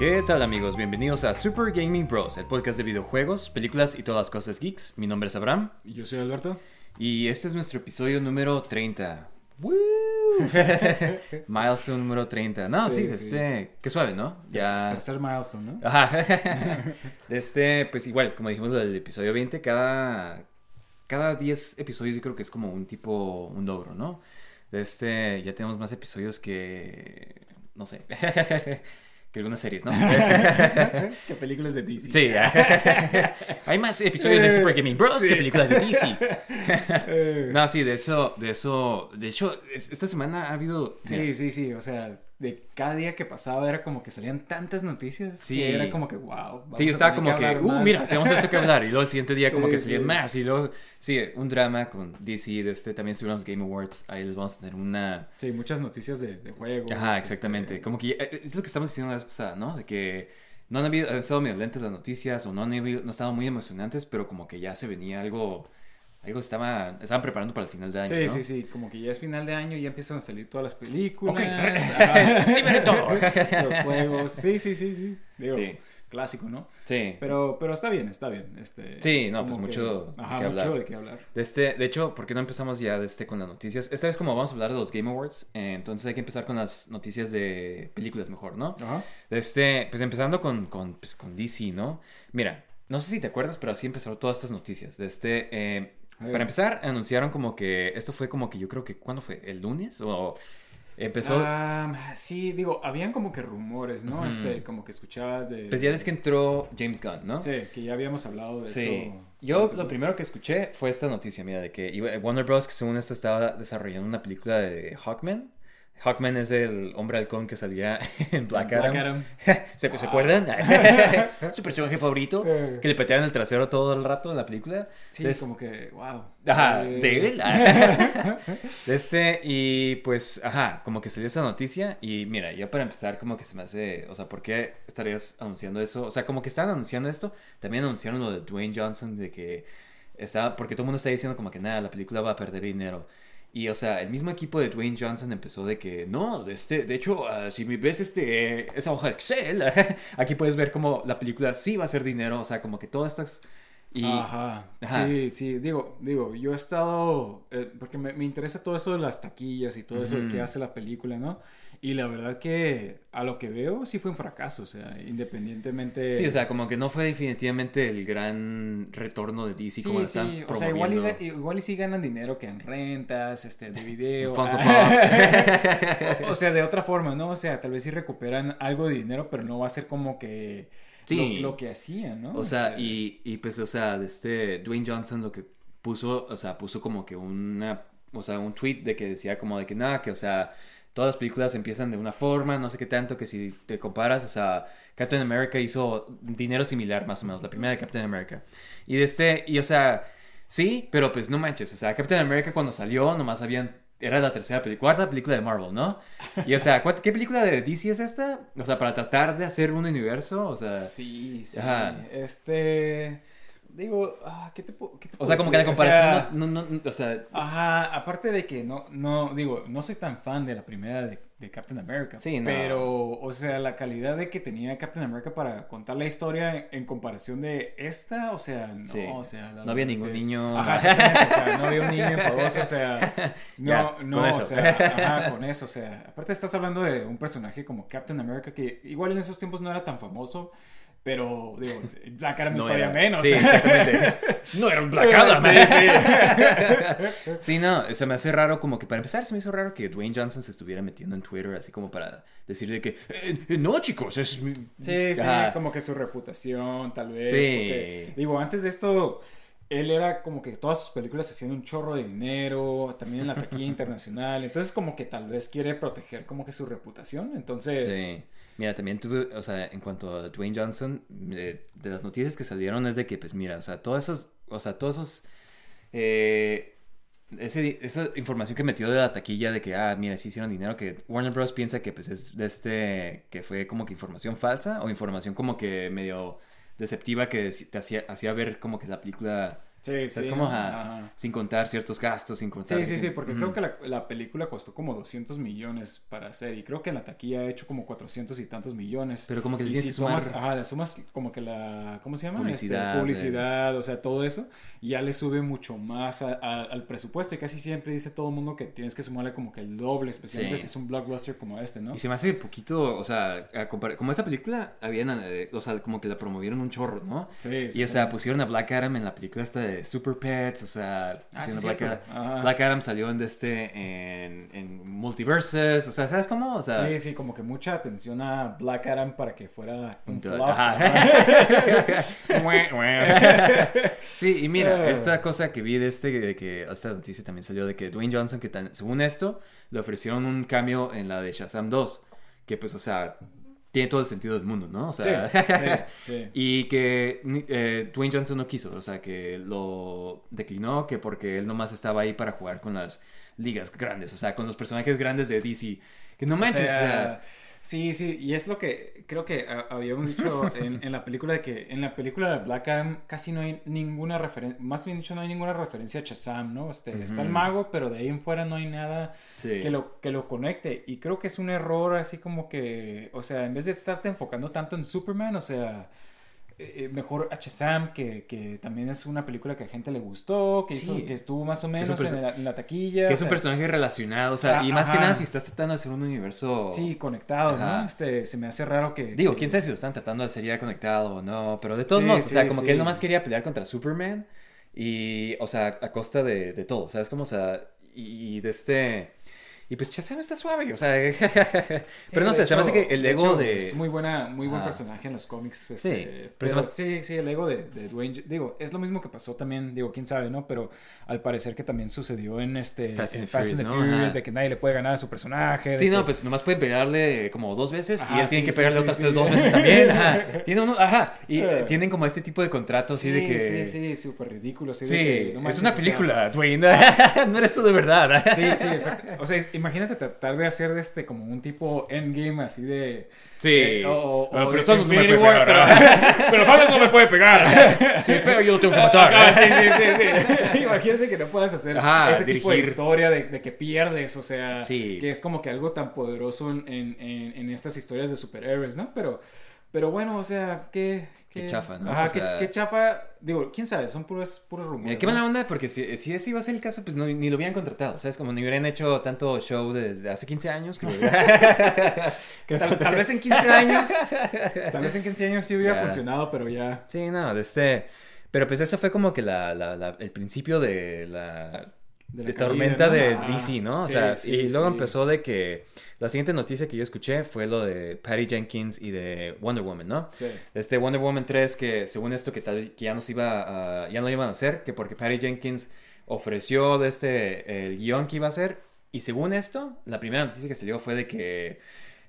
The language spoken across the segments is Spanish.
¿Qué tal amigos? Bienvenidos a Super Gaming Bros, el podcast de videojuegos, películas y todas las cosas geeks. Mi nombre es Abraham Y Yo soy Alberto. y este es nuestro episodio número 30. ¡Woo! Milestone número 30. No, sí, Sí, sí. este, qué suave, ¿no? Ya. Tercer milestone, ¿no? Ajá. Este, pues igual, como dijimos del episodio 20, cada, cada 10 episodios yo creo que es como un tipo, un logro, ¿no? Este, ya tenemos más episodios que, no sé, que algunas series, ¿no? que películas de DC. Sí, hay más episodios de Super Gaming Bros que películas de DC. No, sí, de hecho, de eso, de hecho, es- esta semana ha habido... Sí, sí, sí. O sea, de cada día que pasaba era como que salían tantas noticias Sí. que era como que, wow. Sí, yo estaba como que, uh, mira, tenemos esto que hablar. Y luego el siguiente día como Sí, que sí. salían más. Y luego, sí, un drama con DC. De este, también estuvieron los Game Awards. Ahí les vamos a tener una... Sí, muchas noticias de, de juegos. Ajá, este, exactamente. Como que eh, es lo que estamos diciendo la vez pasada, ¿no? De que no han, habido, han estado medio lentas las noticias o no han, habido- no han estado muy emocionantes, pero como que ya se venía algo... Algo estaba, estaban preparando para el final de año, Sí, ¿no? sí, sí. Como que ya es final de año y ya empiezan a salir todas las películas. Ok, ajá, dime todo. los juegos. Sí, sí, sí, sí. Digo, Sí. clásico, ¿no? Sí. Pero, pero está bien, está bien. Este, Sí, no, pues que- mucho de Ajá, qué mucho hablar. de qué hablar. De, este, de hecho, ¿por qué no empezamos ya de este con las noticias? Esta vez como vamos a hablar de los Game Awards, eh, entonces hay que empezar con las noticias de películas mejor, ¿no? Ajá. De este, pues empezando con, con, pues, con DC, ¿no? Mira, no sé si te acuerdas, pero así empezaron todas estas noticias. De este, eh. Para empezar, anunciaron como que, esto fue como que yo creo que, ¿cuándo fue? ¿El lunes? O empezó... Ah, sí, digo, habían como que rumores, ¿no? Ujú. Este, como que escuchabas de... pues ya ves que entró James Gunn, ¿no? Sí, que ya habíamos hablado de Sí, eso. yo lo primero que escuché fue esta noticia, mira, de que Warner Bros. que según esto estaba desarrollando una película de Hawkman. Hawkman es el hombre halcón que salía en Black Adam. Black Adam. ¿Se, ¿se acuerdan? Su personaje favorito, que le pateaban el trasero todo el rato en la película. Sí, Des- como que, wow. Ajá, Eh, de él. De este, y pues, ajá, como que salió esa noticia. Y mira, yo para empezar, como que se me hace. O sea, ¿por qué estarías anunciando eso? O sea, como que estaban anunciando esto. También anunciaron lo de Dwayne Johnson, de que estaba. Porque todo el mundo está diciendo, como que nada, la película va a perder dinero. Y, o sea, el mismo equipo de Dwayne Johnson empezó de que, no, de, este, de hecho, ah, si ves este, esa hoja de Excel, aquí puedes ver como la película sí va a hacer dinero, o sea, como que todas estas... Y, Ajá. Ajá. Sí, sí, digo, digo, yo he estado, eh, porque me, me interesa todo eso de las taquillas y todo eso qué Ujú. hace la película, ¿no? Y la verdad que a lo que veo sí fue un fracaso, o sea, independientemente... Sí, o sea, como que no fue definitivamente el gran retorno de DC como Sí, están sí, o sea, igual y, promoviendo. igual y sí ganan dinero que en rentas, este, de video. Funko ah. O sea, de otra forma, ¿no? O sea, tal vez sí recuperan algo de dinero, pero no va a ser como que Sí. lo, lo que hacían, ¿no? O sea, Este, y, y pues, o sea, de este Dwayne Johnson lo que puso, o sea, puso como que una, o sea, un tweet de que decía como de que nada, que, o sea, todas las películas empiezan de una forma, no sé qué tanto, que si te comparas, o sea, Captain America hizo dinero similar más o menos, la primera de Captain America. Y de este, y o sea, sí, pero pues no manches, o sea, Captain America cuando salió nomás habían, era la tercera película, cuarta película de Marvel, ¿no? Y o sea, ¿cuál- ¿qué película de DC es esta? O sea, para tratar de hacer un universo, o sea... Sí, sí. Ajá. Este. Digo, ah, ¿qué te puedo, qué te O sea, como que la? O comparación sea, no, no, no, o sea, Ajá, aparte de que no, no, digo, no soy tan fan de la primera de, de Captain America. Sí, no. Pero, o sea, la calidad de que tenía Captain America para contar la historia en, en comparación de esta, o sea, no, Sí. o sea... la No había ningún niño. Ajá, o sea, no había un niño enfadoso, o sea, no, no, con o sea, ajá, con eso, o sea, aparte estás hablando de un personaje como Captain America que igual en esos tiempos no era tan famoso, pero, digo, Black Adam No todavía menos. Sí, exactamente. no era un Black Adam. Sí, sí. Sí, no, se me hace raro como que para empezar se me hizo raro que Dwayne Johnson se estuviera metiendo en Twitter así como para decirle que "Eh, eh, no chicos, es mi-". Sí, sí, como que su reputación, tal vez. Sí. porque, digo, antes de esto, él era como que todas sus películas hacían un chorro de dinero, también en la taquilla internacional. Entonces, como que tal vez quiere proteger como que su reputación. Entonces, Sí. Mira, también tuve, o sea, en cuanto a Dwayne Johnson, de, de las noticias que salieron es de que, pues mira, o sea, todos esos, o sea, todos esos, eh, ese- esa información que metió de la taquilla de que, ah, mira, sí hicieron dinero, que Warner Bros. piensa que, pues, es de este, que fue como que información falsa o información como que medio deceptiva que te hacía, hacía ver como que la película, sí, o sea, sí. es como, sin contar ciertos gastos, sin contar... Sí, sí, sí, porque Ujú. creo que la, la película costó como 200 millones para hacer y creo que en la taquilla ha hecho como 400 y tantos millones. Pero como que le si que sumar- tomas, ajá, le sumas como que la, ¿cómo se llama? Publicidad, Este, publicidad, o sea, todo eso, ya le sube mucho más a- a- al presupuesto y casi siempre dice todo el mundo que tienes que sumarle como que el doble, especialmente Sí. si es un blockbuster como este, ¿no? Y se me hace poquito, o sea, a compar- como esta película, habían, eh, o sea, como que la promovieron un chorro, ¿no? Sí, Y o sí. sea, pusieron a Black Adam en la película esta de Super Pets, o sea, Ah, sí, Black. Adam, Ajá. Black Adam salió en de este, en, en Multiverses, o sea, ¿sabes cómo? O sea, Sí, sí, como que mucha atención a Black Adam para que fuera un flop. Sí, y mira, Ah. esta cosa que vi de este, de que esta noticia también salió de que Dwayne Johnson, que tan- según esto, le ofrecieron un cambio en la de Shazam 2, que pues, o sea, tiene todo el sentido del mundo, ¿no? O sea, Sí, sí, sí. y que eh, Dwayne Johnson no quiso, o sea, que lo declinó, que porque él nomás estaba ahí para jugar con las ligas grandes, o sea, con los personajes grandes de DC. Que no manches, o sea, sí, sí, y es lo que creo que habíamos dicho en, en la película de que en la película de Black Adam casi no hay ninguna referencia, más bien dicho, no hay ninguna referencia a Shazam, ¿no? Este, Está el mago, pero de ahí en fuera no hay nada Sí. que, lo, que lo conecte. Y creo que es un error así como que, o sea, en vez de estarte enfocando tanto en Superman, o sea... eh, mejor Shazam, que, que también es una película que a gente le gustó, que, hizo- Sí. que estuvo más o menos en la, en la taquilla. que es un sea, personaje relacionado, o sea, Ah, y más que nada si estás tratando de hacer un universo... Sí, conectado, Ajá. ¿no? Este, se me hace raro que... Digo, que- quién sabe si lo están tratando de hacer ya conectado o no, pero de todos Sí, modos, o sea, como que él nomás quería pelear contra Superman y, o sea, a costa de, de todo, ¿sabes? Como, o sea, y, y de este... Y pues Shazam está suave, o sea, pero no de sé, se me hace hecho- que el de ego hecho, de... Es muy, buena, muy buen Ajá. personaje en los cómics. Este, Sí, pero pero más- sí, sí, el ego de, de Dwayne... Digo, es lo mismo que pasó también, digo, quién sabe, ¿no? Pero al parecer que también sucedió en este... Fast and en the Furious, ¿no? Furious, de que nadie le puede ganar a su personaje. de Sí, no, que- pues nomás puede pegarle como dos veces y Ajá, él tiene sí, que sí, pegarle sí, otras tres dos veces también. Ajá. Tiene uno, ajá. Y eh, tienen como este tipo de contratos así Sí, de que. sí, sí, súper ridículo. así Sí, de que, no es manches, una o sea, película, Dwayne. no eres tú de verdad. Sí, sí, exacto. O sea, imagínate tratar de hacer de este como un tipo endgame así de. Sí. eh, o, o- o pero Thanos no me puede pegar, pero, pero Thanos no me puede pegar. Sí, pero yo lo tengo que matar. Ah, sí, sí, sí, sí. Imagínate que no puedas hacer Ajá, ese tipo de historia de, de que pierdes, o sea, Sí. que es como que algo tan poderoso en, en, en- en estas historias de superhéroes, ¿no? Pero, pero bueno, o sea, qué... Qué chafa, ¿no? Ajá, O sea- qué, qué chafa. Digo, quién sabe, son puros, puros rumores. Mira, qué mala onda, porque si, si ese iba a ser el caso, pues no, ni lo hubieran contratado. ¿Sabes? Como ni hubieran hecho tanto show desde hace 15 años. Que... Tal, tal vez en 15 años, tal vez en 15 años sí hubiera funcionado, pero ya... Sí, no, de este... Pero pues eso fue como que la, la- la- el principio de la, De la tormenta de. DC, ¿no? O Sí, sea, sí, y luego sí. empezó de que la siguiente noticia que yo escuché fue lo de Patty Jenkins y de Wonder Woman, ¿no? Sí. Este Wonder Woman 3 que según esto que tal que ya no se iba ya no iban a hacer, que porque Patty Jenkins ofreció de este el guion que iba a hacer y según esto, la primera noticia que salió fue de que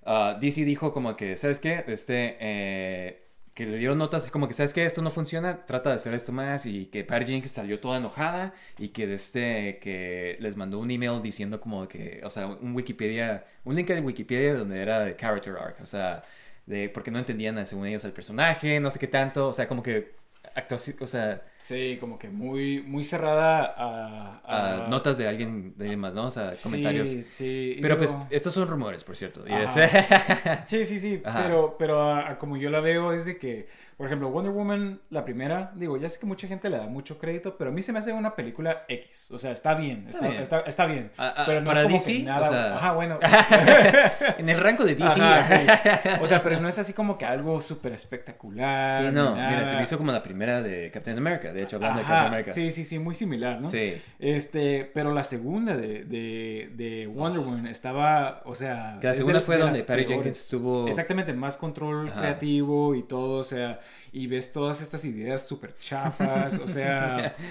ah, DC dijo como que, ¿sabes qué? Este eh, que le dieron notas como que, ¿sabes qué? Esto no funciona, trata de hacer esto más y que Patty Jenkins salió toda enojada y que de este, que les mandó un email diciendo como que, o sea, un Wikipedia, un link de Wikipedia donde era de character arc, o sea, de, porque no entendían según ellos el personaje, no sé qué tanto, o sea, como que actuación, o sea, Sí, como que muy, muy cerrada a, A notas de alguien de más, ¿no? O sea, comentarios. Sí, sí. Pero pues estos son rumores, por cierto. Y Sí, sí, sí, Ajá. pero, pero a- a como yo la veo es de que, por ejemplo, Wonder Woman, la primera, digo, ya sé que mucha gente le da mucho crédito, pero a mí se me hace una película X, o sea, está bien, está, bien. está, está bien, Ah, ah, pero no para es como DC, que nada, o sea- ajá, bueno, en el rango de DC. Ajá, sí. o sea, pero no es así como que algo súper espectacular. Sí, no, mira, se me hizo como la primera de Captain America, de hecho, hablando de Captain America. Sí, sí, sí, muy similar, ¿no? Sí. Este, pero la segunda de, de, de Wonder Woman estaba, o sea... Que la segunda de- fue de donde Patty. Jenkins tuvo- Exactamente, más control Ajá. creativo y todo, o sea, y ves todas estas ideas súper chafas, o sea...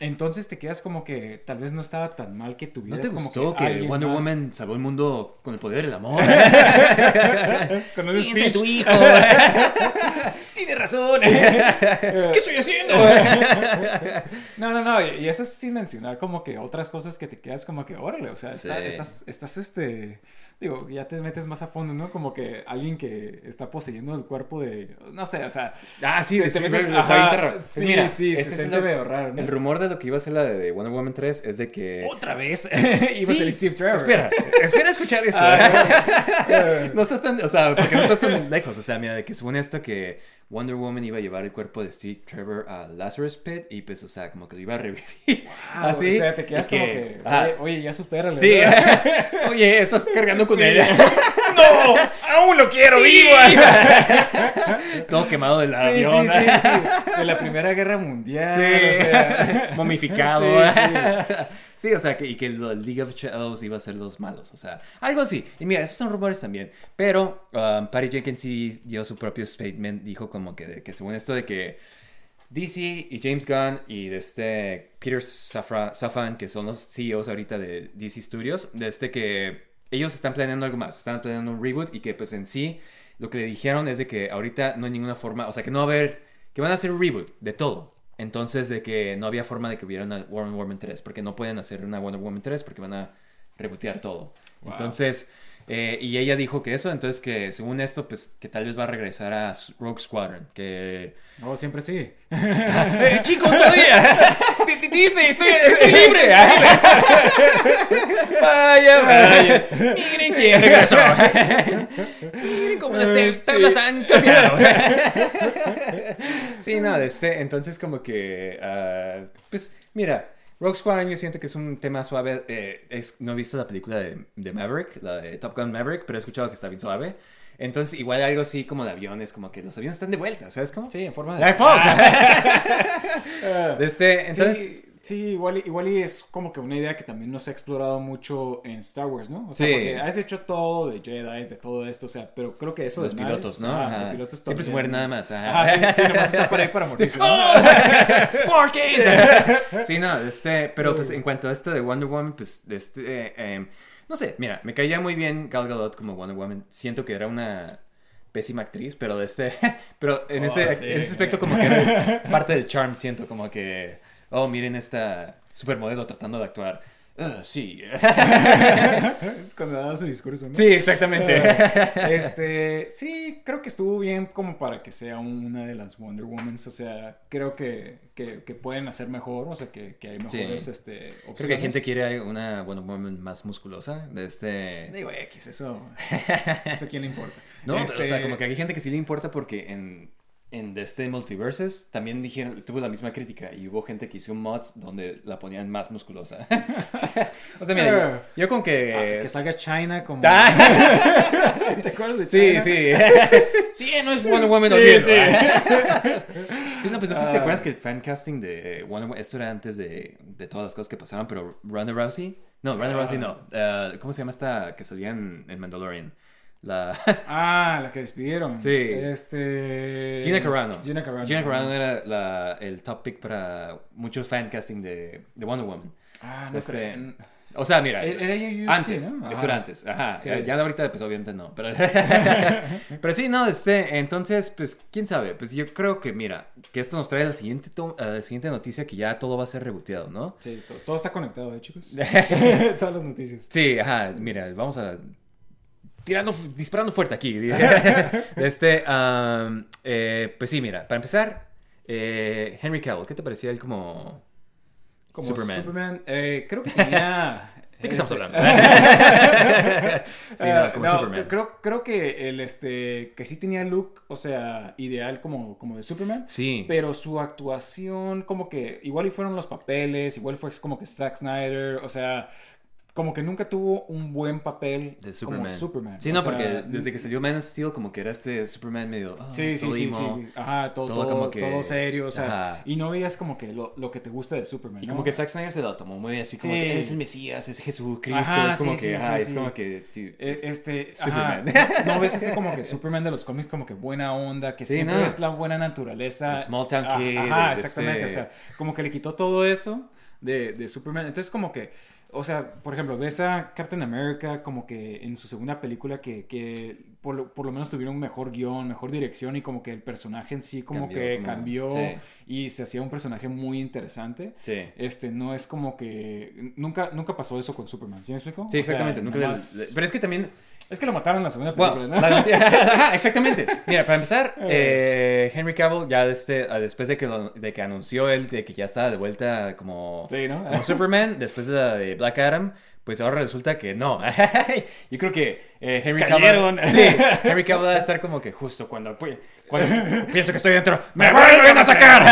Entonces te quedas como que tal vez no estaba tan mal que ¿No tuvieras te como gustó que, que, alguien Wonder más- Woman salvó el mundo con el poder del amor? Con un Piensa en tu hijo. Tiene razón. ¿Qué estoy haciendo? No, no, no, y y eso es sin mencionar como que otras cosas que te quedas como que, órale, o sea, está- Sí. estás, estás, este, digo, ya te metes más a fondo, ¿no? Como que alguien que está poseyendo el cuerpo de, no sé, o sea... Ah, sí, te- de te metes- ajá. Sí, Pues mira, sí, este se es siente el- medio raro, ¿no? El rumor de lo que iba a ser la de Wonder Woman 3 es de que... Otra vez iba a ser Steve Trevor. Espera, espera a escuchar esto. Ah, no estás tan, o sea, porque no estás tan lejos. O sea, mira, de que según esto que Wonder Woman iba a llevar el cuerpo de Steve Trevor a Lazarus Pit y pues, o sea, como que lo iba a revivir. Ah, Así. O sea, te quedas y como que, ajá. oye, oye, ya supérale. Sí. Oye, estás cargando con Sí. ella. ¡No! ¡Aún lo quiero viva! Todo quemado del Sí, avión. sí, sí, sí, de la Primera Guerra Mundial, Sí. o sea... Momificado. Sí, o sea, que, y que el League of Shadows iba a ser los malos, o sea, algo así. Y mira, esos son rumores también. Pero um, Patty Jenkins sí dio su propio statement, dijo como que, que según esto de que DC y James Gunn y de este Peter Safra, Safran, que son los CEOs ahorita de DC Studios, de este que ellos están planeando algo más, están planeando un reboot y que pues en sí lo que le dijeron es de que ahorita no hay ninguna forma, o sea, que no va a haber, que van a hacer un reboot de todo. Entonces de que no había forma de que hubiera una Wonder Woman 3, porque no pueden hacer una Wonder Woman 3 porque van a rebootear todo. Entonces, eh, y ella dijo que eso, entonces que según esto, pues que tal vez va a regresar a Rogue Squadron, que... No, siempre sí. ¡Eh, chicos, todavía! Di- di- Disney, estoy, estoy libre. vaya, vaya. Miren quién regresó. Miren cómo las tablas han cambiado. Sí, no, este, entonces como que, ah, pues, mira, Rogue Squadron yo siento que es un tema suave. eh, es- no he visto la película de, de Maverick, la de Top Gun Maverick, pero he escuchado que está bien suave. Entonces, igual algo así como de aviones, como que los aviones están de vuelta, ¿sabes cómo? Sí, en forma de... Like Fox. este, entonces, sí, sí, igual, igual y es como que una idea que también no se ha explorado mucho en Star Wars, ¿no? O sea, Sí. porque has hecho todo de Jedi, de todo esto, o sea, pero creo que eso los de naves, pilotos, ¿no? ajá, Ajá. los pilotos Siempre se también- mueren nada más. ajá. Ajá, sí, sí, nomás está para ahí para morirse. ¿no? Kids. sí, no, este, pero pues en cuanto a esto de Wonder Woman, pues, este, eh, em, no sé, mira, me caía muy bien Gal Gadot como Wonder Woman. Siento que era una pésima actriz, pero de este, pero en, Oh, ese, sí. en ese aspecto como que era parte del charm, siento como que, oh, miren esta supermodelo tratando de actuar. Ah, sí. Cuando daba su discurso, ¿no? sí, exactamente. Este, sí, creo que estuvo bien como para que sea una de las Wonder Womans, o sea, creo que, que, que pueden hacer mejor, o sea, que, que hay Sí. mejores este, opciones. Creo que gente quiere una Wonder Woman más musculosa, de este... Digo, X, eso, eso a quién le importa. No, pero, o sea, Este, como que hay gente que sí le importa porque en, en de este Multiverses también dijeron, tuvo la misma crítica y hubo gente que hizo mods donde la ponían más musculosa. o sea, mira, yo, yo con que... ah, que salga China como... Ah. ¿Te acuerdas de Sí, China? sí. sí, no es Wonder Woman Sí, olvido. sí. Sí, no, pues sí te Ah. acuerdas que el fan casting de Wonder Woman, esto era antes de, de todas las cosas que pasaron, pero Ronda Rousey, no, Ronda Rousey no. Eh, ¿Cómo se llama esta que salía en, en Mandalorian? La Ah, la que despidieron. Sí. Este... Gina Carano. Gina Carano. Gina Carano era la- el top pick para muchos fan casting de, de Wonder Woman. Ah, no Este, creo. O sea, mira, Era- UFC, antes, ¿no? eso era antes, ajá, Sí. ya, ahorita pues obviamente no, pero, pero sí, no, este, entonces, pues, quién sabe, pues yo creo que, mira, que esto nos trae a la siguiente, a la siguiente noticia que ya todo va a ser reboteado, ¿no? Sí, to- todo está conectado, ¿eh, chicos? Todas las noticias. Sí, ajá, mira, vamos a... Tirando, disparando fuerte aquí. este, eh, pues sí, mira, para empezar, eh, Henry Cavill, ¿qué te parecía él como Como Superman. Superman. eh, creo que tenía... ¿De qué estamos este, hablando? sí, Ah, no, como no, Superman. Creo, creo que el este que sí tenía look, o sea, ideal como, como de Superman. Sí. Pero su actuación, como que igual y fueron los papeles, igual fue como que Zack Snyder, o sea, como que nunca tuvo un buen papel de Superman. como Superman. Sí, O no, sea, porque desde que salió Man of Steel, como que era este Superman medio. ah, Sí, sí, sí, sí. Ajá, todo, todo todo, como que- todo serio, o sea, Ajá. y no veías como que lo, lo que te gusta de Superman. Y ¿no? como que Zack Snyder se lo tomó muy así, como Sí. que es el Mesías, es Jesucristo, Ajá, es como sí, que, ajá, es como que, dude, Es- es- este Superman. ajá, no ves ese como que Superman de los cómics como que buena onda que siempre no. es la buena naturaleza El small town kid, ajá de exactamente este- o sea como que le quitó todo eso de, de Superman entonces como que o sea por ejemplo ves a Captain America como que en su segunda película que, que por, lo, por lo menos tuvieron un mejor guion mejor dirección y como que el personaje en sí como Cambió, que como- cambió sí. y se hacía un personaje muy interesante Sí. este no es como que nunca nunca pasó eso con Superman ¿sí me explico? Sí, O sea, exactamente. nunca le- Pero es que también. es que lo mataron en la segunda película, ¿no? la exactamente. Mira, para empezar, eh, Henry Cavill ya desde, ah, después de que, lo- de que anunció él de que ya estaba de vuelta como, Sí, ¿no? como Superman, después de la de Black Adam, pues ahora resulta que no. Yo creo que eh, Henry. Cavill... Sí, Henry Cavill va a estar como que justo cuando, cuando pienso que estoy dentro, ¡me vuelven a sacar!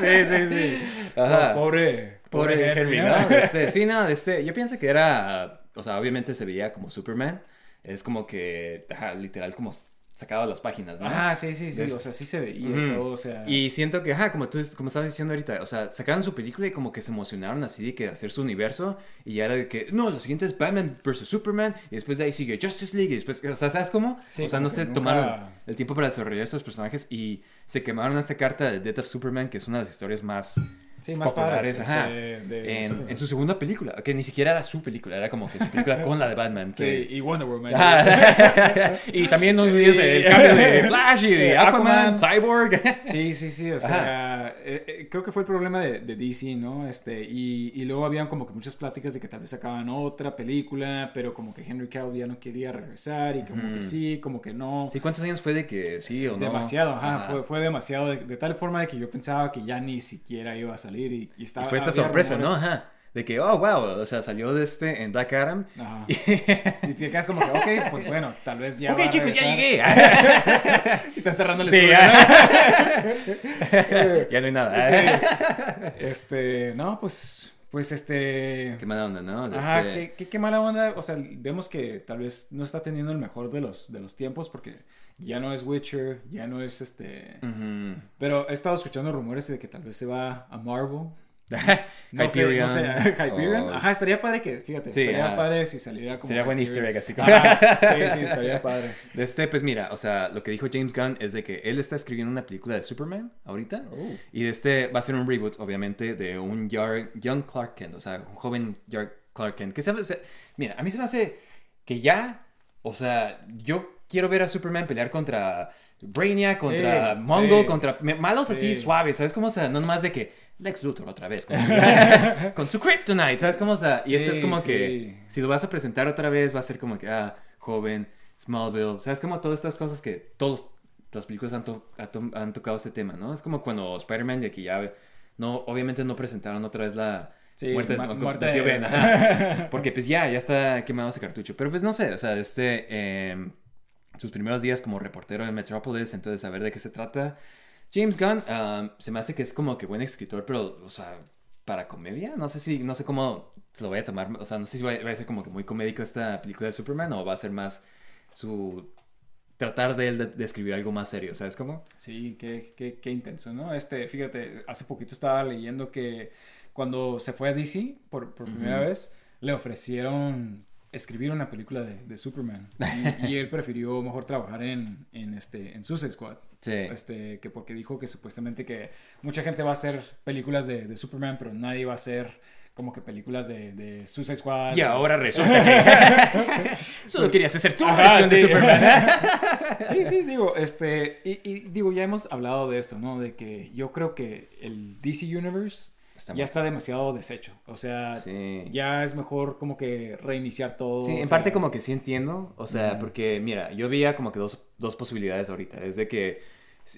sí, sí, sí. Ajá. Pobre, Pobre Henry, ¿no? ¿no? Este, sí, no, este, yo pienso que era, o sea, obviamente se veía como Superman, es como que, ajá, literal, como sacado de las páginas, ¿no? Ah, sí, sí, sí. O sea, sí se veía y todo, o sea. Y siento que, ajá, como tú como estabas diciendo ahorita, o sea, sacaron su película y como que se emocionaron así de que hacer su universo y ya era de que, no, lo siguiente es Batman vs. Superman y después de ahí sigue Justice League y después, o sea, ¿sabes cómo? Sí, o sea, no se nunca- tomaron el tiempo para desarrollar estos personajes y se quemaron esta carta de Death of Superman, que es una de las historias más Sí, más populares, padres, ajá, este, de en, en su segunda película, que ni siquiera era su película, era como que su película con la de Batman. Sí, que- y Wonder Woman. Ajá. y también no olvides el cambio de Flash y de Eh, Aquaman, Aquaman. Cyborg. Sí, sí, sí, o sea, eh, eh, creo que fue el problema de, de DC, ¿no? Este, y, y luego habían como que muchas pláticas de que tal vez sacaban otra película, pero como que Henry Cavill ya no quería regresar y como que sí, como que no. Sí, ¿cuántos años fue de que sí o no? Demasiado, ajá, Ajá. Fue, fue demasiado, de, de tal forma de que yo pensaba que ya ni siquiera iba a salir y, y Y estaba... fue esta sorpresa, ¿no? Ajá. De que, oh, wow, o sea, salió de este en Black Adam. Ajá. Y te quedas como que, ok, pues bueno, tal vez ya ok, va a chicos, ya llegué. Y Están cerrando el Sí, estudio, ya no hay nada. Este, no, pues, pues este... Qué mala onda, ¿no? De Ajá, este- qué, qué- qué mala onda. O sea, vemos que tal vez no está teniendo el mejor de los, de los tiempos porque ya no es Witcher, ya no es este... Pero he estado escuchando rumores de que tal vez se va a Marvel. No sé, no Hyperion. sé, Hyperion. o- Ajá, estaría padre que, fíjate, Sí, estaría ajá. padre si saliera como. Sería buen Hyperion. easter egg, así como- Ajá, Sí, sí, estaría padre. De este, pues mira, o sea, lo que dijo James Gunn es de que él está escribiendo una película de Superman ahorita. Oh. Y de este va a ser un reboot, obviamente, de un Young Clark Kent, o sea, un joven Clark Kent. Que se- mira, a mí se me hace que ya, o sea, yo quiero ver a Superman pelear contra Brainiac, contra Sí, Mongol, sí. contra malos así Sí. suaves, ¿sabes cómo? O sea, no nomás de que Lex Luthor otra vez, con, con su Kryptonite, ¿sabes cómo? O sea, y esto es como que si lo vas a presentar otra vez va a ser como que, ah, joven, Smallville, ¿sabes? Como todas estas cosas que todas las películas to- han tocado este tema, ¿no? Es como cuando Spider-Man de aquí ya, no, obviamente no presentaron otra vez la Sí, muerte, de- muerte de tío Ben, ajá. porque pues ya, ya está quemado ese cartucho, pero pues no sé, o sea, este, eh, sus primeros días como reportero en Metropolis, entonces saber de qué se trata. James Gunn um, se me hace que es como que buen escritor, pero, o sea, para comedia, no sé si, no sé cómo se lo voy a tomar, o sea, no sé si va a va a ser como que muy comédico esta película de Superman o va a ser más su tratar de él de, de escribir algo más serio, ¿sabes cómo? Sí, qué, qué, qué intenso, ¿no? Este, fíjate, hace poquito estaba leyendo que cuando se fue a DC por, por primera vez, le ofrecieron escribir una película de, de Superman. Y, y él prefirió mejor trabajar en, en, este, en Suicide Squad. Sí. Este, que porque dijo que supuestamente que mucha gente va a hacer películas de, de Superman, pero nadie va a hacer como que películas de, de Suicide Squad. Y ahora resulta que solo querías hacer tu versión de sí. Superman. Sí, sí, digo, este, y, y digo, ya hemos hablado de esto, ¿no? De que yo creo que el DC Universe Está ya mal. está demasiado deshecho. O sea, Sí. ya es mejor como que reiniciar todo. Sí, en sea, parte como que sí entiendo, o sea, porque mira, yo veía como que dos, dos posibilidades ahorita, es de que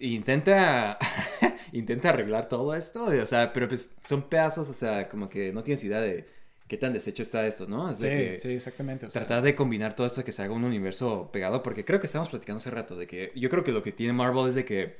intenta, intenta arreglar todo esto, o sea, pero pues son pedazos, o sea, como que no tienes idea de qué tan deshecho está esto, ¿no? Es de Sí, que sí, exactamente. o sea, tratar de combinar todo esto que se haga un universo pegado, porque creo que estamos platicando hace rato, de que yo creo que lo que tiene Marvel es de que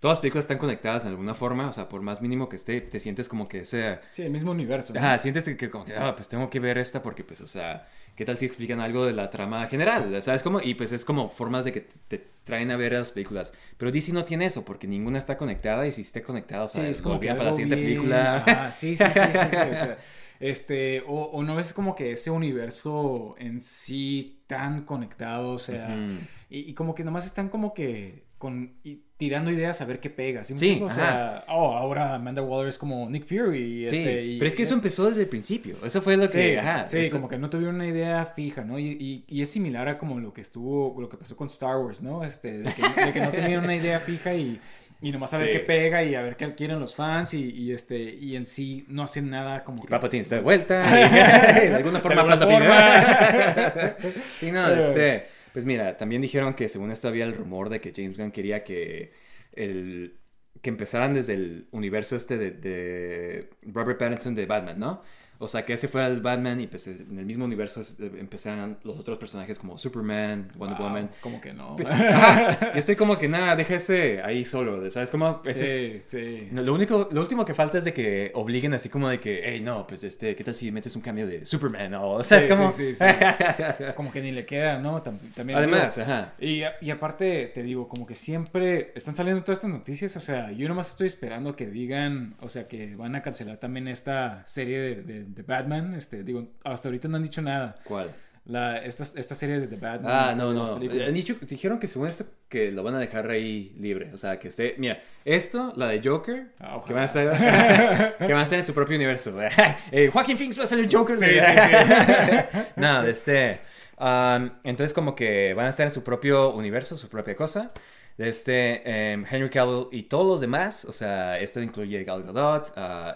todas las películas están conectadas de alguna forma, o sea, por más mínimo que esté, te sientes como que ese... Sí, el mismo universo. ¿no? Ajá, sientes que, que como que, ah, pues tengo que ver esta porque, pues, o sea, ¿qué tal si explican algo de la trama general? ¿Sabes cómo? Y pues es como formas de que te traen a ver las películas. Pero DC no tiene eso porque ninguna está conectada y si esté conectada, o sea, Sí, es como que para la siguiente bien- película. Ajá, sí, sí, sí, sí, sí, o sea, este, o, o no es como que ese universo en sí tan conectado, o sea, Ujú. y, y como que nomás están como que con, y tirando ideas a ver qué pega, ¿sí? o sea, oh, ahora Amanda Waller es como Nick Fury, y Sí, este, y- pero es que eso empezó desde el principio. Eso fue lo Sí, que, ajá, sí, eso- como que no tuvieron una idea fija, ¿no? Y, y- y es similar a como lo que estuvo, lo que pasó con Star Wars, ¿no? Este, de que, de que no tenían una idea fija y, y nomás a ver Sí. qué pega y a ver qué quieren los fans y, y, este, y en sí no hacen nada como que... Palpatine está de vuelta. y de alguna forma De alguna Palpatine. sí, no, este. Pues mira, también dijeron que según esto había el rumor de que James Gunn quería que el que empezaran desde el universo este de, de Robert Pattinson de Batman, ¿no? O sea, que ese fuera el Batman y pues en el mismo universo es- empezaran los otros personajes como Superman, Wonder Wow, Woman. Como que no. Ajá, y estoy como que nada, deja ese ahí solo, ¿sabes? Como ese- sí, sí. lo único, lo último que falta es de que obliguen así como de que, hey, no, pues este, ¿qué tal si metes un cambio de Superman? O, sea, es Sí, como... sí, sí, Como que ni le queda, ¿no? Tam- También Además, digo, ajá. Y, y aparte, te digo, como que siempre están saliendo todas estas noticias, o sea, yo nomás estoy esperando que digan, o sea, que van a cancelar también esta serie de, de- de Batman, este, digo, hasta ahorita no han dicho nada. ¿Cuál? La, esta, esta serie de The Batman. Ah, no, no. Han dicho, dijeron que según esto que lo van a dejar ahí libre. O sea, que esté... Mira, esto, la de Joker, Ah, que, van a estar, que van a estar en su propio universo. Eh, Joaquin Phoenix va a ser el Joker. Sí, sí, sí. no, de este... um, entonces como que van a estar en su propio universo, su propia cosa. De este em, Henry Cavill y todos los demás. O sea, esto incluye Gal Gadot, ah,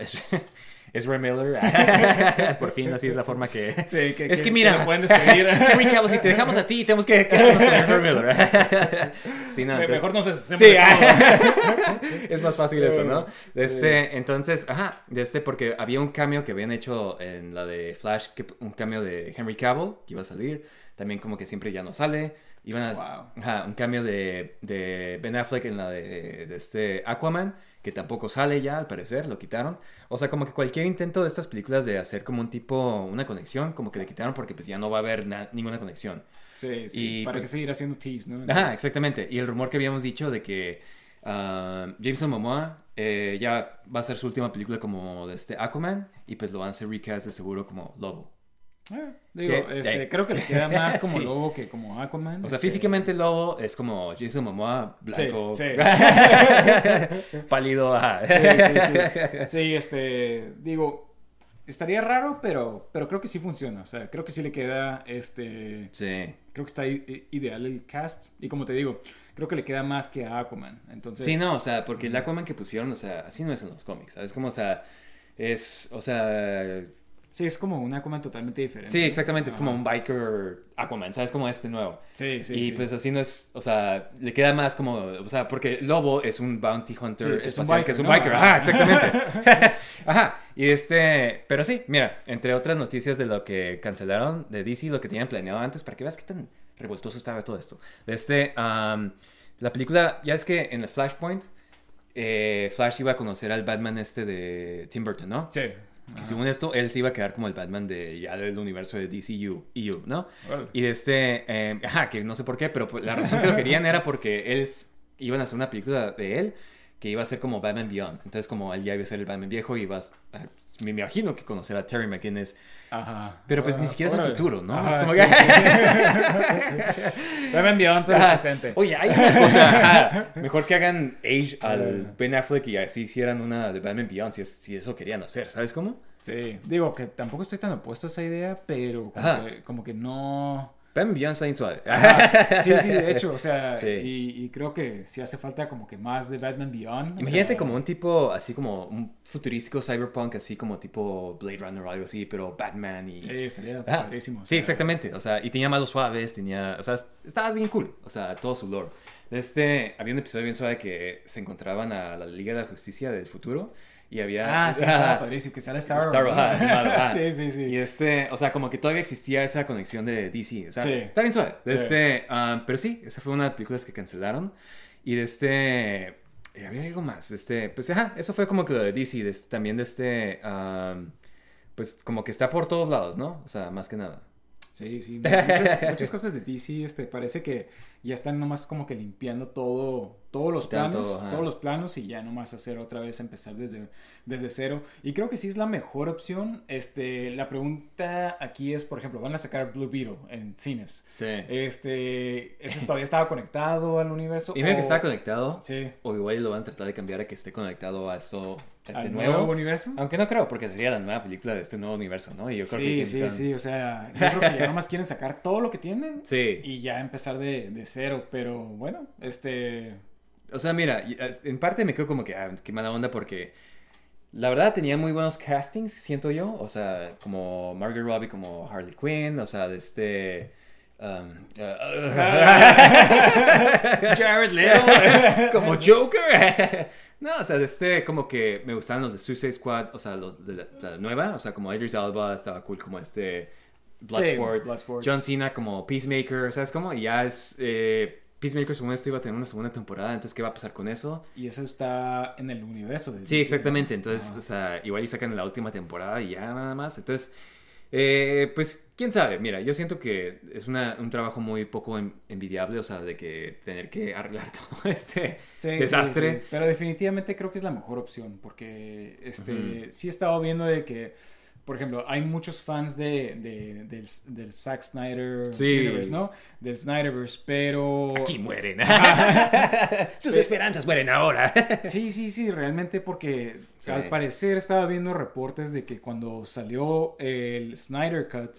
Ezra Miller. Por fin, así es la forma que... Sí, que, Es que mira, lo pueden despedir. Henry Cavill, si te dejamos a ti, tenemos que quedarnos con Ezra Miller. sí, no, Me- entonces- Mejor nos Sí, ah, es más fácil eso, ¿no? Este, entonces, ajá, de este, porque había un cambio que habían hecho en la de Flash, que, un cambio de Henry Cavill, que iba a salir, también como que siempre ya no sale, iban a, Wow. ajá, un cambio de, de Ben Affleck en la de, de este Aquaman, que tampoco sale ya, al parecer, lo quitaron. O sea, como que cualquier intento de estas películas de hacer como un tipo, una conexión, como que le quitaron porque pues ya no va a haber na- ninguna conexión. Sí, sí. Y, para pues- seguir haciendo tease, ¿no? Ajá, Entonces- exactamente. Y el rumor que habíamos dicho de que ah, Jameson Momoa eh, ya va a ser su última película como de este Aquaman y pues lo van a hacer recast de seguro como Lobo. Ah, digo, este, Eh. creo que le queda más como Sí. lobo que como Aquaman. O sea, este, físicamente Lobo es como Jason Momoa, blanco, Sí, pálido, ajá. Sí, sí, sí. Sí, este, digo, estaría raro, pero, pero creo que sí funciona. O sea, creo que sí le queda, este, Sí. creo que está ideal el cast. Y como te digo, creo que le queda más que a Aquaman. Entonces, Sí, no, o sea, porque el Aquaman que pusieron, o sea, así no es en los cómics, ¿sabes? Como, o sea, es, o sea, Sí, es como un Aquaman totalmente diferente. sí, exactamente, es como un biker Aquaman, ¿sabes? Como este nuevo. Sí, sí, y sí. pues así no es, o sea, le queda más como, o sea, porque Lobo es un bounty hunter, Sí, que es un biker, que es un ¿no? biker, ajá, exactamente. ajá, y este, pero sí, mira, entre otras noticias de lo que cancelaron de DC, lo que tenían planeado antes, para que veas qué tan revoltoso estaba todo esto. De este, am, la película, ya es que en el Flashpoint, eh, Flash iba a conocer al Batman este de Tim Burton, ¿no? Sí. Y según esto, él se iba a quedar como el Batman de ya del universo de DCU, EU, ¿no? Y de este, eh, ajá, que no sé por qué, pero pues, la razón que lo querían era porque él iban a hacer una película de él que iba a ser como Batman Beyond. Entonces, como él ya iba a ser el Batman viejo, ibas a, me imagino que conocer a Terry McGinnis. Ajá. Pero pues ni siquiera es el futuro, ¿no? Ajá, es como sí, que... sí. Batman Beyond, pero Ajá. presente. Oye, hay una cosa. mejor que hagan Age al Ben Affleck y así hicieran una de Batman Beyond si, es- si eso querían hacer, ¿sabes cómo? Sí, digo que tampoco estoy tan opuesto a esa idea, pero como, Ajá. que, como que no... Batman Beyond está bien suave. Ajá. Sí, sí, de hecho, o sea, Sí. y, y creo que sí hace falta como que más de Batman Beyond. Imagínate sea, como un tipo, así como un futurístico cyberpunk, así como tipo Blade Runner o algo así, pero Batman y... Sí, estaría Ajá. padrísimo. o Sí, sea, exactamente. O sea, y tenía malos suaves, tenía... O sea, estaba bien cool. O sea, todo su lore. Este, había un episodio bien suave que se encontraban a la Liga de la Justicia del futuro y había... Ah, sí, estaba padrísimo, que sale ese malo, ajá. sí, sí, sí. Y este, o sea, como que todavía existía esa conexión de DC. O sea, Sí. está bien suave. De Sí. Este, ah, pero sí, esa fue una de las películas que cancelaron. Y de este. eh, había algo más. de Este, pues ajá, eso fue como que lo de DC. de este- también de este. ah, pues como que está por todos lados, ¿no? O sea, más que nada. Sí, sí. Muchas, muchas cosas de DC, este, parece que ya están nomás como que limpiando todo, todos los planos, todo, todos los planos y ya nomás hacer otra vez, empezar desde, desde cero. Y creo que sí es la mejor opción. Este, la pregunta aquí es, por ejemplo, van a sacar Blue Beetle en cines. Sí. Este, ¿ese todavía estaba conectado al universo? Y ven que o- está conectado. Sí. O igual lo van a tratar de cambiar a que esté conectado a esto. Este ¿Al nuevo. nuevo universo? Aunque no creo, porque sería la nueva película de este nuevo universo, ¿no? Y yo creo que Sí, sí, sí, o sea, yo creo que ya nomás quieren sacar todo lo que tienen Sí. y ya empezar de, de pero bueno, este... O sea, mira, en parte me quedo como que, ah, qué mala onda porque la verdad tenía muy buenos castings, siento yo. O sea, como Margot Robbie como Harley Quinn, o sea, de este... um, uh, Jared Leto como Joker. no, o sea, de este como que me gustaban los de Suicide Squad, o sea, los de la, la nueva, o sea, como Idris Elba estaba cool como este Bloodsport, Bloodsport. John Cena como Peacemaker, ¿sabes cómo? Y ya es... eh, Peacemaker según esto iba a tener una segunda temporada, entonces ¿qué va a pasar con eso? Y eso está en el universo de Sí, exactamente, entonces, Ajá. o sea, igual y sacan la última temporada y ya nada más, entonces, eh, pues, quién sabe, mira, yo siento que es una- un trabajo muy poco en- envidiable, o sea, de que tener que arreglar todo este Sí, desastre. sí. Pero definitivamente creo que es la mejor opción porque este, sí he estado viendo de que, por ejemplo, hay muchos fans de, de- del, del Zack Snyder Sí. Universe, ¿no? Del Snyderverse, pero... Aquí mueren. Sus esperanzas mueren ahora. Sí, sí, sí, realmente porque Sí. al parecer estaba viendo reportes de que cuando salió el Snyder Cut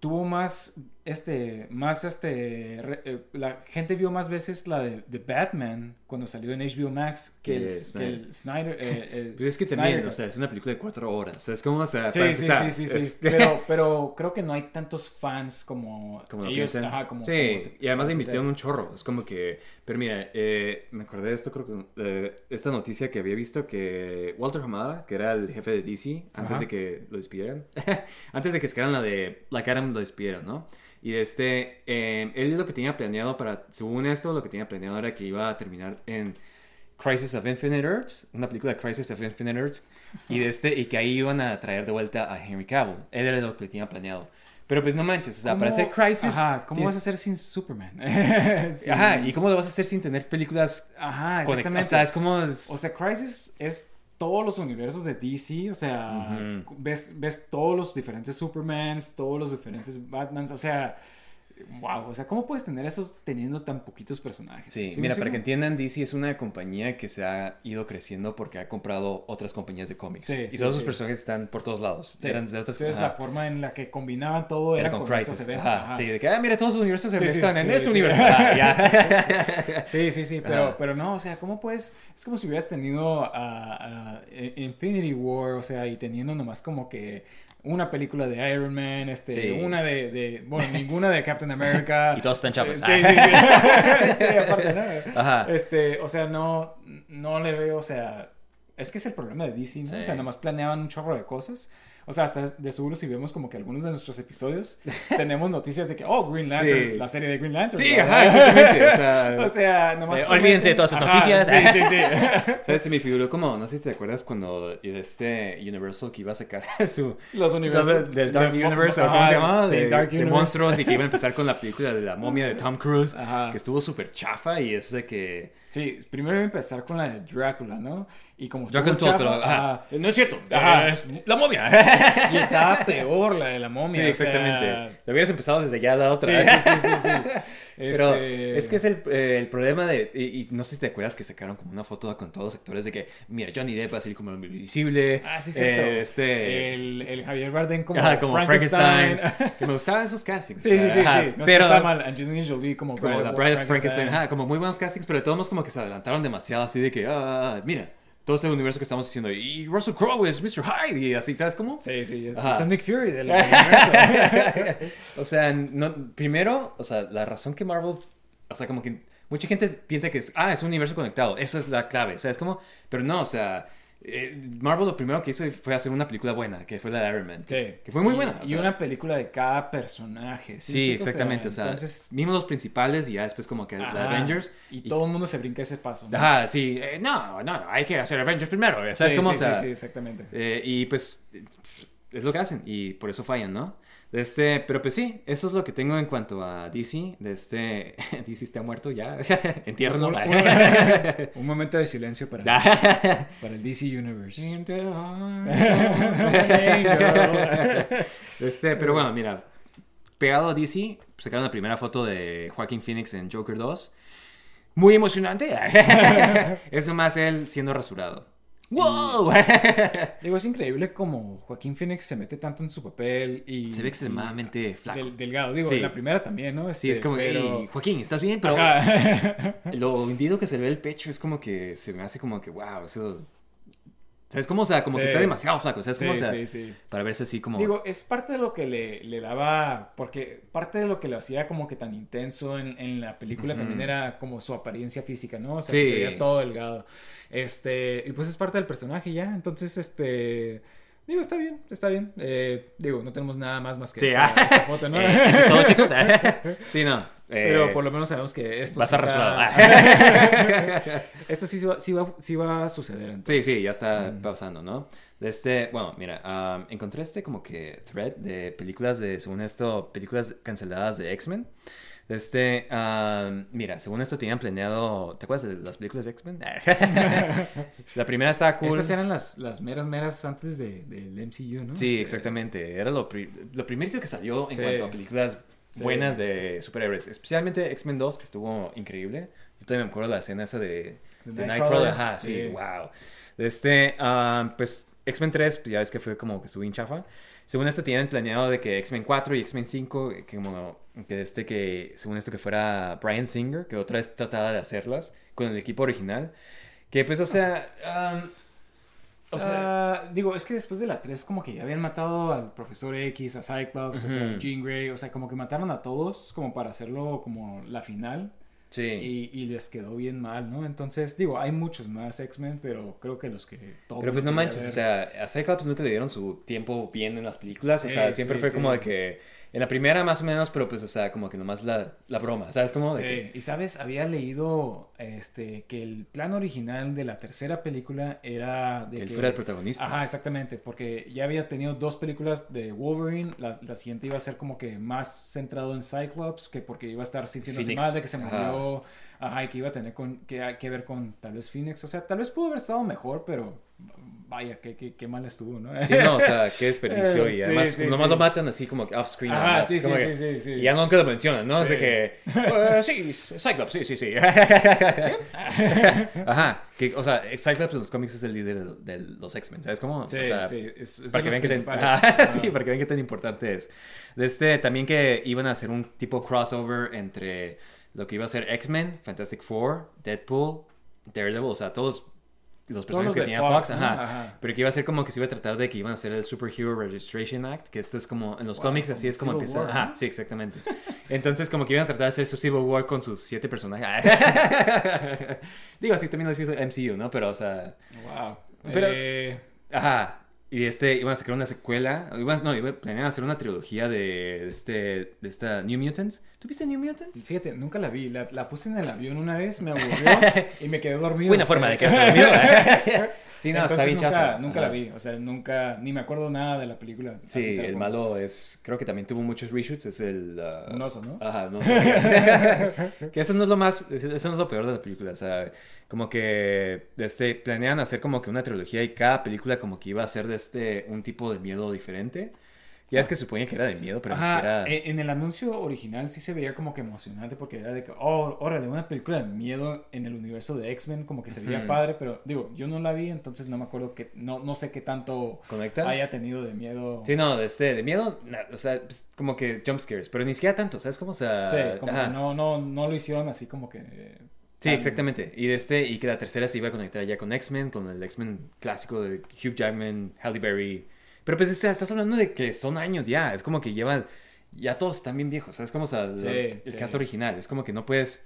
tuvo más este más este re- eh, la gente vio más veces la de, de Batman cuando salió en HBO Max que, el, el que Snyder. el Snyder eh, el Pues es que Snyder también, o sea, es una película de cuatro horas, o sea, es como, o sea, Sí, para sí, sí, sí, sí. es- Pero, pero creo que no hay tantos fans como, como lo ellos. Ajá, como, sí, como se- y además le invirtieron un chorro. Es como que, pero mira, eh, me acordé de esto, creo que eh, esta noticia que había visto que Walter Hamada, que era el jefe de DC, antes Ajá. de que lo despidieran, antes de que sacaran la de Black Adam, lo despidieron, ¿no? Y este, eh, él lo que tenía planeado para, según esto, lo que tenía planeado era que iba a terminar en Crisis of Infinite Earths, una película de Crisis of Infinite Earths, y, de este, y que ahí iban a traer de vuelta a Henry Cavill. Él era lo que tenía planeado. Pero pues no manches, o sea, para hacer ¿Cómo- Crisis... Ajá, ¿cómo tienes- vas a hacer sin Superman? Sí. Ajá, ¿y cómo lo vas a hacer sin tener películas Ajá, conectadas? exactamente. O sea, es como... O sea, Crisis es todos los universos de DC, o sea, ves, ves todos los diferentes Supermans, todos los diferentes Batmans, o sea, wow, o sea, ¿cómo puedes tener eso teniendo tan poquitos personajes? Sí, mira, para que entiendan, DC es una compañía que se ha ido creciendo porque ha comprado otras compañías de cómics. Sí, y sí, todos sus personajes están por todos lados. Eran de otras entonces ajá. la forma en la que combinaban todo era, Era con, estos eventos, Ajá, ajá. Sí, de que, ah, mira, todos los universos se mezclan en sí, este sí. universo. Ah, ya. Sí, sí, sí, pero, pero no, o sea, ¿cómo puedes? Es como si hubieras tenido Infinity War, o sea, y teniendo nomás como que una película de Iron Man, este, una de, de- bueno, ninguna de Captain America. Y todos están Sí, chafas. Sí, sí, sí. Sí, aparte, ¿no? Ajá. Este, o sea, no, no le veo, o sea, es que es el problema de DC, ¿no? Sí. O sea, nomás planeaban un chorro de cosas. O sea, hasta de seguro si vemos como que algunos de nuestros episodios tenemos noticias de que, oh, Green Lantern, Sí. la serie de Green Lantern. Sí, ¿no? ajá, exactamente. O sea, O sea, nomás. Eh, olvídense de todas esas Ajá, noticias. Sí, sí, sí. ¿Sabes? Se me figuró como, no sé si te acuerdas cuando este Universal que iba a sacar su... Los universos. Del, Dark de- Universe, ¿o ajá, ¿cómo se llamaba? Sí, de, Dark de Universe. monstruos y que iba a empezar con la película de la momia de Tom Cruise, Ajá. que estuvo súper chafa y es de que... Sí, primero iba a empezar con la de Drácula, ¿no? Y como estuvo Dracula, chafa, pero... ajá. ajá, No es cierto, Ajá. es la momia. y estaba peor la de la momia. Sí, o sea, exactamente. Lo hubieras empezado desde ya la otra. Sí, sí, sí, sí, sí. Pero Este- es que es el, eh, el problema de. Y, y no sé si te acuerdas que sacaron como una foto con todos los actores de que, mira, Johnny Depp va a salir como invisible. Ah, sí, cierto. eh, este. El, el Javier Bardem como, ajá, como Frankenstein. Frankenstein. que me gustaban esos castings. sí, sí, sí. No pero está mal. Angelina Jolie como, como Bride la Bride Frankenstein. Ajá, como muy buenos castings, pero de todos modos como que se adelantaron demasiado así de que, ah, mira, todo este universo que estamos haciendo. Y Russell Crowe es Mr. Hyde. Y así, ¿sabes cómo? Sí, sí. Ajá. Es Nick Fury del del universo. o sea, no, primero, o sea, la razón que Marvel, o sea, como que mucha gente piensa que es, ah, es un universo conectado, eso es la clave, o sea, es como, pero no, o sea, eh, Marvel lo primero que hizo fue hacer una película buena, que fue la de Iron Man, Sí. que fue muy Y- buena. o Y, sea, una película de cada personaje. Sí, sí, exactamente, o sea, entonces, vimos los principales y ya después como que la ajá, Avengers. Y, todo el mundo se brinca ese paso. ¿no? Ajá, sí, eh, no, no, hay que hacer Avengers primero, ¿sabes Sí, cómo? sí, o sea, sí, sí, exactamente. Eh, y pues es lo que hacen y por eso fallan, ¿no? De Este, pero pues sí, eso es lo que tengo en cuanto a DC. De este, DC está muerto ya. Entiérralo. Un, un- un momento de silencio para, Ah. para el DC Universe. este, pero bueno, mira, pegado a DC, sacaron la primera foto de Joaquín Phoenix en Joker 2. Muy emocionante. es nomás él siendo rasurado. ¡Wow! Digo, es increíble como Joaquín Phoenix se mete tanto en su papel y... Se ve extremadamente y- flaco. del- delgado. Digo, Sí. en la primera también, ¿no? Sí, Este, es como que, pero- "Ey, Joaquín, ¿estás bien? Pero Ajá. lo hundido que se le ve el pecho es como que se me hace como que, wow, eso... ¿Sabes cómo? O sea, como que Sí. está demasiado flaco. ¿Sabes Sí, cómo? O sea, sí, sí. Para verse así como... Digo, es parte de lo que le, le daba, porque parte de lo que lo hacía como que tan intenso en, en la película también era como su apariencia física, ¿no? O sea, que Sí. se veía todo delgado. Este, y pues es parte del personaje ya, entonces, este, digo, está bien, está bien. Eh, digo, no tenemos nada más más que Sí, esta, ah. esta foto, ¿no? Eh, ¿Eso es todo, chicos? sí, no. eh, Pero por lo menos sabemos que esto va a sí estar está- esto sí, va, sí, va, sí va a suceder. Sí, entonces. sí, ya está pasando, ¿no? Este, bueno, mira, am, encontré este como que thread de películas de, según esto, películas canceladas de X-Men. Este, mira, según esto tenían planeado, ¿te acuerdas de las películas de X-Men? La primera estaba cool. Estas eran las, las meras, meras antes de, del MCU, ¿no? Sí, Este, exactamente. Era lo, pri- lo primerito que salió en Sí. cuanto a películas Sí. buenas de superhéroes. Especialmente X-Men 2, que estuvo increíble. Yo también me acuerdo de la escena esa de, Nightcrawler. Ajá, sí, Sí. wow. Este, pues X-Men 3, pues ya ves que fue como que estuvo en chafa. Según esto tienen planeado de que X-Men 4 y X-Men 5, que como que este que, según esto que fuera Brian Singer, que otra vez trataba de hacerlas con el equipo original. Que pues, o sea, o sea, Ah, digo, es que después de la 3 como que ya habían matado al Profesor X, a Cyclops, o sea. Jean Grey, o sea, como que mataron a todos como para hacerlo como la final sí. y, y les quedó bien mal, ¿no? Entonces, digo, hay muchos más X-Men, pero creo que los que... todo Pero pues no manches, ver- o sea, a Cyclops nunca le dieron su tiempo bien en las películas, o sea, siempre sí, fue sí. como de que en la primera más o menos, pero pues, o sea, como que nomás la, la broma, ¿sabes? Como de Sí, que- y sabes, había leído este que el plan original de la tercera película era de Que él fuera el protagonista. Ajá, exactamente, porque ya había tenido dos películas de Wolverine, la, la siguiente iba a ser como que más centrado en Cyclops, que porque iba a estar sintiéndose Phoenix. mal de que se Ajá. murió, ajá, y que iba a tener con, que, que ver con tal vez Phoenix, o sea, tal vez pudo haber estado mejor, pero vaya, qué, qué, qué mal estuvo, ¿no? Sí, no, o sea, qué desperdicio. Y Sí, además, sí, nomás sí. lo matan así como. Ajá, nada más, sí, sí, sí, que- sí, sí. Y ya nunca lo mencionan, ¿no? Así Sí. que. "Eh, sí, Cyclops, sí, sí, sí. Ajá. Que, o sea, Cyclops en los cómics es el líder de, los X-Men, ¿sabes cómo? Sí, o sea, sí, es, es para que vean que. Ajá, Ajá. sí, para que vean qué tan importante es. De este, también que iban a hacer un tipo crossover entre lo que iba a ser X-Men, Fantastic Four, Deadpool, Daredevil, o sea, todos los personajes los que tenía Fox, ajá, Ajá. pero que iba a ser como que se iba a tratar de que iban a hacer el Superhero Registration Act, que esto es como en los Wow, cómics así es como Civil empieza, War, ajá, ¿no? sí, exactamente. Entonces como que iban a tratar de hacer su Civil War con sus siete personajes. Digo, así también lo hizo MCU, ¿no? Pero, o sea, Wow. Pero- Eh, Ajá. Y este, iban a sacar una secuela. Iban, no, iban, planeaban hacer una trilogía de, este, de esta New Mutants. ¿Tú viste New Mutants? Fíjate, nunca la vi. La, la puse en el avión una vez, me aburrió y me quedé dormido. Buena forma de quedarse dormido. Sí, no, está bien nunca, chafa. nunca Ajá. la vi. O sea, nunca, ni me acuerdo nada de la película. Sí, el malo es. Creo que también tuvo muchos reshoots. Es el. ah, Un oso, ¿no? Ajá, un oso. que eso no es lo más. Eso no es lo peor de la película. O sea, como que este, planean hacer como que una trilogía y cada película como que iba a ser de este. Un tipo de miedo diferente. Ya es que suponía que era de miedo, pero ni Ajá, siquiera. en, el anuncio original sí se veía como que emocionante porque era de que, oh, órale, una película de miedo en el universo de X-Men, como que se veía padre, pero digo, yo no la vi, entonces no me acuerdo que, no, no sé qué tanto ¿Conecta? haya tenido de miedo. Sí, no, de este, de miedo, o sea, pues, como que jump scares, pero ni siquiera tanto, ¿sabes cómo? O sea, Sí, como ajá. que no, no, no lo hicieron así como que... Sí, exactamente. Y de este, y que la tercera se iba a conectar ya con X-Men, con el X-Men clásico de Hugh Jackman, Halle Berry. Pero pues este, estás hablando de que son años ya, es como que llevan, ya todos están bien viejos, ¿sabes? Como, o sea, lo- Sí, el sí. cast original, es como que no puedes,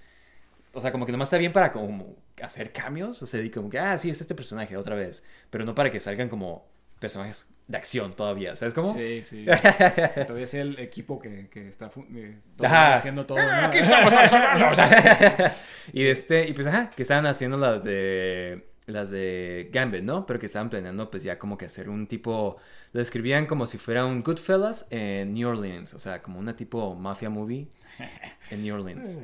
o sea, como que nomás está bien para como hacer cambios, o sea, y como que, ah, sí, es este personaje otra vez, pero no para que salgan como personajes de acción todavía, ¿sabes cómo? Sí, sí. todavía es el equipo que, que está eh, haciendo todo. Ah, ¿no? aquí estamos o sea. y este y pues ajá que estaban haciendo las de las de Gambit no pero que estaban planeando pues ya como que hacer un tipo lo describían como si fuera un Goodfellas en New Orleans o sea como una tipo mafia movie en New Orleans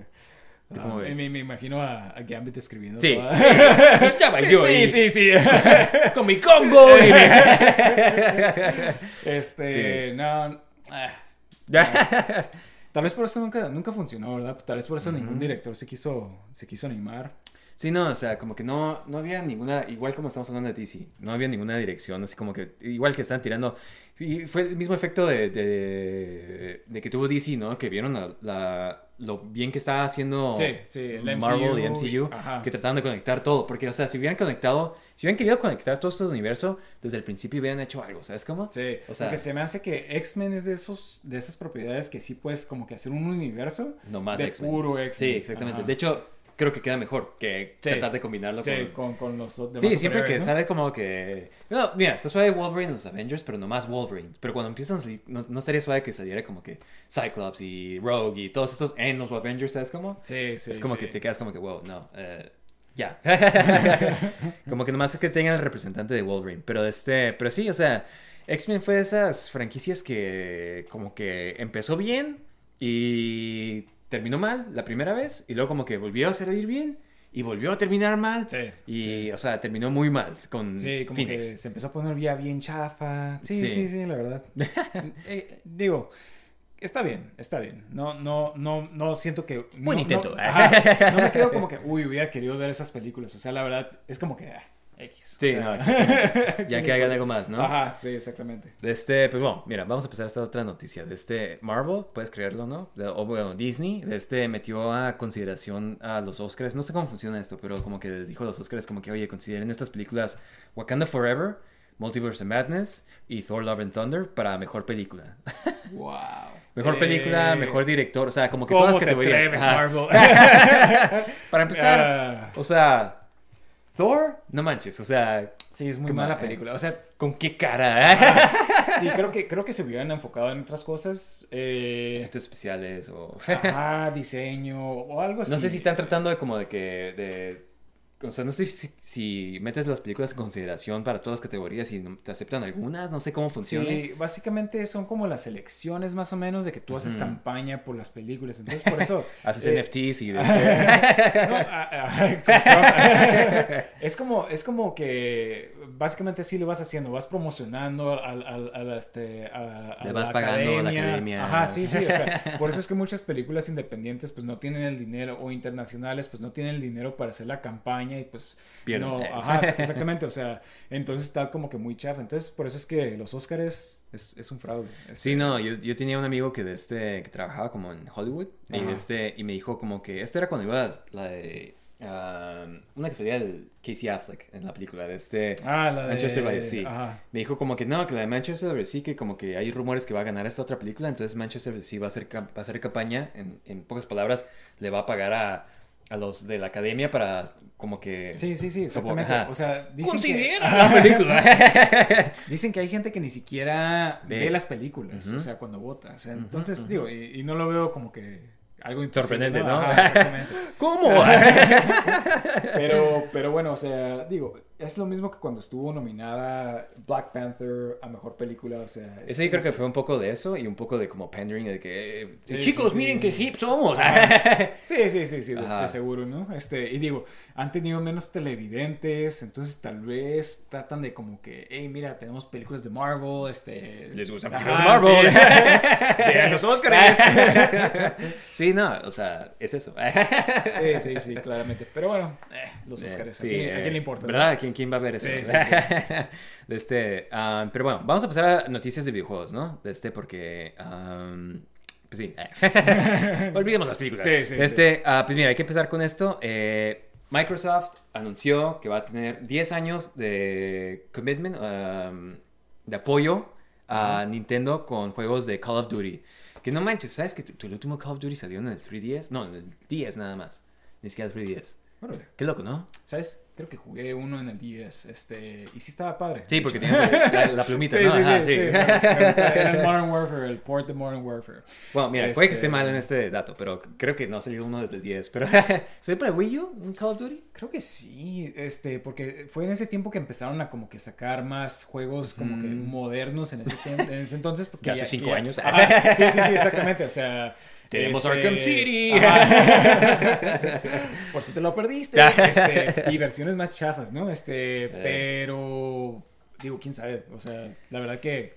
¿Tú cómo Ah, ves? Me, me imagino a, a Gambit escribiendo. Sí. toda- estaba yo sí, sí, sí. con mi combo y Este, Sí. no. ah, tal vez por eso nunca, nunca funcionó, ¿verdad? Tal vez por eso ningún director se quiso, se quiso animar. Sí, no, o sea, como que no, no había ninguna, igual como estamos hablando de DC, no había ninguna dirección, así como que, igual que están tirando, y fue el mismo efecto de, de, de que tuvo DC, ¿no? Que vieron la, la- lo bien que estaba haciendo Sí, sí, el Marvel y MCU, MCU, ajá. que trataban de conectar todo, porque, o sea, si hubieran conectado, si hubieran querido conectar todo este universo, desde el principio hubieran hecho algo, ¿sabes cómo? Sí, o sea, porque se me hace que X-Men es de esos de esas propiedades que sí puedes como que hacer un universo no más de X-Men. puro X-Men. Sí, exactamente. Ajá. De hecho, creo que queda mejor que Sí. tratar de combinarlo Sí, con... con, con los demás Sí, siempre que ¿no? sale como que... No, mira, está suave Wolverine en los Avengers, pero nomás Wolverine. Pero cuando empiezan a salir, no, no estaría suave que saliera como que Cyclops y Rogue y todos estos en los Avengers, ¿sabes cómo? Sí, sí. es como sí. que te quedas como que, wow, no, eh, ya. como que nomás es que tengan el representante de Wolverine. Pero este, pero sí, o sea, X-Men fue de esas franquicias que como que empezó bien y terminó mal la primera vez y luego como que volvió a salir bien y volvió a terminar mal. Sí, Y, o sea, terminó muy mal con Sí, como Phoenix. que se empezó a poner ya bien chafa. Sí, Sí. sí, sí, la verdad. Eh, digo, está bien, está bien. No, no, no, no siento que. Buen no- intento. No, ajá, no me quedo como que, uy, hubiera querido ver esas películas. O sea, la verdad, es como que. ah, X. o Sí, sea, no, exactamente. Ya que hagan algo más, ¿no? Ajá, sí, exactamente. De este, pues bueno, mira, vamos a empezar esta otra noticia. De este Marvel, puedes creerlo, ¿no? De- o bueno, Disney, de este metió a consideración a los Oscars. No sé cómo funciona esto, pero como que les dijo a los Oscars como que, oye, consideren estas películas Wakanda Forever, Multiverse of Madness y Thor Love and Thunder para mejor película. Wow. mejor película, mejor director, o sea, como que ¿Cómo todas las te categorías. Para empezar, Ah. o sea, Thor, no manches, o sea, Sí, es muy Come mala película. O sea, ¿con qué cara? sí, creo que, creo que se hubieran enfocado en otras cosas. Eh, Efectos especiales o... ajá, diseño o algo así. No sé si están tratando de como de que... De, o sea, no sé si, si metes las películas en consideración para todas las categorías y te aceptan algunas. No sé cómo funciona. Sí, básicamente son como las elecciones más o menos de que tú haces campaña por las películas. Entonces, por eso... Haces eh, NFTs y... no, ah, es como es como que básicamente así lo vas haciendo vas promocionando al, al- al, este a, Le vas pagando a la academia. ajá sí sí o sea, por eso es que muchas películas independientes pues no tienen el dinero o internacionales pues no tienen el dinero para hacer la campaña y pues Pierden. no ajá exactamente o sea entonces está como que muy chafa entonces por eso es que los Oscars es, es un fraude Es- Sí, no, yo, yo tenía un amigo que de este que trabajaba como en Hollywood y Ajá. este y me dijo como que este era cuando iba la de una que salía el Casey Affleck en la película de este ah la de Manchester by the Sea. ajá Me dijo como que no, que la de Manchester by the Sea, que como que hay rumores que va a ganar esta otra película, entonces Manchester by the Sea va a hacer, va a hacer campaña, en, en pocas palabras, le va a pagar a, a los de la academia para como que... Sí, sí, sí, exactamente. ajá. O sea, dicen que, la película. dicen que hay gente que ni siquiera ve, Ve. las películas, o sea, cuando vota. O sea, entonces, digo, y, y no lo veo como que algo Sorprendente, ¿no? Ajá, exactamente. ¿Cómo? pero, pero bueno, o sea, digo, es lo mismo que cuando estuvo nominada Black Panther a mejor película, o sea... es yo creo que fue un poco de eso y un poco de como pandering de que eh, Sí, chicos, sí, sí. miren qué hip somos. Sí, sí, sí, sí, de, de seguro, ¿no? Este, y digo, han tenido menos televidentes, entonces tal vez tratan de como que, hey, mira, tenemos películas de Marvel, este... Les gustan películas de Marvel. Vean los Oscars. sí, no, o sea, es eso. sí, sí, sí, claramente. Pero bueno, eh, los Oscars, Sí, ¿a, quién, a eh, quién le importa? ¿Verdad? ¿A quién, quién va a ver eso? Sí, sí, De este, ah, pero bueno, vamos a pasar a noticias de videojuegos, ¿no? De este, porque. am, pues sí. Olvidemos las películas. Sí, sí, este, ah, pues mira, hay que empezar con esto. Eh, Microsoft anunció que va a tener 10 años de commitment, am, de apoyo a Nintendo con juegos de Call of Duty. Que no manches, ¿sabes que tu, tu- el último Call of Duty salió en el 3DS? No, en el 10 nada más. Ni siquiera el 3DS. Órale. Qué loco, ¿no? ¿Sabes? Creo que jugué uno en el 10, este, y sí estaba padre. Sí, porque el- la, la plumita, Sí, ¿no? sí, Ajá, sí, sí. Era el Modern Warfare, el port de Modern Warfare. Bueno, mira, puede que Este- esté mal en este dato, pero creo que no ha salido uno desde el 10. Pero, ¿se para Wii U? ¿Un Call of Duty? Creo que sí, este, porque fue en ese tiempo que empezaron a como que sacar más juegos como que modernos en ese, en ese entonces. Porque Ya hace cinco ya- años. Ajá, sí, sí, sí, exactamente, o sea... Tenemos este, Arkham City. Por si te lo perdiste. este, y versiones más chafas, ¿no? Este, pero... Digo, quién sabe, o sea, la verdad que...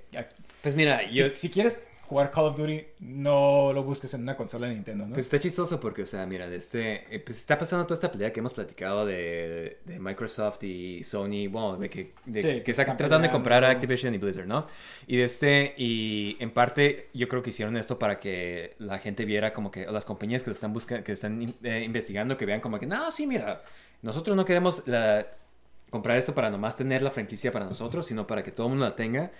Pues mira, yo... Si, si quieres jugar Call of Duty, no lo busques en una consola de Nintendo, ¿no? Pues está chistoso porque, o sea, mira, de este, eh, pues está pasando toda esta pelea que hemos platicado de, de Microsoft y Sony, bueno, de que, de Sí, que que están tratando de comprar a. Activision y Blizzard, ¿no? Y de este, y en parte yo creo que hicieron esto para que la gente viera como que, o las compañías que lo están buscando, que están eh, investigando, que vean como que, no, sí, mira, nosotros no queremos la- comprar esto para nomás tener la franquicia para nosotros, sino para que todo el mundo la tenga.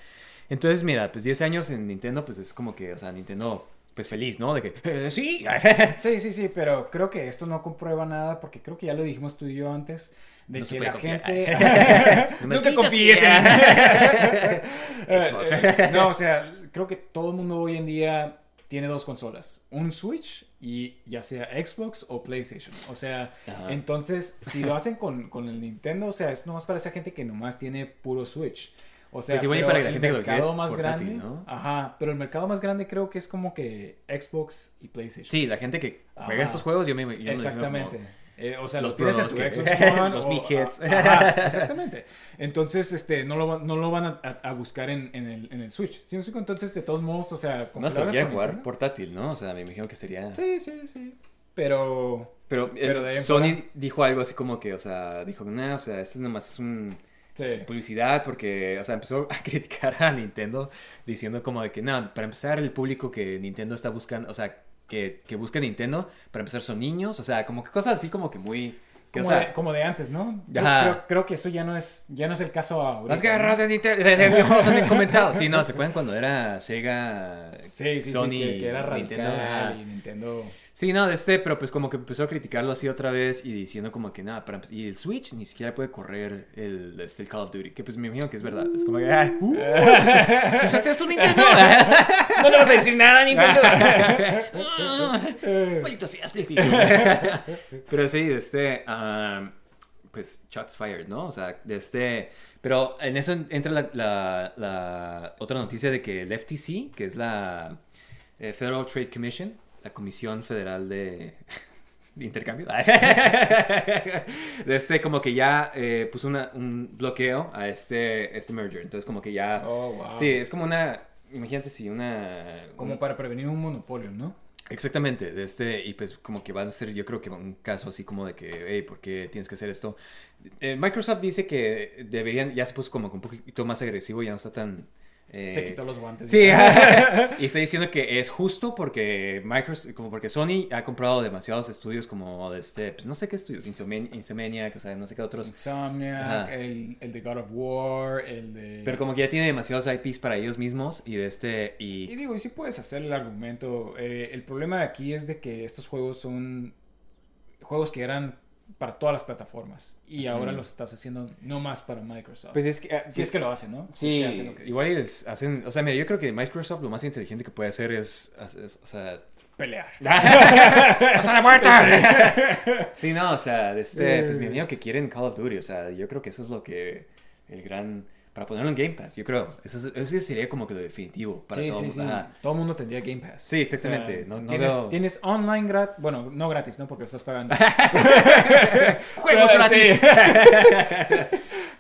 Entonces, mira, pues 10 años en Nintendo, pues es como que, o sea, Nintendo, pues feliz, ¿no? De que, "Eh, sí, Sí, sí, sí, pero creo que esto no comprueba nada porque creo que ya lo dijimos tú y yo antes de No que la confiar. gente No quitas confíes en Xbox. Eh, No, o sea, creo que todo el mundo hoy en día tiene dos consolas, un Switch y ya sea Xbox o PlayStation. O sea, Ajá. entonces si lo hacen con, con el Nintendo, o sea, es nomás para esa gente que nomás tiene puro Switch. O sea, Pues igual para la el gente que lo mercado más portátil, grande, ¿no? ajá, pero el mercado más grande creo que es como que Xbox y PlayStation. Sí, la gente que juega Ajá. estos juegos, yo me yo Exactamente. como- Eh, o sea, los los que- Xbox One los o- big hits. ajá, exactamente. Entonces, este, no lo, no lo van a, a- a buscar en, en el, en el Switch. ¿Sí me explico? Entonces, de todos modos, o sea... como No es que hagas quiera con jugar portátil, ¿no? O sea, me imagino que sería... Sí, sí, sí. Pero... Pero, eh, Pero en Sony fuera- dijo algo así como que, o sea, dijo, no, o sea, esto nomás es un... Sí. publicidad porque, o sea, empezó a criticar a Nintendo diciendo como de que, no, para empezar el público que Nintendo está buscando, o sea, que, que busca Nintendo, para empezar son niños, o sea, como que cosas así como que muy... Que, Como, o sea, de, como de antes, ¿no? Ajá. creo, creo que eso ya no es, ya no es el caso ahora. Las guerras de Nintendo de videojuegos han comenzado. Sí, no, ¿se acuerdan cuando era Sega, Sí, sí, Sony, sí, que, que era Nintendo? Ajá. y Nintendo... Sí, no, de este, pero pues como que empezó a criticarlo así otra vez y diciendo como que nada, para y el Switch ni siquiera puede correr el, este, el Call of Duty, que pues me imagino que es verdad. Es como que, ah, uh, ¿escuchaste eso, Nintendo? no le vas a decir nada, Nintendo. Maldito seas, PlayStation. pero sí, de este, pues shots fired, ¿no? O sea, de este, pero en eso entra la, la- la otra noticia de que el FTC, que es la eh, Federal Trade Commission, la Comisión Federal de, de Intercambio, de este como que ya eh, puso una- un bloqueo a este, este merger. Entonces como que ya... Oh, wow. Sí, es como una... Imagínate si una... Como un- para prevenir un monopolio, ¿no? Exactamente, de este, y pues como que va a ser yo creo que un caso así como de que, hey, ¿por qué tienes que hacer esto? Eh, Microsoft dice que deberían, ya se puso como un poquito más agresivo, ya no está tan... eh, Se quitó los guantes. Sí, y está diciendo que es justo porque Microsoft, como porque Sony ha comprado demasiados estudios como de este, pues no sé qué estudios, Insomnia, Insomniac, o sea, no sé qué otros, Insomniac, el, el de God of War, el de... pero como que ya tiene demasiados IPs para ellos mismos y de este, Y y digo, y sí puedes hacer el argumento. eh, el problema de aquí es de que estos juegos son juegos que eran para todas las plataformas. Y ahora los estás haciendo no más para Microsoft. pues es que... ah, si es que lo hacen, ¿no? Si Sí, es que hacen lo que igual hacen, o sea, mira, yo creo que Microsoft lo más inteligente que puede hacer es, es- es- o sea, pelear. ¡Hasta la muerte! sí, no, o sea, este, pues me imagino que quieren Call of Duty, o sea, yo creo que eso es lo que el gran para ponerlo en Game Pass, yo creo. Eso, es- eso sería como que lo definitivo para Sí, todo sí, el sí. mundo. Ajá. Todo el mundo tendría Game Pass. Sí, exactamente. No- no tienes, veo- tienes online gratis. Bueno, no gratis, ¿no? Porque lo estás pagando. ¡Juegos gratis!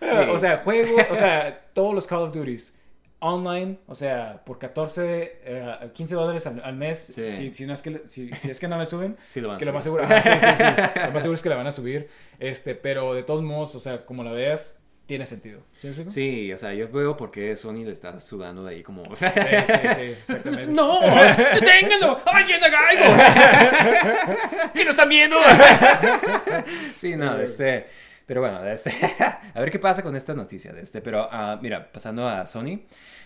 sí. O sea, juegos, o sea, todos los Call of Duties online, o sea, por 14, eh, 15 dólares al, al mes, Sí. si, si no es que, si, si es que no le suben, Sí lo van a que lo más seguro, sí, sí, sí, lo más seguro es que la van a subir, este, pero de todos modos, o sea, como la veas, tiene sentido. ¿Sí o sea, yo veo por qué Sony le está sudando de ahí como... Sí, sí, sí, exactamente. ¡No! ¡Deténganlo! ¡Alguien haga algo! ¿Qué no están viendo? sí, no, este... Pero bueno, este, a ver qué pasa con esta noticia. de Este, pero ah, mira, pasando a Sony.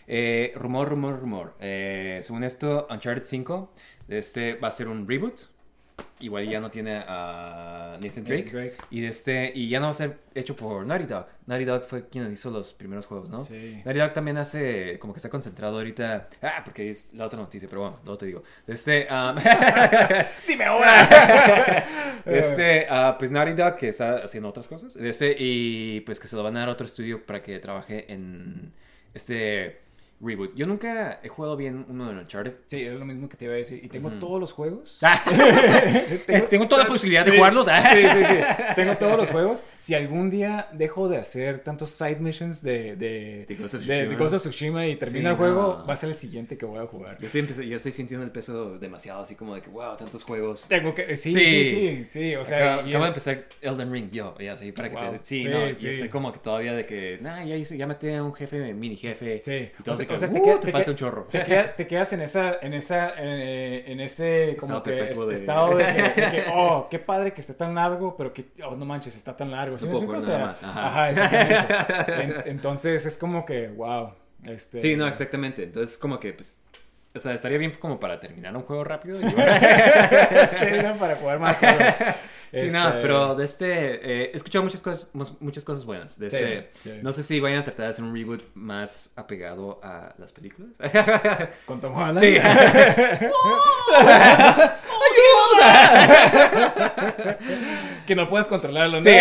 eh, rumor, rumor, rumor. Eh, según esto, Uncharted 5 este, va a ser un reboot. Igual ya no tiene a Nathan Drake. Drake. Y, de este, y ya no va a ser hecho por Naughty Dog. Naughty Dog fue quien hizo los primeros juegos, ¿no? Sí. Naughty Dog también hace, como que está concentrado ahorita. Ah, porque es la otra noticia, pero bueno, luego te digo. Este, um, Dime ahora. este, ah, pues Naughty Dog que está haciendo otras cosas. Este, y pues que se lo van a dar a otro estudio para que trabaje en este reboot. Yo nunca he jugado bien uno de Uncharted. Sí, es lo mismo que te iba a decir. Y tengo todos los juegos. Tengo toda la posibilidad de Sí, jugarlos. ah. Sí, sí, sí. Tengo todos los juegos. Si algún día dejo de hacer tantos side missions de, de, De Ghost of de- de Tsushima. Ghost of Tsushima y termina Sí, el juego, no. va a ser el siguiente que voy a jugar. Yo estoy, yo estoy sintiendo el peso demasiado, así como de que, wow, tantos juegos. Tengo que. Sí, Sí. sí, sí. sí, o sea, Acabo, acabo de empezar Elden Ring, yo, ya así para que Wow. te... Sí, Sí, no, y sí. estoy como que todavía de que, nah, ya, hice, ya metí a un jefe, mini jefe. Sí, todo o sea, "Uh, te, queda- te te falta queda- un chorro. Te, queda- te quedas en esa, en esa, eh, en ese como Estado que de- estado de que, de que, oh, qué padre que esté tan largo, pero que, oh, no manches, está tan largo. Entonces es como que, wow. Este, Sí, no, exactamente. Entonces, como que, pues, o sea, estaría bien como para terminar un juego rápido. y- sí, ¿no? para jugar más cosas. Sí, Este, no, pero de este, eh, he escuchado muchas cosas, muchas cosas buenas. De este, sí. no sé si vayan a tratar de hacer un reboot más apegado a las películas. Con Tom Holland. Sí. que no puedes controlarlo, ¿no? Sí.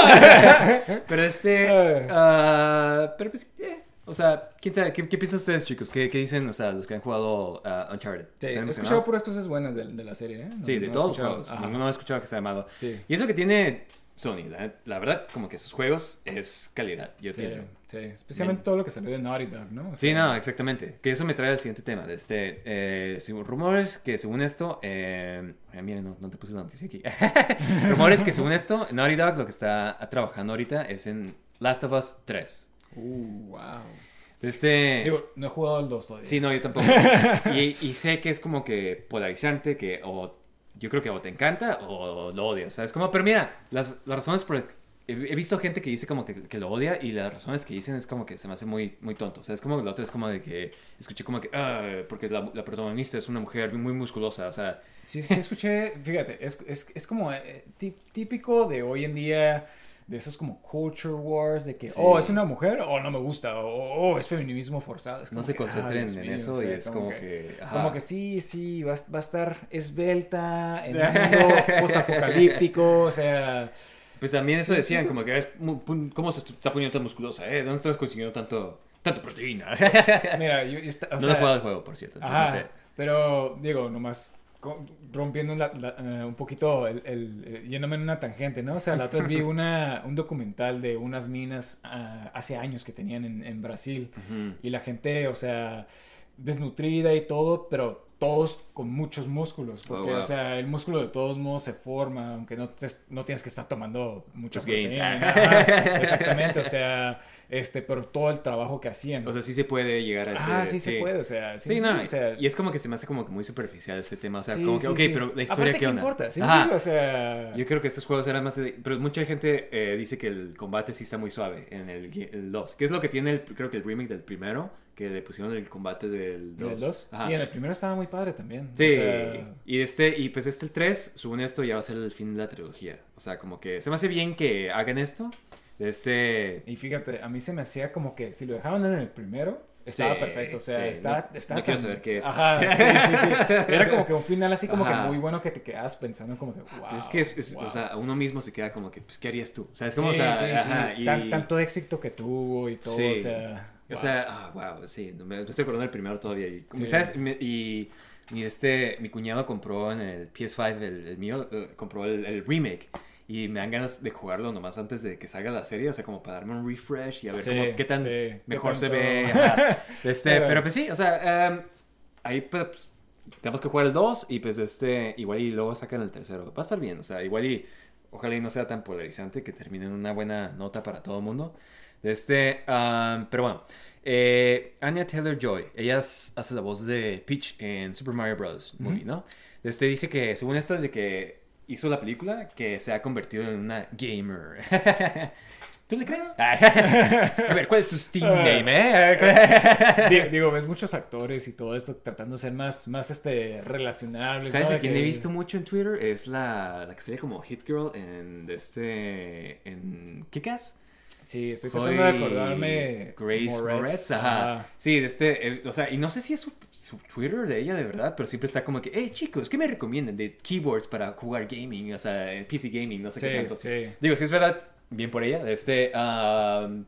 pero este, ah, pero pues, eh, o sea, quién sabe, ¿qué, qué piensan ustedes, chicos? ¿Qué, qué dicen, o sea, los que han jugado ah, Uncharted? Sí, ¿Están he escuchado puras cosas buenas de, de la serie, ¿eh? No- Sí, de no he todos los juegos. Ajá. Ninguno ha escuchado que sea malo. Sí. Y es lo que tiene Sony. La, la verdad, como que sus juegos es calidad, yo Sí, pienso. sí, especialmente todo lo que salió de Naughty Dog, ¿no? O Sí, no, exactamente. Que eso me trae al siguiente tema. Este, eh, según rumores que según esto, eh, miren, no, no te puse la noticia aquí. rumores que según esto, Naughty Dog lo que está trabajando ahorita es en Last of Us 3. Uh, wow. Este, Digo, no he jugado el 2 todavía. sí, no, yo tampoco. y, y sé que es como que polarizante, que o yo creo que o te encanta o lo odias, ¿sabes? Como, pero mira, las, las razones por... He he visto gente que dice como que, que lo odia y las razones que dicen es como que se me hace muy, muy tonto. O sea, es como la otra es como de que escuché como que, ah, porque la, la protagonista es una mujer muy musculosa. O sea, Sí, sí, escuché, fíjate, es, es, es como eh, tí- típico de hoy en día, de esos como culture wars, de que, Sí. oh, es una mujer, o no me gusta, o oh, es feminismo forzado. Es No se que, concentren Dios en mío, eso o sea, y es como que. Como que sí, sí, va, a- va a estar esbelta en un mundo postapocalíptico, o sea... pues también eso decían, como que, ¿cómo se está poniendo tan musculosa? ¿Eh? ¿Dónde estás consiguiendo tanto, tanto proteína? Mira, yo, o no sea, he jugado el juego, por cierto. Entonces, Ajá, pero digo, nomás rompiendo la- la- eh, un poquito, el, el- eh, yéndome en una tangente, ¿no? O sea, la otra vez vi una, un documental de unas minas ah, hace años que tenían en, en Brasil y la gente, o sea, desnutrida y todo, pero todos con muchos músculos, porque, Oh, wow. o sea, el músculo de todos modos se forma, aunque no, te- no tienes que estar tomando muchas Los gains. exactamente, o sea, este, pero todo el trabajo que hacían. O sea, sí se puede llegar a ese... Ah, sí, se puede, o sea, Sí, sí, no, o sea, y es como que se me hace como que muy superficial ese tema, o sea, Sí, como que, sí, ok, sí. pero la historia, Aparte, ¿qué ¿qué onda? importa? Sí, sí, o sea... Yo creo que estos juegos eran más de... Pero mucha gente eh, dice que el combate sí está muy suave en el 2. Que es lo que tiene, el, creo que el remake del primero, que le pusieron el combate del 2. ¿En el 2? Ajá. Y en el primero estaba muy padre también. Sí, O sea, y este, y pues este el 3, según esto, ya va a ser el fin de la trilogía. O sea, como que se me hace bien que hagan esto. Este... y fíjate, a mí se me hacía como que si lo dejaban en el primero, estaba Sí, perfecto. O sea, sí. estaba, No- estaba no quiero tan- saber qué- Ajá, sí, sí, sí. Era como que un final así como Ajá. que muy bueno que te quedas pensando como que, wow. es que, es, es- wow. o sea, uno mismo se queda como que, pues, ¿qué harías tú? O sea, es como, Sí, o sea, ajá, y- Tan- tanto éxito que tuvo y todo, o sea... O wow. sea, ah, wow, sí, me, estoy acordando del primero todavía. Y, Sí. ¿sabes? Y, y este, mi cuñado compró en el PS5, el, el mío, eh, compró el, el remake. Y me dan ganas de jugarlo nomás antes de que salga la serie, o sea, como para darme un refresh y a ver Sí, cómo- qué tan sí, qué mejor se tanto- ve. ajá. Este, pero pues sí, o sea, em, ahí pues, tenemos que jugar el 2 y pues este, igual y luego sacan el tercero. Va a estar bien, o sea, igual y ojalá y no sea tan polarizante, que termine en una buena nota para todo el mundo. Este, am, pero bueno, eh, Anya Taylor Joy, ella hace la voz de Peach en Super Mario Bros. Movie, ¿no? Este dice que, según esto, desde que hizo la película, que se ha convertido en una gamer. ¿Tú le crees? A ver, ¿cuál es tu Steam name, eh? Digo, digo, ves muchos actores y todo esto tratando de ser más, más este, relacionables. ¿Sabes ¿no? a quién que- he visto mucho en Twitter? Es la, la que sería como Hit Girl en este en Kick-Ass. Sí, estoy tratando de acordarme. Grace Moretz, ajá. Sí, de este, eh, o sea, y no sé si es su, su Twitter de ella de verdad, pero siempre está como que, hey chicos, ¿qué me recomiendan de keyboards para jugar gaming? O sea, en PC gaming, no sé qué tanto. sí. Digo, si es verdad, bien por ella. Este, um,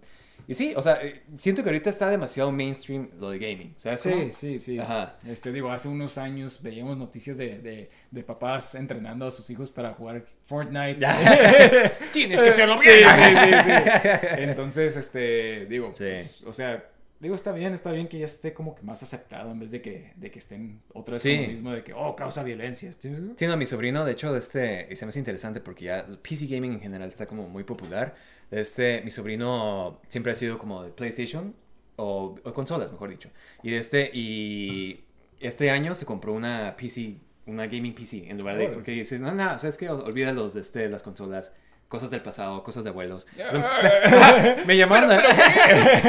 y sí, o sea, eh, siento que ahorita está demasiado mainstream lo de gaming. ¿Sabes Sí, cómo? sí, sí. Ajá. Este, digo, hace unos años veíamos noticias de, de, de papás entrenando a sus hijos para jugar Fortnite. Tienes que hacerlo Sí, bien. sí, sí, sí. Entonces, este, digo, Sí. pues, o sea, digo, está bien, está bien que ya esté como que más aceptado en vez de que, de que estén otra vez Sí. con lo mismo de que, oh, causa violencia. ¿sí? Sí, no, mi sobrino, de hecho, este, y se me hace interesante porque ya el PC gaming en general está como muy popular. Este, mi sobrino siempre ha sido como de PlayStation o, o consolas, mejor dicho. Y este, y este año se compró una PC, una gaming PC, en lugar de, porque dices, no, no, sabes que olvídalos de este, las consolas. Cosas del pasado, cosas de abuelos. me llamaron a-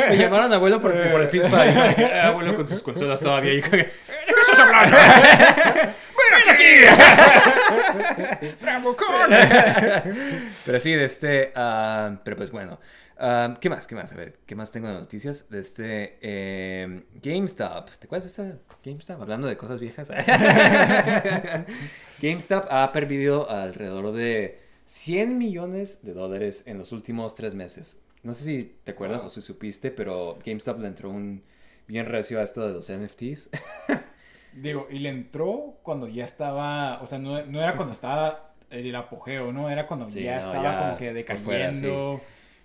me llamaron abuelo por, por el PS5. ¿no? Abuelo con sus consolas todavía. Y, ¿De qué estás hablando? Pero sí, de este. ah, pero pues bueno. Ah, ¿Qué más? ¿Qué más? A ver, ¿qué más tengo de noticias? De este. eh, GameStop. ¿Te acuerdas de GameStop? Hablando de cosas viejas. GameStop ha perdido alrededor de 100 millones de dólares en los últimos tres meses. No sé si te acuerdas Wow. o si supiste, pero GameStop le entró un bien recio a esto de los NFTs. Digo, y le entró cuando ya estaba, o sea, no, no era cuando estaba el apogeo, ¿no? Era cuando Sí, ya no, estaba ya como que decayendo. fuera, sí.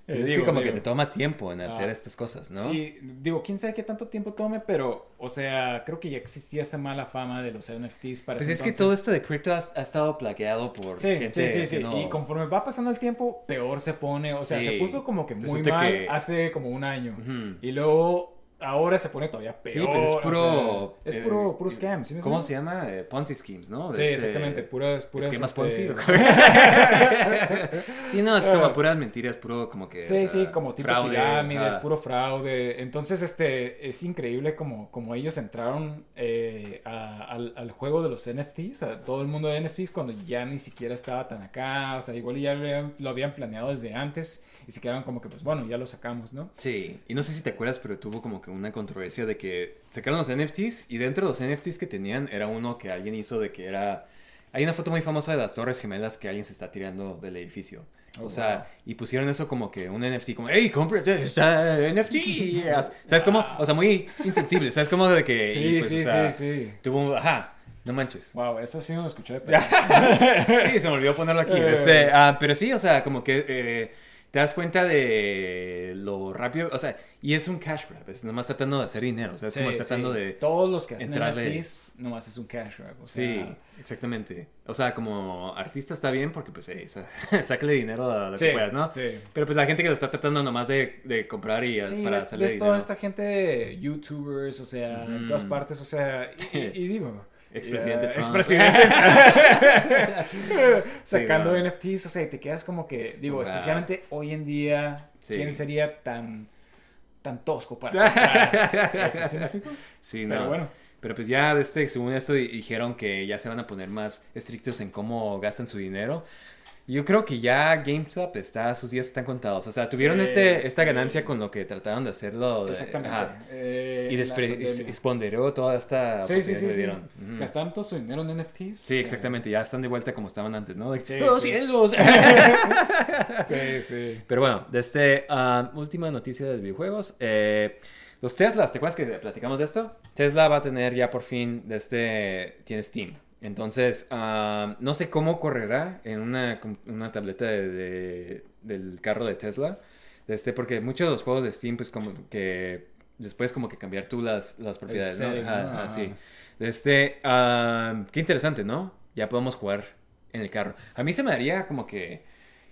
Eh, Pues es que digo, como que digo, te toma tiempo en hacer Ah, estas cosas, ¿no? Sí, digo, quién sabe qué tanto tiempo tome, pero, o sea, creo que ya existía esa mala fama de los NFTs para Pues es que entonces. todo esto de cripto ha, ha estado plaqueado por Sí, gente sí, sí, sí. haciendo- Y conforme va pasando el tiempo, peor se pone. O sea, Sí. se puso como que muy Resulta mal que- hace como un año. Ujú. Y luego, ahora se pone todavía peor. Sí, pues es o puro... sea, es eh, puro, puro scam. ¿sí me ¿Cómo se llama? Eh, Ponzi schemes, ¿no? Sí, este- exactamente. Puras, puras. Esquemas este, Ponzi. sí, no, es como puras mentiras, puro como que... Sí, o sea, sí, como tipo fraude, pirámides, puro fraude. Entonces, este, es increíble como, como ellos entraron eh, a- al, al juego de los NFTs, a todo el mundo de NFTs, cuando ya ni siquiera estaba tan acá. O sea, igual ya lo habían, lo habían planeado desde antes y se quedaron como que, pues bueno, ya lo sacamos, ¿no? Sí, y no sé si te acuerdas, pero tuvo como que una controversia de que sacaron los NFTs y dentro de los NFTs que tenían era uno que alguien hizo de que era... Hay una foto muy famosa de las Torres Gemelas que alguien se está tirando del edificio. Oh, o sea, wow. y pusieron eso como que un NFT, como, hey, cómprate esta NFT. ¿Sabes cómo? O sea, muy insensible. ¿Sabes cómo? De que... Sí, pues, sí, o sea, sí, sí. Tuvo... Ajá, no manches. Wow, eso sí no lo escuché. Pero... Sí, se me olvidó ponerlo aquí. Este, ah, pero sí, o sea, como que eh, te das cuenta de lo rápido, o sea, y es un cash grab, es nomás tratando de hacer dinero, o sea, es como Sí, tratando sí. de... Todos los que hacen entrarle- NFTs, nomás es un cash grab. O Sí, sea, exactamente. O sea, como artista está bien porque pues, eh, sa- sácale dinero a lo Sí, que puedas, ¿no? sí. Pero pues la gente que lo está tratando nomás de, de comprar y Sí, para ves, hacerle ves dinero. toda esta gente, youtubers, o sea, en todas partes, o sea, y digo... Expresidente Trump. Expresidentes. Sacando. NFTs, o sea, y te quedas como que, digo, Wow. especialmente hoy en día, Sí. ¿quién sería tan, tan tosco para comprar eso? ¿Sí me explico? Sí, Pero no. bueno. Pero pues ya, este, según esto, di- dijeron que ya se van a poner más estrictos en cómo gastan su dinero. Yo creo que ya GameStop está, sus días están contados. O sea, tuvieron Sí, este, esta ganancia con lo que trataron de hacerlo. de- Exactamente. Eh, Y la despre- pandemia. esponderó toda esta Sí, sí, sí. que sí. Gastaron todo su dinero en NFTs. Sí, O sea, exactamente. Ya están de vuelta como estaban antes, ¿no? De, Sí, ¡Oh, sí. cielos! Sí, sí. Pero bueno, de este ah, última noticia de videojuegos. eh, los Teslas, ¿te acuerdas que platicamos de esto? Tesla va a tener ya por fin de este tiene Steam. Entonces, ah, no sé cómo correrá en una, una tableta de- de- del carro de Tesla. De este, porque muchos de los juegos de Steam, pues como que después como que cambiar tú las, las propiedades, ¿no? ajá, Ajá. sí. De este, ah, qué interesante, ¿no? Ya podemos jugar en el carro. A mí se me daría como que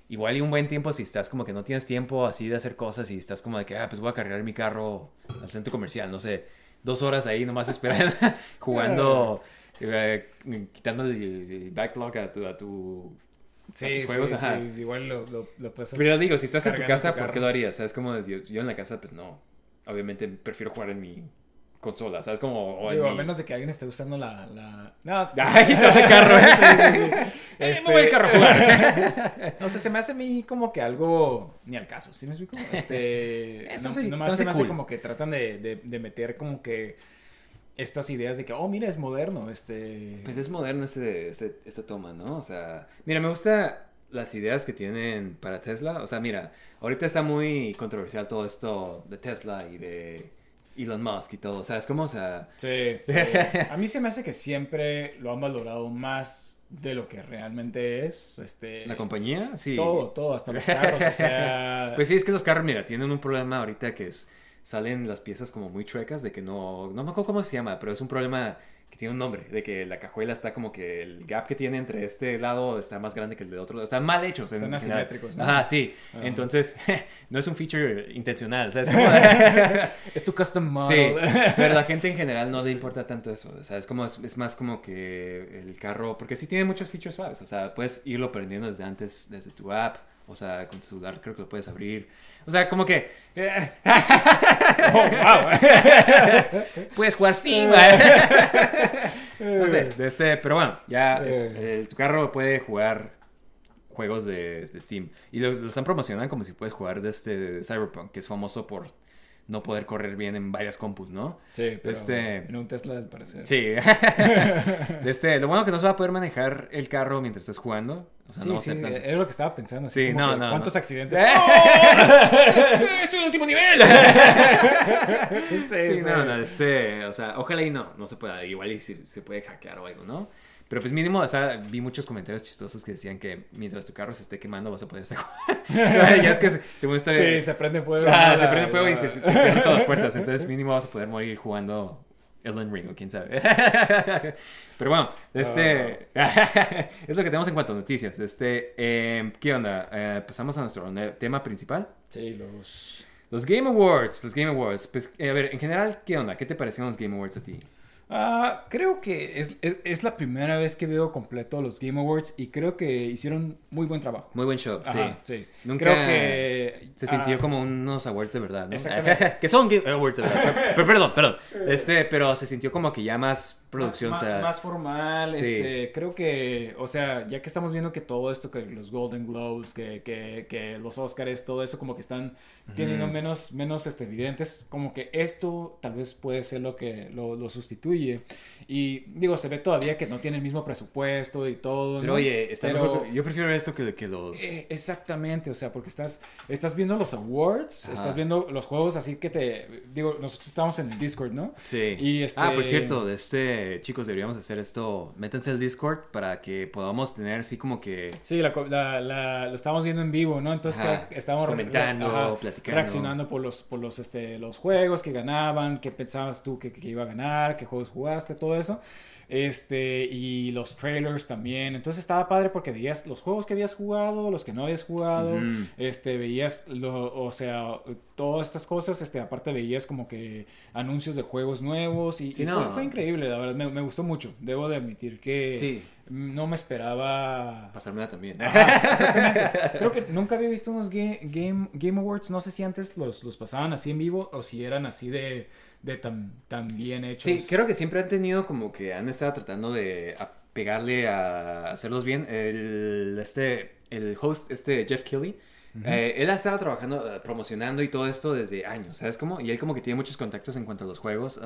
igual y un buen tiempo si estás como que no tienes tiempo así de hacer cosas y estás como de que, ah, pues voy a cargar mi carro al centro comercial, no sé, dos horas ahí nomás esperando, jugando, eh, quitando el, el backlog a tu, a tu a tus sí, juegos, ajá. sí, igual lo, lo, lo puedes hacer. Pero digo, si estás en tu casa, tu ¿por qué lo harías? ¿Sabes? Como yo, yo en la casa, pues no. Obviamente prefiero jugar en mi consola, ¿sabes? Como... o Digo, a menos de que alguien esté usando la... la... No. Ay, al carro, ¿eh? Sí. Eh, Este- me voy al carro a jugar. No sé, se me hace a mí como que algo ni al caso, ¿sí me explico? Este, Eso no, nomás se se me hace hace cool. como que tratan de, de, de meter como que estas ideas de que, oh, mira, es moderno, este... Pues es moderno este, este, esta toma, ¿no? O sea, mira, me gusta las ideas que tienen para Tesla. O sea, mira, ahorita está muy controversial todo esto de Tesla y de Elon Musk y todo. O sea, es como, o sea... Sí, sí. A mí se me hace que siempre lo han valorado más de lo que realmente es, este... La compañía, sí. Todo, todo, hasta los carros, o sea... Pues sí, es que los carros, mira, tienen un problema ahorita que es... Salen las piezas como muy chuecas de que no... No me acuerdo cómo se llama, pero es un problema que tiene un nombre. De que la cajuela está como que el gap que tiene entre este lado está más grande que el de otro lado. Están mal hechos. en Están general. asimétricos, ¿no? Ajá, sí. Ajá. Entonces, no es un feature intencional. ¿sabes? Como- es tu custom Sí, model. pero a la gente en general no le importa tanto eso. O sea, es como es, es más como que el carro, porque sí tiene muchos features suaves. O sea, puedes irlo aprendiendo desde antes, desde tu app. O sea, con tu celular creo que lo puedes abrir. O sea, como que eh, Oh, wow. puedes jugar Steam. no sé, de este, pero bueno, ya es- eh, tu carro puede jugar juegos de, de Steam. Y los, los están promocionando como si puedes jugar de este Cyberpunk, que es famoso por no poder correr bien en varias compus, ¿no? Sí, pero Este- en un Tesla al parecer. Sí. Este, lo bueno que no se va a poder manejar el carro mientras estés jugando. O sea, Sí, no sí, era lo que estaba pensando. así Sí, no, que no, ¿Cuántos no. accidentes? ¡Estoy en último nivel! sí, Sí, sí. no, no, este, o sea, ojalá y no, no se pueda, igual y si- se puede hackear o algo, ¿no? Pero pues mínimo, o sea, vi muchos comentarios chistosos que decían que mientras tu carro se esté quemando vas a poder estar jugando. ya es que se- según esto... Sí, se prende fuego. Ah, se prende fuego y la- se, se cierran todas las puertas, entonces mínimo vas a poder morir jugando Elden Ring o quién sabe. Pero bueno, este es lo que tenemos en cuanto a noticias. Este, eh, ¿qué onda? Eh, pasamos a nuestro tema principal. Sí, los... Los Game Awards, los Game Awards. Pues, eh, a ver, en general, ¿qué onda? ¿Qué te parecieron los Game Awards a ti? Ah, creo que es, es, es la primera vez que veo completo los Game Awards y creo que hicieron muy buen trabajo. Muy buen show, Ajá, sí. sí. Nunca Creo que... se sintió ah, como unos awards de verdad, ¿no? Exactamente. que son Game Awards de verdad. Pero, pero perdón, perdón. Este, pero se sintió como que ya más producción, más, o sea, más formal, Sí. este, creo que, o sea, ya que estamos viendo que todo esto, que los Golden Globes, que, que, que los Oscars, todo eso como que están teniendo menos, menos este, evidentes, como que esto tal vez puede ser lo que lo, lo sustituye. Y digo, se ve todavía que no tiene el mismo presupuesto y todo. Pero ¿no? oye, está Pero- mejor yo prefiero esto que, que los... eh, exactamente, o sea, porque estás, estás viendo los awards, Ajá. estás viendo los juegos así que te, digo, nosotros estamos en el Discord, ¿no? Sí. Y este- Ah, por cierto, de este, chicos, deberíamos hacer esto. Métanse al Discord para que podamos tener así como que... Sí, la, la- la- lo estábamos viendo en vivo, ¿no? Entonces Ajá, re- comentando, ajá, platicando. reaccionando por los, por los, este, los juegos que ganaban, qué pensabas tú que, que iba a ganar, qué juegos jugaste, todo eso. Este, y los trailers también. Entonces estaba padre porque veías los juegos que habías jugado, los que no habías jugado, este, veías, lo, o sea, todas estas cosas, este, aparte veías como que anuncios de juegos nuevos y, Sí, y no. fue, fue increíble, la verdad, me, me gustó mucho. Debo de admitir que Sí. no me esperaba Pasármela también. Ajá, exactamente. Creo que nunca había visto unos ga- game, game Awards. No sé si antes los, los pasaban así en vivo o si eran así de, de tan, tan bien hechos. Sí, creo que siempre han tenido como que han estado tratando de pegarle a hacerlos bien. El, este, el host, este Jeff Kelly, eh, él ha estado trabajando, eh, promocionando y todo esto desde años, ¿sabes cómo? Y él como que tiene muchos contactos en cuanto a los juegos,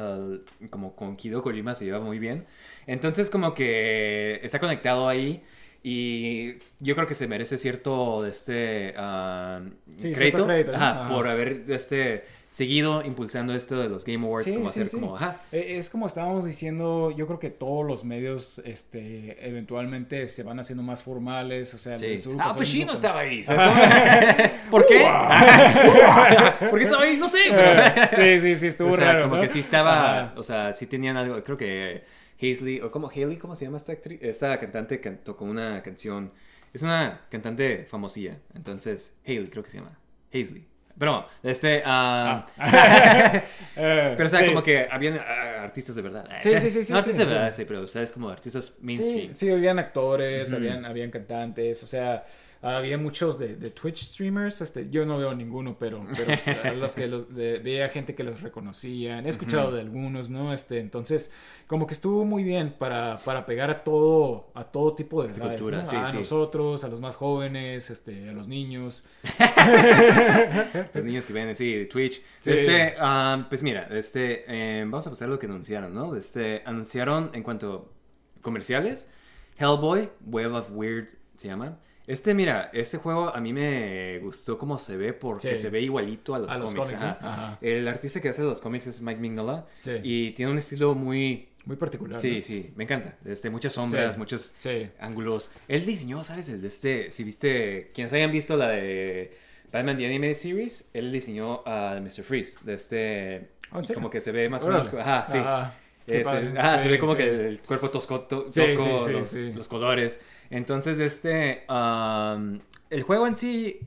como con Kido Kojima se lleva muy bien. Entonces como que está conectado ahí y yo creo que se merece cierto este ah, Sí, crédito, cierto crédito, ¿no? ajá, Ajá. por haber este seguido impulsando esto de los Game Awards, Sí, como sí, hacer sí. como, ajá, Eh, Es como estábamos diciendo, yo creo que todos los medios este, eventualmente se van haciendo más formales, o sea... Ah, pasó pues con- estaba ahí. ¿Por qué? ¿Por qué estaba ahí? No sé. Pero... Sí, sí, sí, estuvo o sea, raro, como ¿no? que sí estaba, Ajá. o sea, sí tenían algo, creo que Hazley, o como Haley, ¿cómo se llama esta actriz? Esta cantante can- tocó una canción, es una cantante famosilla, entonces, Haley creo que se llama, Hazley. Pero, este, ah, Eh, pero o sea, sí. como que habían ah, artistas de verdad. Sí, sí, sí, sí, No sí, artistas de verdad, sí, pero, ¿sabes? Como artistas mainstream. sí, habían actores, habían, habían cantantes, o sea, había muchos de, de Twitch streamers, este, yo no veo ninguno, pero, pero o sea, los que los, de- veía gente que los reconocían, he escuchado de algunos, ¿no? Este, entonces, como que estuvo muy bien para, para pegar a todo, a todo tipo de edades, cultura, ¿no? sí, a sí. nosotros, a los más jóvenes, este, a los niños. Los niños que ven, sí, de Twitch. Sí. Este, ah, pues mira, este, eh, vamos a pasar lo que anunciaron, ¿no? Este, anunciaron en cuanto a comerciales, Hellboy, Web of Weird se llama. Este, mira, este juego a mí me gustó cómo se ve porque Sí. se ve igualito a los A los cómics. El artista que hace los cómics es Mike Mignola Sí. y tiene un estilo muy... Muy particular. Sí, ¿no? sí, me encanta. Este, muchas sombras, Sí. muchos Sí. ángulos. Él diseñó, ¿sabes? El de este, si viste, quienes hayan visto la de Batman The Anime Series, él diseñó a Mr. Freeze, de este, Oh, ¿en serio? como que se ve más o menos, ajá, sí. Ajá. Es, se ve como que el cuerpo tosco, to- Sí, tosco, sí, sí, los, sí. los colores. Entonces, este, um, el juego en sí,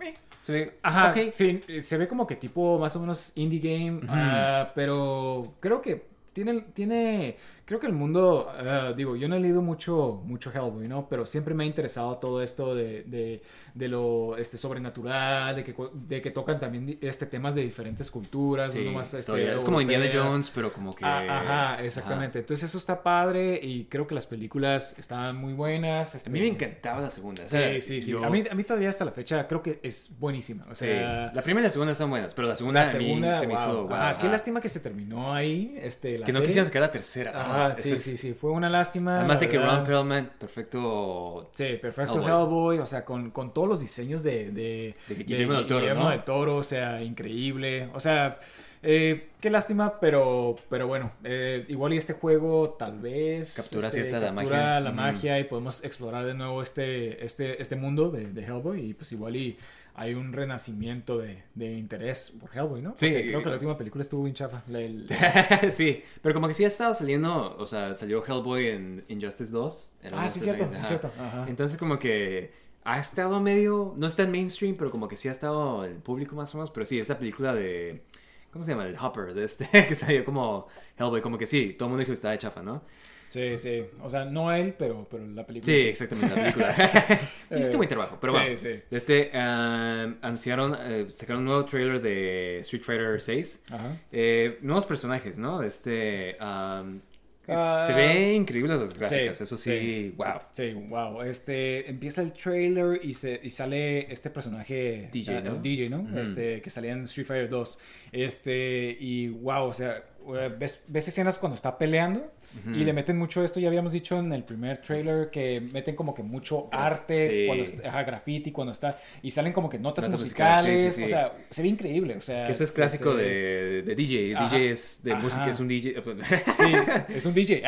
eh, se ve, Ajá, sí, se ve como que tipo más o menos indie game, ah, pero creo que tiene, tiene, creo que el mundo, ah, digo, yo no he leído mucho, mucho Hellboy, ¿no? Pero siempre me ha interesado todo esto de, de, de lo este, sobrenatural, de que, de que tocan también este, temas de diferentes culturas, Sí, no nomás, este, es como Indiana. Jones, pero como que... Ah, ajá, exactamente. Entonces eso está padre y creo que las películas están muy buenas. A este, mí me encantaba la segunda. o Sí, sea, sí, sí. yo- A, mí, a mí todavía hasta la fecha creo que es buenísima. O Sí, sea, la primera y la segunda están buenas, pero la segunda, la a mí segunda, se me hizo... wow, Ajá, qué lástima que se terminó ahí. Este, la Que no serie. quisieran sacar la tercera. Ajá, Sí, es- sí, sí. Fue una lástima. Además de que. Ron Perlman, perfecto. Sí, perfecto Hellboy. Hellboy. o sea, con, con todos los diseños de, de, De Guillermo del Toro, Guillermo ¿no? del Toro, o sea, increíble. O sea, eh, qué lástima, pero, pero bueno, eh, igual y este juego tal vez Captura este, cierta la captura magia. la magia y podemos explorar de nuevo este, este, este mundo de, de Hellboy y pues igual y hay un renacimiento de, de interés por Hellboy, ¿no? Sí. Porque creo que la última película estuvo bien chafa. La- el- sí, pero como que sí ha estado saliendo, o sea, salió Hellboy en Injustice 2. era Ah, sí, cierto, sí, cierto. ajá. Entonces como que ha estado medio, no está en mainstream, pero como que sí ha estado el público más o menos, pero sí, esta película de, ¿cómo se llama? El Hopper, de este, que salió como Hellboy, como que sí, todo el mundo dijo que estaba de chafa, ¿no? Sí, sí. O sea, no él, pero, pero la película. Sí, exactamente, la película. Hiciste buen trabajo, pero Sí, bueno. sí. Este, um, anunciaron, eh, sacaron un nuevo trailer de Street Fighter 6. Ajá. Eh, nuevos personajes, ¿no? Este, um, Ah, se ve increíbles las gráficas, Sí, eso sí, wow. Sí, wow. Este, empieza el trailer y, se, y sale este personaje... DJ, ah, ¿no? DJ, ¿no? Ujú. Este, que salía en Street Fighter 2. Este, y wow, o sea, ves, ves escenas cuando está peleando y le meten mucho esto, ya habíamos dicho en el primer trailer que meten como que mucho arte, sí. cuando está, ajá, graffiti, cuando está... Y salen como que notas Notas musicales, musicales, sí, sí, o sea, se ve increíble, o sea... Que eso es clásico se- de, de DJ. Ajá. DJ es de Ajá. música, es un DJ. Sí, es un DJ.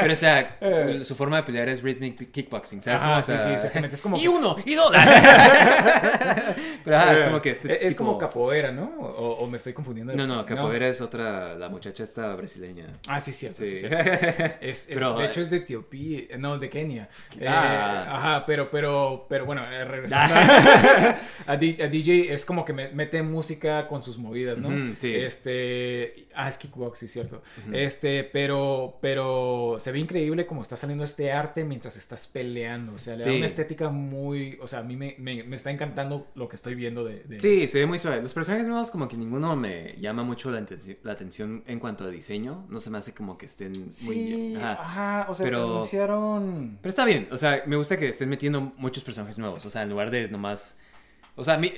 Pero, o sea, su forma de pelear es rhythmic kickboxing, ¿sabes? Ajá, cómo? O sí, sea, sí, exactamente. Es como Y uno, y dos. Pero ajá, es como que este. Es tipo- como capoeira, ¿no? O, o me estoy confundiendo. de- No, no, capoeira es otra, la muchacha esta brasileña. Ah, sí, cierto. Sí. Sí. cierto. Es, es- Pero, de eh, hecho, es de Etiopía. eh, No, de Kenia. Eh, Ah. ajá, pero, pero, pero bueno, eh, regresando a, DJ, es como que me- mete música con sus movidas, ¿no? Sí. Este. Ah, es kickbox, sí, cierto. Este, pero, pero se ve increíble como está saliendo este arte mientras estás peleando. O sea, le da una estética muy. O sea, a mí me, me- me está encantando lo que estoy viendo de. de- Sí, se ve muy suave. Los personajes nuevos como que ninguno me llama mucho la, la atención. en cuanto a diseño. No se me hace como que estén muy Sí, bien. Ajá. ajá, o sea, Pero- anunciaron... Pero está bien, o sea, me gusta que estén metiendo muchos personajes nuevos, o sea, en lugar de nomás... O sea, mí,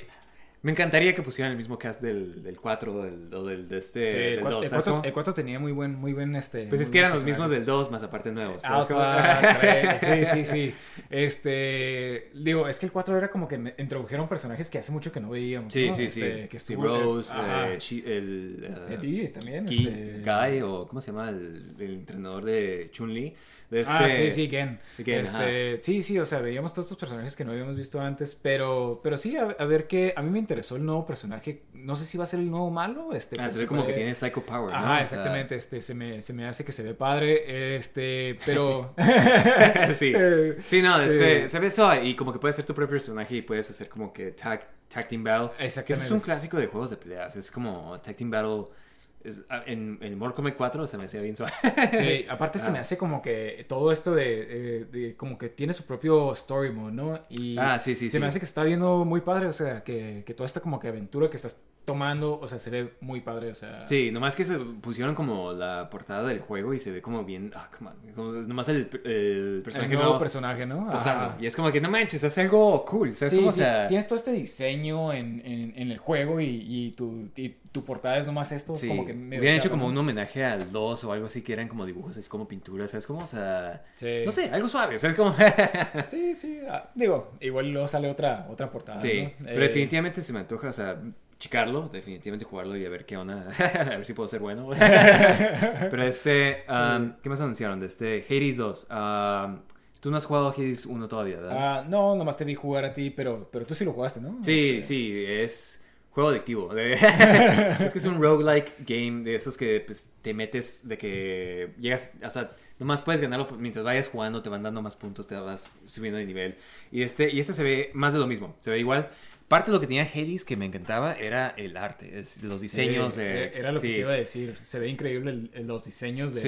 me encantaría que pusieran el mismo cast del, del 4 del, o del, de este, Sí, el del 4, 2, ¿sabes cómo? el 4 tenía muy buen, muy buen, este... Pues es que eran los mismos del personajes. 2, más aparte nuevos. Alpha, tres, sí, sí, sí. Este, digo, es que el 4 era como que me- introdujeron personajes que hace mucho que no veíamos. Sí, ¿no? sí, sí. Este, que Steve estuvo- Rose, ajá. eh, Shi- el... eh, Eh, DJ también, Ki- este- Guy, o ¿cómo se llama? El, el entrenador de Chun-Li. Ah, este- sí, sí, Gen. Gen, Este, sí, sí, o sea, veíamos todos estos personajes que no habíamos visto antes, pero, pero sí, a, a ver qué, a mí me interesó el nuevo personaje, no sé si va a ser el nuevo malo, este. Ah, se ve como que tiene Psycho Power, ¿no? Ajá, O sea, exactamente, este, se me, se me hace que se ve padre, este, pero... sí. Eh, Sí, no, sí. este, se ve suave y como que puedes ser tu propio personaje y puedes hacer como que tag, tag team battle. Exactamente. es un clásico de juegos de peleas. Es como tag team battle. Es, ah, en, en Kombat 4 se me hacía bien suave. Sí, aparte se me Ah. hace como que todo esto de, eh, de como que tiene su propio story mode, ¿no? Y Ah, sí, sí, se sí. me hace que está viendo muy padre, o sea, que, que toda esta como que aventura que estás tomando, o sea, se ve muy padre, o sea... Sí, nomás que se pusieron como la portada del juego y se ve como bien. Ah, come on, como nomás el, el El personaje nuevo nuevo personaje, ¿no? posando. Ajá. Y es como que no manches, hace algo cool. ¿Sabes Sí, cómo? O sí, sea, tienes todo este diseño en, en, en el juego y, y tu, y tu portada es nomás esto, es Sí, como que medio hubieran hecho como ¿no? un homenaje al 2 o algo así que eran como dibujos, así como pinturas, ¿sabes cómo? O sea, Sí. no sé, algo suave, ¿sabes cómo? Sí, sí, ah, digo, igual luego sale otra, otra portada, Sí, ¿no? pero Eh, definitivamente se me antoja, o sea, chicarlo, definitivamente jugarlo y a ver qué onda, a ver si puedo ser bueno. pero este, um, ¿qué más anunciaron? De este Hades 2. um, Tú no has jugado Hades 1 todavía, ¿verdad? Ah, no, nomás te vi jugar a ti, pero, pero tú sí lo jugaste, ¿no? sí, Este, sí, es juego adictivo. es que es un roguelike game de esos que pues, te metes, de que llegas, o sea, nomás puedes ganarlo mientras vayas jugando, te van dando más puntos, te vas subiendo de nivel. Y este, y este se ve más de lo mismo, se ve igual. Parte de lo que tenía Hades que me encantaba era el arte, es, los diseños. Sí, de, eh, era lo sí. que te iba a decir. Se ve increíble el- el- los diseños de.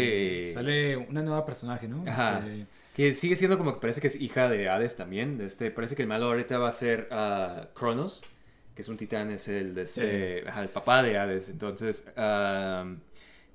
Sí. Sale una nueva personaje, ¿no? Ajá. Este, Que sigue siendo como que parece que es hija de Hades también. De este, parece que el malo ahorita va a ser ah, Cronos, que es un titán, es el, de este, ajá, el papá de Hades. Entonces, ah,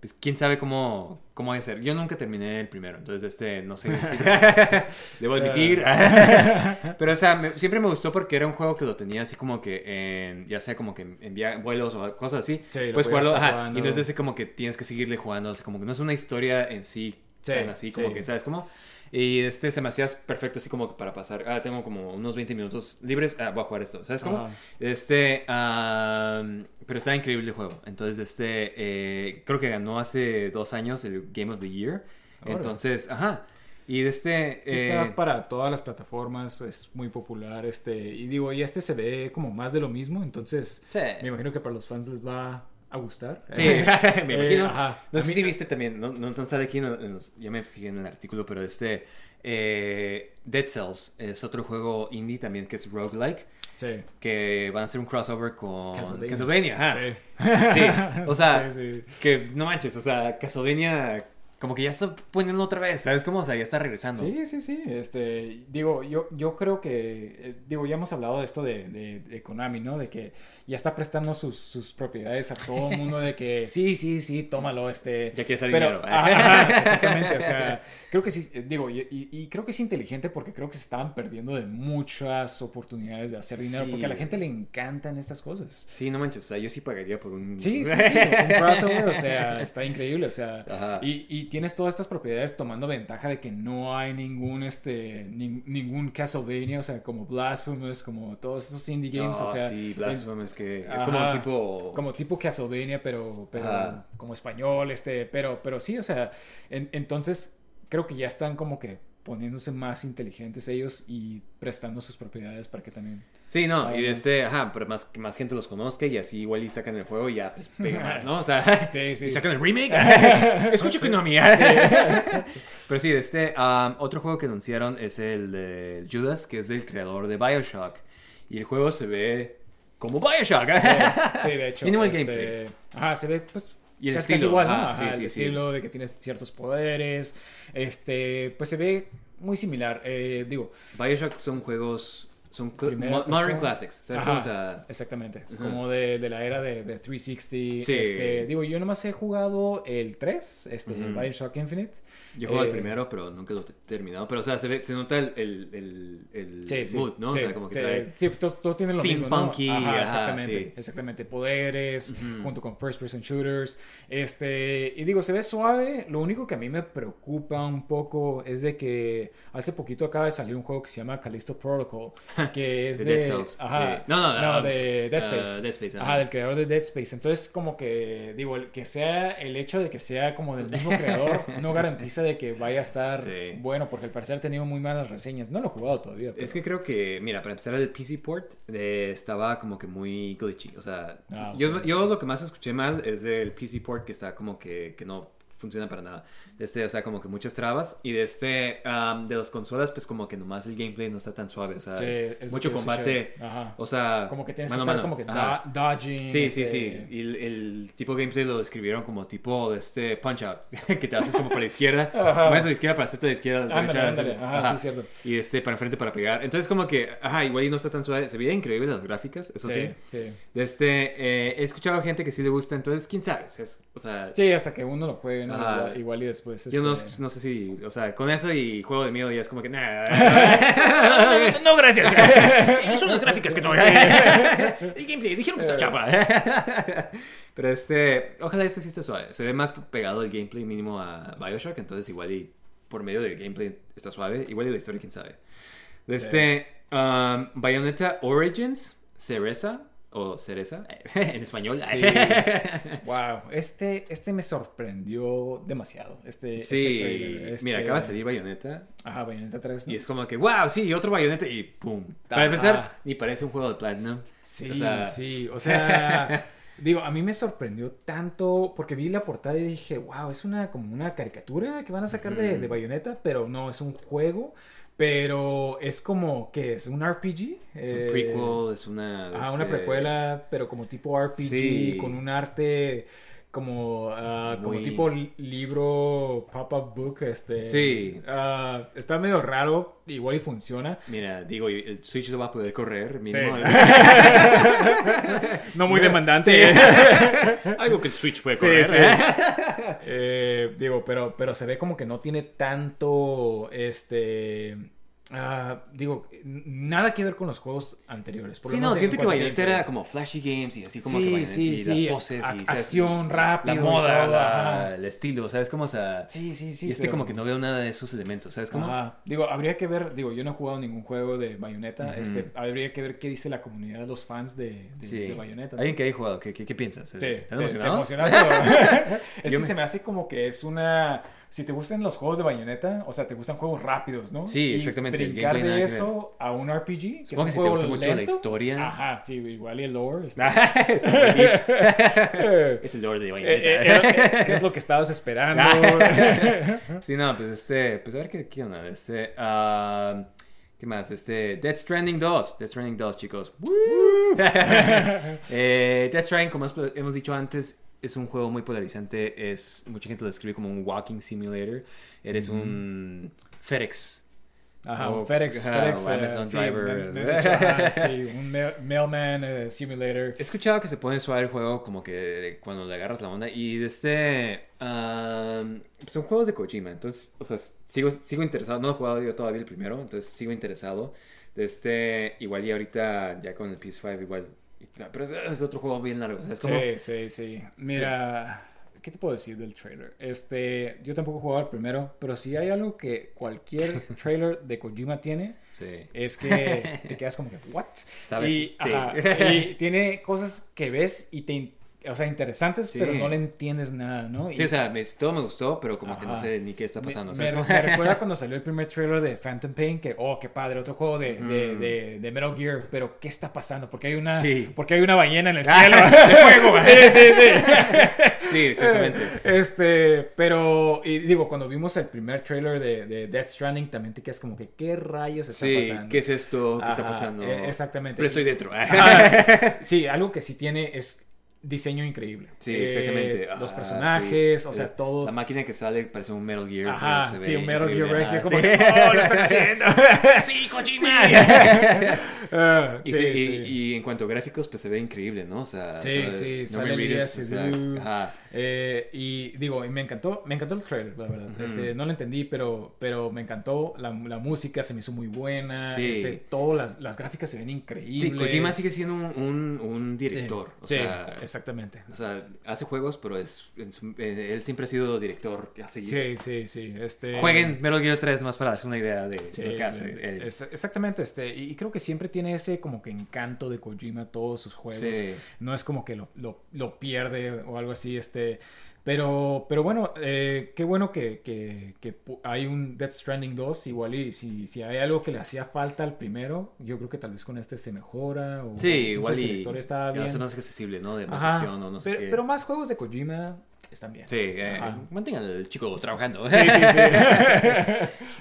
pues quién sabe cómo, cómo va a ser. Yo nunca terminé el primero, entonces este, no sé si... Debo admitir. Pero, o sea, me- siempre me gustó porque era un juego que lo tenía así como que en, ya sea como que en via- vuelos o cosas así. Sí, podías jugarlo, ajá, y no es ese como que tienes que seguirle jugando, así como que no es una historia en sí, Sí, tan así como sí. que, ¿sabes cómo? Y este se me hacía perfecto así como para pasar, ah, tengo como unos 20 minutos libres, ah, voy a jugar esto, ¿sabes cómo? Ajá. Este, am, pero está increíble el juego. Entonces, este, eh, creo que ganó hace dos años el Game of the Year. Órale. Entonces, ajá. Y de este... Sí eh, está para todas las plataformas, es muy popular, este, y digo, y este se ve como más de lo mismo, entonces Sí. me imagino que para los fans les va a gustar. Sí, me imagino. Eh, ajá. No A sé mí- si viste también, no, no, no sale aquí, en los- ya me fijé en el artículo, pero este eh, Dead Cells es otro juego indie también que es roguelike, Sí. que van a hacer un crossover con Castlevania. Castlevania. ajá. Sí. Sí, o sea, sí. que no manches, o sea, Castlevania como que ya está poniendo otra vez, ¿sabes cómo? O sea, ya está regresando. Sí, sí, sí. Este, digo, yo, yo creo que, eh, digo, ya hemos hablado de esto de, de- de Konami, ¿no? De que ya está prestando sus, sus propiedades a todo el mundo, de que sí, sí, sí, tómalo, este. Ya quiere hacer pero, dinero. ajá, ajá, exactamente, o sea, creo que sí, digo, y, y- y creo que es inteligente porque creo que se estaban perdiendo de muchas oportunidades de hacer dinero, Sí. porque a la gente le encantan estas cosas. Sí, no manches, o sea, yo sí pagaría por un... Sí, sí, sí, un crossover, o sea, está increíble, o sea, Ajá. y, y tienes todas estas propiedades tomando ventaja de que no hay ningún, este, nin- ningún Castlevania, o sea, como Blasphemous, como todos esos indie games, No, o sea, sí, Blasphemous, que es Ajá. como tipo... como tipo Castlevania, pero, pero Ajá. como español, este, pero, pero sí, o sea, en- entonces creo que ya están como que poniéndose más inteligentes ellos y prestando sus propiedades para que también... Sí, no, y de este, ajá, pero más que más gente los conozca y así igual y sacan el juego y ya pues pega más, ¿no? O sea, Sí, sí. y sacan el remake. Escucho que no, mía. Pero sí, de este, um, otro juego que anunciaron es el de Judas, que es del creador de BioShock. Y el juego se ve como BioShock. Sí, de hecho. Mínimo el este, gameplay. Ajá, se ve pues. Y el estilo, igual, ¿no? ajá, Ajá, sí, el sí, sí. estilo de que tienes ciertos poderes. Este, pues se ve muy similar. Eh, digo, BioShock son juegos Son mo- modern classics. ¿Sabes Ajá, cómo? Exactamente. Como de, de la era de, de 360. Sí. Este, digo, yo nomás he jugado el 3, este, Ujú. Bioshock Infinite. yo juego el Eh, primero, pero nunca lo he terminado. Pero, o sea, se, ve, se nota el, el, el, el Sí, mood, ¿no? sí, o sea, como que trae... sí, todo, todo tiene lo mismo, ¿no? Steampunky, Ajá, exactamente, exactamente. Poderes, junto con first person shooters. Este, y digo, se ve suave. Lo único que a mí me preocupa un poco es de que hace poquito acaba de salir un juego que se llama Callisto Protocol, que es De de... Dead Cells, Ajá, sí. No, no, no, um, de Dead uh, Space. Dead Space, ajá. ajá. del creador de Dead Space. Entonces, como que, digo, el que sea el hecho de que sea como del mismo creador no garantiza de que vaya a estar Sí. bueno, porque al parecer ha tenido muy malas reseñas. No lo he jugado todavía. Es que creo que, mira, para empezar el PC port eh, estaba como que muy glitchy. O sea, Ah, yo, yo lo que más escuché mal es del PC port que está como que, que no funciona para nada. De este, o sea, como que muchas trabas. Y de este, um, de las consolas, pues como que nomás el gameplay no está tan suave. O sea, Sí, es es mucho combate. Ajá. O sea, Como que tienes mano que estar mano. como que Ajá. dodging. Sí, sí, este, sí. Y el, el tipo de gameplay lo describieron como tipo de este punch out, que te haces como para la izquierda, mueves a la izquierda para hacerte a la izquierda, la Ándale, derecha, ándale. Ajá, sí, cierto. Y este para enfrente para pegar. Entonces como que, ajá, igual y no está tan suave. Se veía increíble las gráficas, eso sí. Sí, sí. De este, eh, he escuchado gente que sí le gusta, entonces quién sabe. Es- o sea, Sí, hasta que uno lo juegue, ¿no? Igual, igual y después. yo no, este- no sé si, o sea, con eso y juego de miedo ya es como que, nah. no, gracias. Son las gráficas que no. El gameplay, dijeron que está chafa. Pero este, ojalá este sí esté suave. Se ve más pegado el gameplay mínimo a Bioshock, entonces igual y por medio del gameplay está suave. Igual y la historia, quién sabe. De este, um, Bayonetta Origins, Cereza, o Cereza, en español. Sí. wow, este, este me sorprendió demasiado. Este, este Sí, trailer, este- mira, acaba de salir Bayonetta Ajá, Bayonetta 3. ¿no? y es como que, wow, sí, otro Bayonetta y pum. Para Ajá. empezar, ni parece un juego de Platinum. Sí, O sea- sí, o sea, digo, a mí me sorprendió tanto porque vi la portada y dije, wow, es una como una caricatura que van a sacar de, de Bayonetta, pero no, es un juego, pero es como que es un RPG. Es un eh, prequel, es una... Ah, una este, precuela, pero como tipo RPG, Sí. con un arte como, ah, como tipo li- libro, pop-up book, este... Sí. ah, está medio raro, igual y funciona. Mira, digo, el Switch lo va a poder correr. Mínimo. No muy demandante. Algo que el Switch puede Sí, correr. sí. Eh, digo, pero, pero se ve como que no tiene tanto, este... ah, digo, nada que ver con los juegos anteriores. por Sí, no, en siento que Bayonetta era como flashy games y así como Sí, que Bayonetta sí, y sí, las poses y acción, rápido La moda, la- el estilo, ¿sabes? Como, o sea... Sí, sí, sí. y este pero- como que no veo nada de esos elementos, ¿sabes? Como... Ajá. Digo, habría que ver, digo, yo no he jugado ningún juego de Bayonetta, este, habría que ver qué dice la comunidad, los fans de, de, Bayonetta. ¿no? Alguien que haya jugado, ¿qué, qué, qué piensas? Sí, ¿Están sí, te emocionados? emocionaste. es Yo que me- se me hace como que es una... Si te gustan los juegos de Bayonetta, o sea, te gustan juegos rápidos, ¿no? Sí, Y exactamente, el Brincar gameplay de que eso a un RPG, que Supongo que es si un te gusta mucho la historia. Ajá, sí, igual y el lore. Está es el lore de eh, Bayonetta. eh, es lo que estabas esperando. Sí, no, pues este, pues a ver qué, qué onda. Este, ah, ¿qué más? Este, Death Stranding 2. Death Stranding 2, chicos. eh, Death Stranding, como hemos dicho antes, es un juego muy polarizante. Es, mucha gente lo describe como un walking simulator. Eres un FedEx. Ajá, O- un FedEx, ajá, FedEx o eh, Amazon sí, Driver. me- me han dicho, ajá, sí, un mail- mailman eh, simulator. He escuchado que se pone suave el juego como que cuando le agarras la onda y de este am, son juegos de Kojima entonces o sea sigo sigo interesado no he jugado yo todavía el primero entonces sigo interesado de este igual y ahorita ya con el PS5 igual pero es, otro juego bien largo o sea, es como Sí, sí, sí. Mira, ¿qué te puedo decir del trailer? Este, yo tampoco he jugado el primero, pero si hay algo que cualquier trailer de Kojima tiene, sí. es que te quedas como que, ¿what? Sabes, Y, sí. ajá, y tiene cosas que ves y te, o sea, interesantes, Sí. pero no le entiendes nada, ¿no? Y- Sí, o sea, me, todo me gustó, pero como que no sé ni qué está pasando. Me, recuerda cuando salió el primer trailer de Phantom Pain, que, oh, qué padre, otro juego de, de, de- de Metal Gear, pero ¿qué está pasando? Porque hay una, Sí. porque hay una ballena en el cielo. de fuego. sí, sí, sí. Sí, exactamente. Este, pero, y digo, cuando vimos el primer trailer de, de Death Stranding, también te quedas como que, ¿qué rayos está Sí, pasando? ¿qué es esto? ¿Qué está pasando? eh, exactamente. Pero estoy dentro. Ajá. Sí, algo que sí tiene es diseño increíble. Sí, Eh, exactamente. los Ah, personajes, sí. o sea, Eh, todos. La máquina que sale parece un Metal Gear. Ajá, sí, un Metal Gear increíble. Rising, Ajá, como sí. que, ¡oh, lo están haciendo! ¡Sí, Kojima! Ah, Y, sí, sí, y- sí. y en cuanto a gráficos, pues se ve increíble, ¿no? O sea, Sí, o sea, sí, no sale me o sea, ajá. Eh, y digo, y me encantó, me encantó el trailer, la verdad. este, no lo entendí, pero, pero me encantó. La, la música se me hizo muy buena. Sí. Este, todas las, las gráficas se ven increíbles. Sí, Kojima sigue siendo un, un, un Sí, director. o sí, sea, exactamente. O sea, hace juegos, pero es, en su- eh, él siempre ha sido director. Sí, sí, sí. Este, Jueguen Metal Gear 3 más para darse una idea de Sí, lo que hace. él. es- exactamente, este, y y creo que siempre tiene ese como que encanto de Kojima todos sus juegos. Sí. No es como que lo, lo- lo pierde o algo así, este. Pero, pero bueno, eh, qué bueno que, que- hay un Death Stranding 2, igual y si, si hay algo que le hacía falta al primero, yo creo que tal vez con este se mejora. O, Sí, igual y la historia está bien. hace más accesible, ¿no? De más acción o no sé pero, qué. pero más juegos de Kojima están bien. Sí, eh, mantengan al chico trabajando. Sí, sí, sí.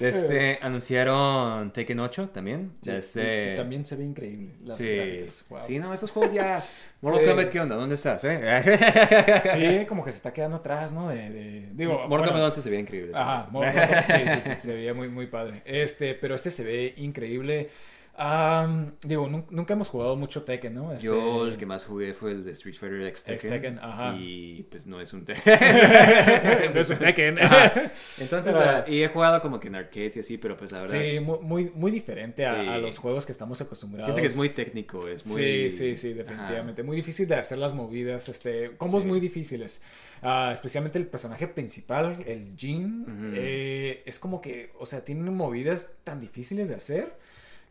Este, anunciaron Tekken 8 también. Sí, Este, y- y también se ve increíble las sí. Wow. sí, no, estos juegos ya. Mortal Sí. Kombat, ¿qué onda? ¿Dónde estás? Eh? Sí, como que se está quedando atrás, ¿no? De, de- digo, Mortal bueno, Kombat 11 se veía increíble. Ajá. Mortal Kombat, sí, sí, sí, se veía muy, muy padre. Este, pero este se ve increíble. Am, digo, nun- nunca hemos jugado mucho Tekken, ¿no? Este, Yo el que más jugué fue el de Street Fighter X Tekken. X Tekken, ajá. Y pues no es un Tekken. No es un Tekken. Ajá. Entonces, ah, y he jugado como que en arcades y así, pero pues la verdad. Sí, mu- muy, muy diferente a, Sí. a los juegos que estamos acostumbrados. Siento que es muy técnico, es muy... Sí, sí, sí, definitivamente. Muy difícil de hacer las movidas, este, combos Sí. muy difíciles. Ah, especialmente el personaje principal, el Jin, eh, es como que, o sea, tiene movidas tan difíciles de hacer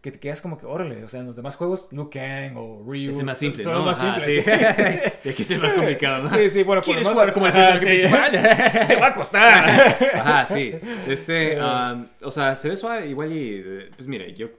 que te quedas como que, órale, o sea, en los demás juegos, Liu Kang o Ryu Es más simple, son ¿no? más Ajá, simples. sí. y aquí es el más complicado, ¿no? Sí, sí, bueno, por ¿Quieres lo jugar como el Ajá, sí. Te va a costar. Ajá, sí. Este, um, o sea, se ve suave igual y, eh, pues mire, yo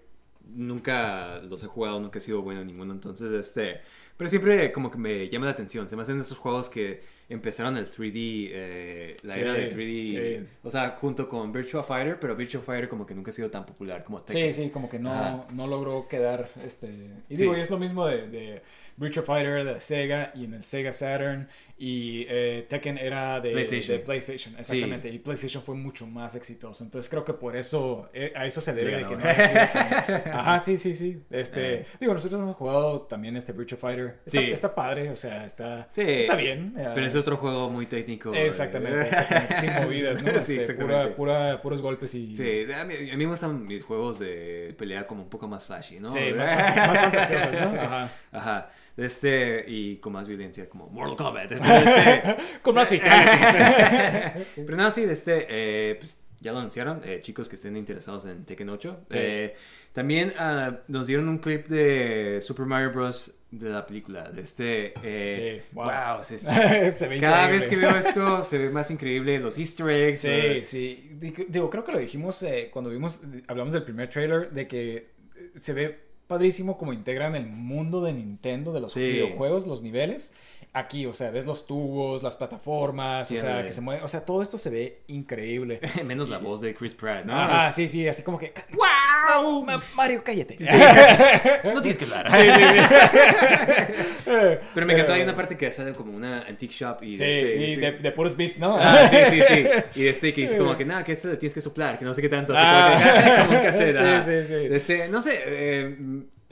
nunca los he jugado, nunca he sido bueno en ninguno, entonces, este, pero siempre como que me llama la atención, se me hacen esos juegos que empezaron el 3D, eh, la Sí, era del 3D, sí. o sea, junto con Virtua Fighter, pero Virtua Fighter como que nunca ha sido tan popular como Sí, Tekken. sí, como que Ajá. no, no logró quedar, este... Y Sí. digo, y es lo mismo de, de Virtua Fighter de Sega y en el Sega Saturn y eh, Tekken era de PlayStation. de PlayStation, exactamente, y PlayStation fue mucho más exitoso, entonces creo que por eso, eh, a eso se debe de que no Ajá, sí, sí, sí, este... Eh. Digo, nosotros hemos jugado también este Virtua Fighter, está, Sí. está padre, o sea, está, Sí, está bien. Pero es otro juego muy técnico. Exactamente, exactamente, sin movidas, ¿no? Sí, Este, exactamente. Pura, pura, puros golpes y... Sí, a mí, a mí me gustan mis juegos de pelea como un poco más flashy, ¿no? Sí, más, más- más fantasiosos, ¿no? Ajá. Ajá. Este, y con más violencia, como Mortal Kombat. Este, Con más fatalities. pero no, sí, de este, eh, pues ya lo anunciaron, eh, chicos que estén interesados en Tekken 8. Sí. Eh, también ah, nos dieron un clip de Super Mario Bros. de la película. De este, eh, Sí, wow. wow. sí, sí. se ve Cada increíble. vez que veo esto se ve más increíble los easter eggs. Sí, eh, sí. Digo, creo que lo dijimos eh, cuando vimos, hablamos del primer trailer, de que eh, se ve padrísimo como integran el mundo de Nintendo, de los Sí. videojuegos, los niveles. Aquí, o sea, ves los tubos, las plataformas, Sí, o sea, que se mueven. O sea, todo esto se ve increíble. Menos la voz de Chris Pratt, ¿no? Ah, sí, sí, así como que. ¡Wow! Mario, cállate. No tienes que hablar. Pero me encantó, hay una parte que sale como una antique shop y... Sí, de este- y de, de puros beats, ¿no? Ah, sí, sí, sí. Y de este que dice como que nada, que esto tienes que soplar, que no sé qué tanto. Así como, que, como un cassette. Sí, ah. sí, sí. Este, no sé, eh,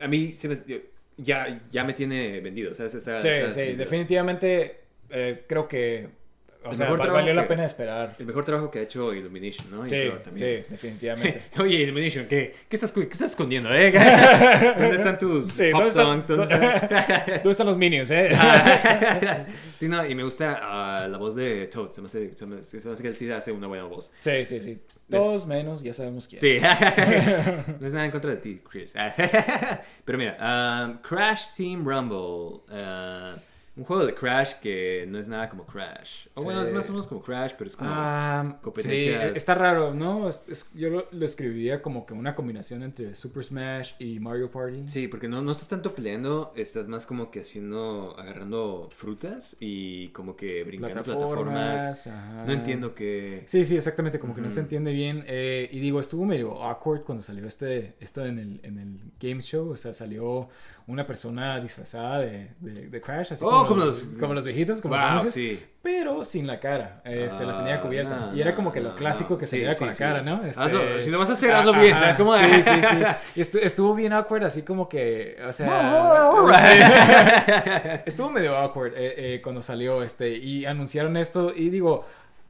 a mí se me, ya, ya me tiene vendido, ¿sabes? Está- Sí, está sí, definitivamente eh, creo que. O El sea, mejor valió la que- pena esperar. El mejor trabajo que ha hecho Illumination, ¿no? Sí, sí, definitivamente. Oye, Illumination, ¿qué, qué, estás, qué estás escondiendo, eh? ¿Dónde están tus Sí, pop ¿dónde están- songs? ¿Dónde están- ¿Dónde están los minions, eh? sí, no, y me gusta ah, la voz de Toad. Se me, hace, se me hace que él sí hace una buena voz. Sí, sí, sí. Todos menos, ya sabemos quién. Sí. no es nada en contra de ti, Chris. Pero mira, um, Crash Team Rumble. uh, un juego de Crash que no es nada como Crash. O bueno, Sí. es más o menos como Crash, pero es como... Ah, sí, competencias. está raro, ¿no? Es- es- yo lo, lo escribiría como que una combinación entre Super Smash y Mario Party. Sí, porque no, no estás tanto peleando, estás más como que haciendo, agarrando frutas y como que brincando plataformas. Plataformas, ajá. No entiendo que... Sí, sí, exactamente, como que no se entiende bien. eh, y digo, estuvo medio awkward cuando salió este, esto en el, en el Game Show, o sea, salió una persona disfrazada de, de, de Crash, así Oh, como, como los, los- como los viejitos, como los anuncios, sí. pero sin la cara, este, la tenía Ah, cubierta. no, y era como que lo clásico no. que se veía sí, con la cara, ¿no? Este, Hazlo- si lo vas a hacer, hazlo bien, ¿sabes cómo? Sí, sí, sí. Y estu- estuvo bien awkward, así como que, o sea... sí. estuvo medio awkward eh, eh, cuando salió este y anunciaron esto y digo...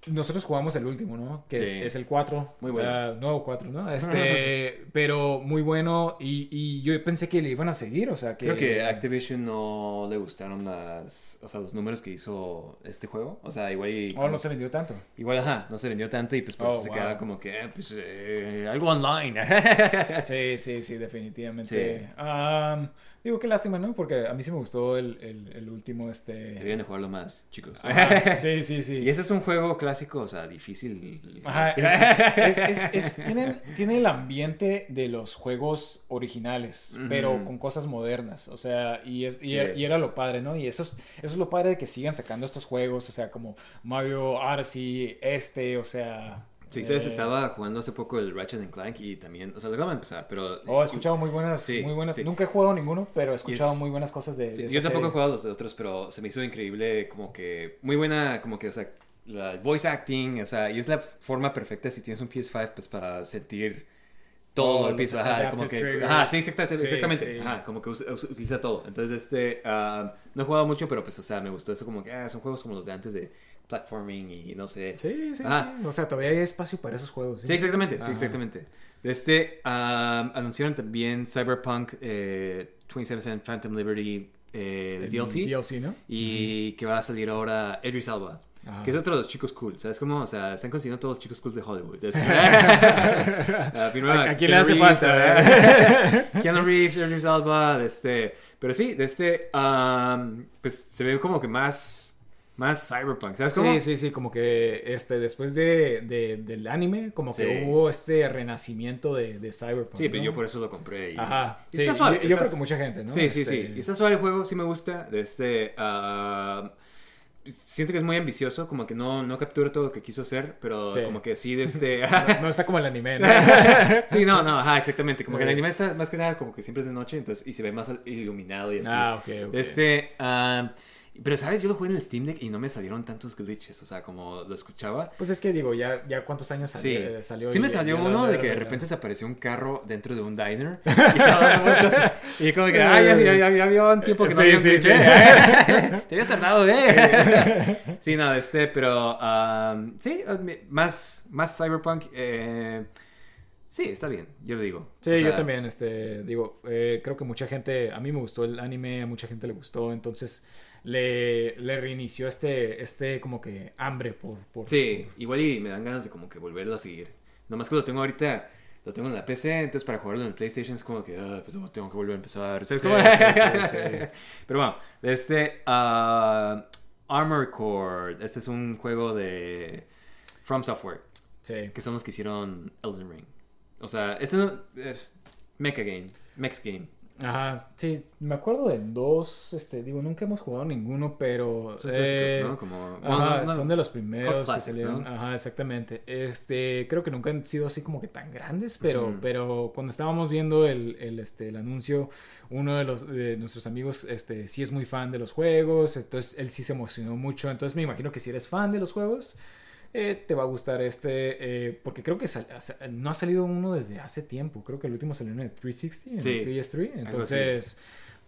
Nosotros jugamos el último, ¿no? Que Sí. es el 4. Muy bueno. ah, nuevo 4, ¿no? Este, pero muy bueno y, y yo pensé que le iban a seguir, o sea, que... Creo que Activision no le gustaron las, o sea, los números que hizo este juego. O sea, igual y... Oh, no se vendió tanto. Igual, ajá, no se vendió tanto y pues por eso Oh, se wow. queda como que, eh, pues, eh, algo online. Sí, sí, sí, definitivamente. Sí. Digo, qué lástima, ¿no? Porque a mí sí me gustó el, el, el último, este... Deberían de jugarlo más, chicos. Ajá, Sí, sí, sí. Y ese es un juego clásico, o sea, difícil. Ajá, es- es- es- tienen, tiene el ambiente de los juegos originales, pero con cosas modernas, o sea, y, es, y, Sí. era, y era lo padre, ¿no? Y eso es, eso es lo padre de que sigan sacando estos juegos, o sea, como Mario Odyssey, este, o sea... Sí, ¿sabes? eh, Estaba jugando hace poco el Ratchet and Clank y también, o sea, lo acabo de empezar, pero... Oh, he escuchado muy buenas, Sí, muy buenas, sí. nunca he jugado ninguno, pero he escuchado es- muy buenas cosas de, Sí, de yo tampoco he jugado los de otros, pero se me hizo increíble, como que muy buena, como que, o sea, la voice acting, o sea, y es la forma perfecta si tienes un PS5, pues para sentir todo Oh, el PS5, ajá, como que, triggers. ajá, sí, exactamente, Sí, exactamente, sí. ajá, como que usa- utiliza todo. Entonces, este, ah, no he jugado mucho, pero pues, o sea, me gustó eso como que, ah, son juegos como los de antes de platforming y no sé. Sí, sí, Ajá. sí. O sea, todavía hay espacio para esos juegos. Sí, exactamente, sí, Ajá. exactamente. De este, ah, anunciaron también Cyberpunk eh, 2077 Phantom Liberty eh, el DLC. DLC, ¿no? Y que va a salir ahora Idris Elba. Ajá. Que es otro de los chicos cool, ¿sabes cómo? O sea, están consiguiendo todos los chicos cool de Hollywood. Es- Ah, primero ¿A- a quién le hace falta, eh, Keanu Reeves, Idris Elba, de este... Pero sí, de este... um, pues se ve como que más... Más cyberpunk, ¿sabes cómo? Sí, sí, sí, como que este, después de, de- del anime, como que Sí. hubo este renacimiento de, de Cyberpunk. Sí, pero ¿no? yo por eso lo compré. Y, Ajá. y Sí, está suave. yo- yo está- creo que mucha gente, ¿no? Sí, sí, Este- sí. Y está suave el juego, sí me gusta. Este, ah, siento que es muy ambicioso, como que no, no captura todo lo que quiso hacer, pero Sí. como que sí, de este... No está como el anime, ¿no? sí, no, no, ajá, exactamente. Como que el Sí. anime está más que nada como que siempre es de noche, entonces, y se ve más iluminado y así. Ah, ok, ok. Este, ah, pero, ¿sabes? Yo lo jugué en el Steam Deck y no me salieron tantos glitches, o sea, como lo escuchaba. Pues es que digo, ya, ya cuántos años Sí, salió. eh, salió sí me salió uno de que de repente se apareció un carro dentro de un diner y estaba dando vueltas y como que, ay, ya, ya, ya, ya había un tiempo que no Sí, había un sí, glitch, sí. ¿eh? Te habías tardado, ¿eh? sí, no, este, pero um, sí, más, más cyberpunk, eh, sí, está bien, yo lo digo. Sí, O sea, yo también, este, digo, eh, creo que mucha gente, a mí me gustó el anime, a mucha gente le gustó, entonces le, le reinició este, este como que hambre por... por Sí, igual y me dan ganas de como que volverlo a seguir. Nomás que lo tengo ahorita, lo tengo en la PC, entonces para jugarlo en el PlayStation es como que, ah, pues tengo que volver a empezar. ¿Sabes Sí, cómo? sí, sí, sí. Pero bueno, este ah, Armor Core, este es un juego de From Software, Sí. que son los que hicieron Elden Ring. O sea, este no es Mecha Game, Mex Game. Ajá, sí, me acuerdo de dos, este, digo, nunca hemos jugado ninguno, pero... Son clásicos, eh, ¿no? Como, Ajá, bueno, no, son de los primeros que classics, salieron. ¿no? Ajá, exactamente. Este, creo que nunca han sido así como que tan grandes, pero, pero cuando estábamos viendo el, el, este, el anuncio, uno de, los, de nuestros amigos este, sí es muy fan de los juegos, entonces él sí se emocionó mucho. Entonces me imagino que si eres fan de los juegos, eh, te va a gustar este, eh, porque creo que sal- no ha salido uno desde hace tiempo. Creo que el último salió en el 360, en Sí, el PS3. así. Entonces,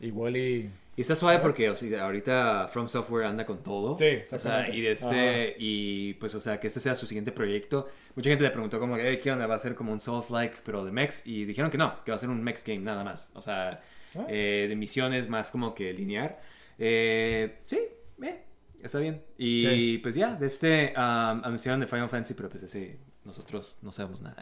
igual y... Y está suave porque, o sea, ahorita From Software anda con todo. Sí, O exactamente. sea, y, de este, y pues, o sea, que este sea su siguiente proyecto. Mucha gente le preguntó como, "Hey, ¿qué onda? ¿Va a ser como un Souls-like, pero de mechs? Y dijeron que no, que va a ser un mechs game nada más. O sea, Ah. eh, de misiones más como que lineal. Eh, sí, eh, está bien. Y Sí. pues ya, de este um, anunciaron de Final Fantasy, pero pues ese, nosotros no sabemos nada.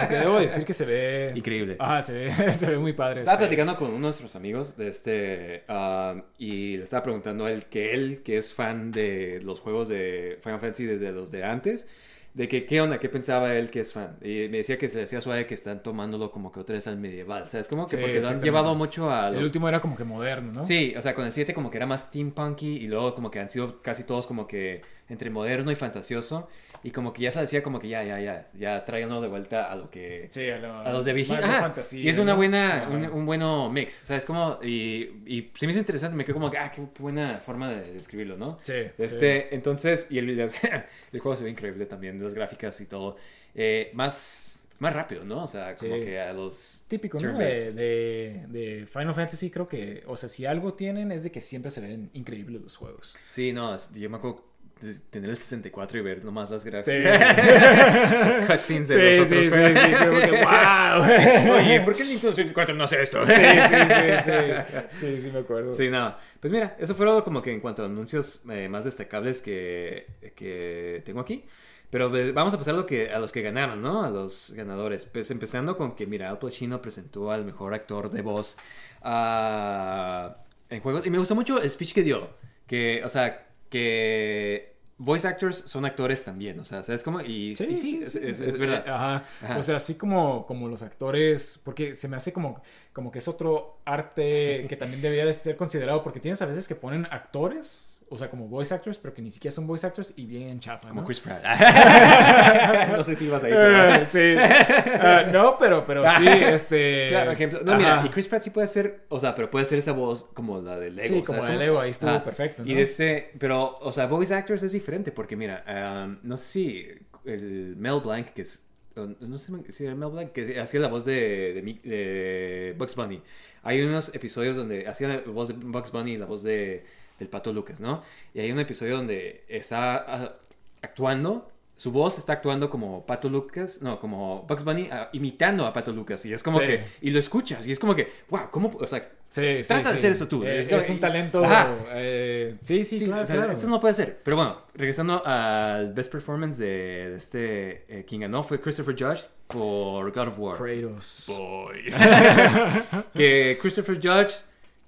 Aunque debo decir que se ve... Increíble. Ajá, se ve, se ve muy padre. Estaba este. platicando con uno de nuestros amigos de este um, y le estaba preguntando a él que él, que es fan de los juegos de Final Fantasy desde los de antes, de que qué onda, qué pensaba él que es fan. Y me decía que se le hacía suave que están tomándolo como que otra vez al medieval, ¿sabes? Como que Sí, porque lo han llevado mucho a... El lo- último era como que moderno, ¿no? Sí, o sea, con el 7 como que era más steampunky y luego como que han sido casi todos como que entre moderno y fantasioso. Y como que ya se decía como que ya, ya, ya, ya tráiganlo de vuelta a lo que... Sí, a, lo- A los de fantasía, y es una buena, un, un bueno mix, ¿sabes? Como, y, y se me hizo interesante, me quedó como que, ah, qué, qué buena forma de describirlo, ¿no? Sí, Este, entonces, y el, el juego se ve increíble también, las gráficas y todo. Eh, más, más rápido, ¿no? O sea, como Sí. que a los... Típico, ¿no? De, de, de Final Fantasy creo que, o sea, si algo tienen es de que siempre se ven increíbles los juegos. Sí, no, yo me acuerdo tener el 64 y ver nomás las Sí. gráficas. los cutscenes de los sí, otros sí, juegos. sí, que, wow. Oye, ¿por qué el Nintendo 64 no hace esto? Sí, sí, sí, sí. Sí, sí, me acuerdo. Sí, no. Pues mira, eso fue algo como que en cuanto a anuncios eh, más destacables que, que tengo aquí. Pero pues, vamos a pasar a, lo que, a los que ganaron, ¿no? A los ganadores. Pues empezando con que, mira, Al Pacino presentó al mejor actor de voz ah, en juegos. Y me gustó mucho el speech que dio. Que, o sea, que voice actors son actores también. O sea, ¿sabes cómo? Y y sí, es, es- es verdad. Ajá. Ajá. O sea, así como, como los actores, porque se me hace como, como que es otro arte que también debería de ser considerado, porque tienes a veces que ponen actores, o sea, como voice actors, pero que ni siquiera son voice actors y bien chafa, Como ¿no? Chris Pratt. no sé si ibas ahí, pero... Eh, sí. Ah, no, pero, pero sí, este... Claro, ejemplo. No, mira, y Chris Pratt sí puede hacer, o sea, pero puede hacer esa voz como la de Lego. Sí, como ¿sabes la de Lego, ahí estuvo perfecto, Y ¿no? de este, pero, o sea, voice actors es diferente porque, mira, um, no sé si el Mel Blanc, que es, no sé si era Mel Blanc, que hacía la voz de, de Bugs Bunny. Hay unos episodios donde hacía la voz de Bugs Bunny y la voz de, del Pato Lucas, ¿no? Y hay un episodio donde está ah, actuando, su voz está actuando como Pato Lucas, no, como Bugs Bunny ah, imitando a Pato Lucas. Y es como Sí. que, y lo escuchas, y es como que, wow, ¿cómo? O sea, Sí, sí, Trata de hacer eso tú. Eh, Es Es, como- un talento... Ajá. eh, sí, sí, Sí, claro, o sea, claro. eso no puede ser. Pero bueno, regresando al best performance de, de este, eh, quien ganó fue Christopher Judge por God of War. Kratos. Boy. que Christopher Judge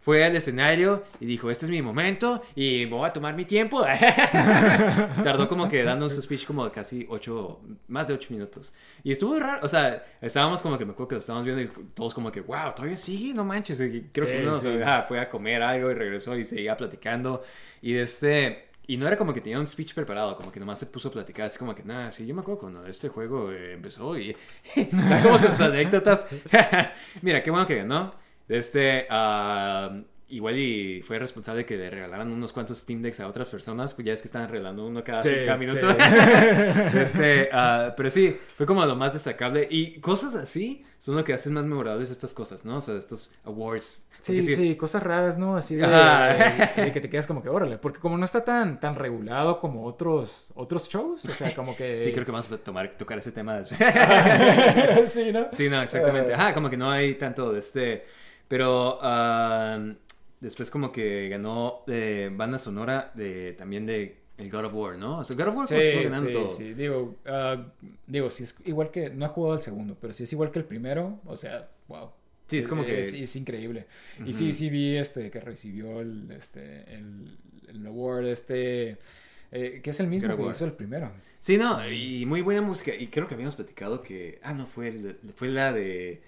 fue al escenario y dijo, este es mi momento y voy a tomar mi tiempo. Tardó como que dando su speech como casi ocho, más de ocho minutos. Y estuvo raro, o sea, estábamos como que me acuerdo que lo estábamos viendo y todos como que, wow, todavía sigue, no manches. Y creo que Sí, uno sí. se- ah, fue a comer algo y regresó y seguía platicando. Y de este... Y no era como que tenía un speech preparado, como que nomás se puso a platicar, así como que, nada, sí, yo me acuerdo cuando este juego eh, empezó y... como sus anécdotas. Mira, qué bueno que ganó. Este, ah, igual y fue responsable que le regalaran unos cuantos Steam Decks a otras personas, pues ya es que estaban regalando uno cada, Sí, cada minuto. sí. este, ah, pero sí, fue como lo más destacable. Y cosas así son lo que hacen más memorables estas cosas, ¿no? O sea, estos awards. Sí, Porque sí, cosas raras, ¿no? Así de, de que te quedas como que, órale, porque como no está tan, tan regulado como otros, otros shows, o sea, como que... Sí, creo que vamos a tomar, tocar ese tema después. sí, ¿no? Sí, no, exactamente. Eh. Ajá, como que no hay tanto de este. Pero ah, después como que ganó de banda sonora de también de el God of War, ¿no? O sea, God of War Sí, ganando sí, todo. sí. Digo, ah, digo, si es igual que, no he jugado el segundo, pero si es igual que el primero, o sea, wow. Sí, es como que- Es, es increíble. Y sí, sí vi este, que recibió el, este, el, el award, este, eh, que es el mismo God que hizo el primero. Sí, no, y muy buena música. Y creo que habíamos platicado que. Ah, no, fue, el- fue la de.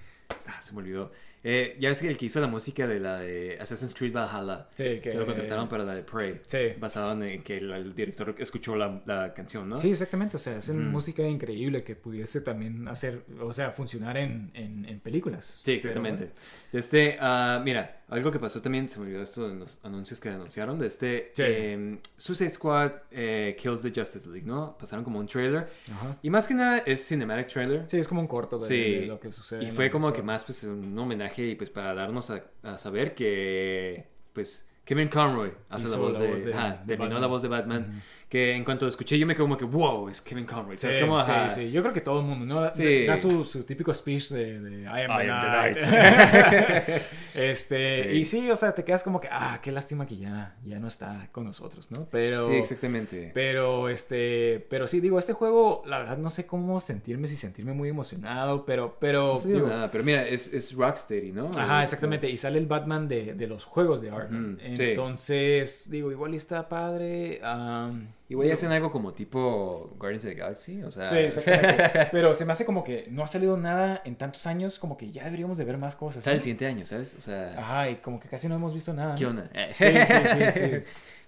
Ah, se me olvidó. Eh, ya ves que el que hizo la música de la de Assassin's Creed Valhalla. Sí, que... lo contrataron para la de Prey. Sí. Basado en que el, el director escuchó la, la canción, ¿no? Sí, exactamente. O sea, hacen música increíble que pudiese también hacer, o sea, funcionar en, en, en películas. Sí, exactamente. Este, ah, mira, algo que pasó también, se me olvidó esto en los anuncios que anunciaron, de este Sí. eh, Suicide Squad eh, Kills the Justice League, ¿no? Pasaron como un trailer. Ajá. Y más que nada es cinematic trailer. Sí, es como un corto de, Sí. de lo que sucede. Y fue como que más pues un homenaje y pues para darnos a, a saber que pues Kevin Conroy hace la voz, la de, voz de- ajá, de terminó Batman. la voz de Batman. Que en cuanto escuché yo me quedé como que wow, es Kevin Conroy. Sí, ¿Sabes cómo? sí, Ajá. sí. Yo creo que todo el mundo, ¿no? Da, Sí. da su, su típico speech de, de I am, I the, am the night. night. este, Sí. y sí, o sea, te quedas como que, ah, qué lástima que ya, ya no está con nosotros, ¿no? Pero, Sí, exactamente. pero, este, pero sí, digo, este juego, la verdad no sé cómo sentirme, si sentirme muy emocionado, pero, pero, No sé digo, nada, pero mira, es, es Rocksteady, ¿no? Ajá, Es, exactamente. Y sale el Batman de, de los juegos de Arkham. Sí. Entonces, digo, igual está padre. Igual digo, hacen algo como tipo Guardians of the Galaxy, o sea... Sí, exactamente. Pero se me hace como que no ha salido nada en tantos años, como que ya deberíamos de ver más cosas. Sale el siguiente año, ¿sabes? O sea, Ajá, y como que casi no hemos visto nada. ¿qué ¿no? onda? Sí, sí, sí, sí.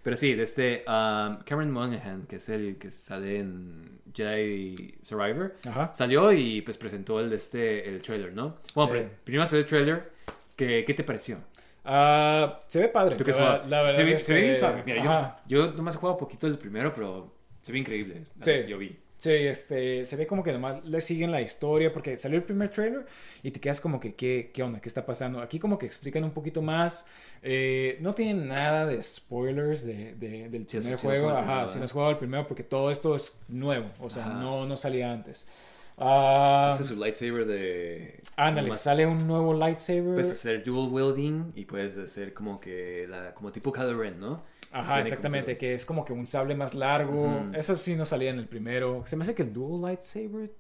Pero sí, de este um, Cameron Monaghan, que es el que sale en Jedi Survivor, Ajá. salió y pues presentó el de este, el trailer, ¿no? Bueno, Sí. pri- primero salió el trailer. ¿Qué, qué te pareció? Ah, se ve padre. ¿Tú la, la verdad se ve, se ve bien suave. Mira, Ajá. yo, yo nomás he jugado poquito el primero, pero se ve increíble. Sí. Yo vi. Sí, este, se ve como que nomás le siguen la historia porque salió el primer trailer y te quedas como que, ¿qué, qué onda? ¿Qué está pasando? Aquí como que explican un poquito más. Eh, no tienen nada de spoilers de, de- del primer sí, juego. jugado el Ajá, primero, si no has jugado el primero porque todo esto es nuevo. O sea, Ajá. no, no salía antes. Ah, Ese es su lightsaber de... ándale, sale un nuevo lightsaber. Puedes hacer dual wielding y puedes hacer como que la, como tipo Kylo Ren, ¿no? Ajá, exactamente, como- que es como que un sable más largo. Eso sí no salía en el primero. Se me hace que el Dual Lightsaber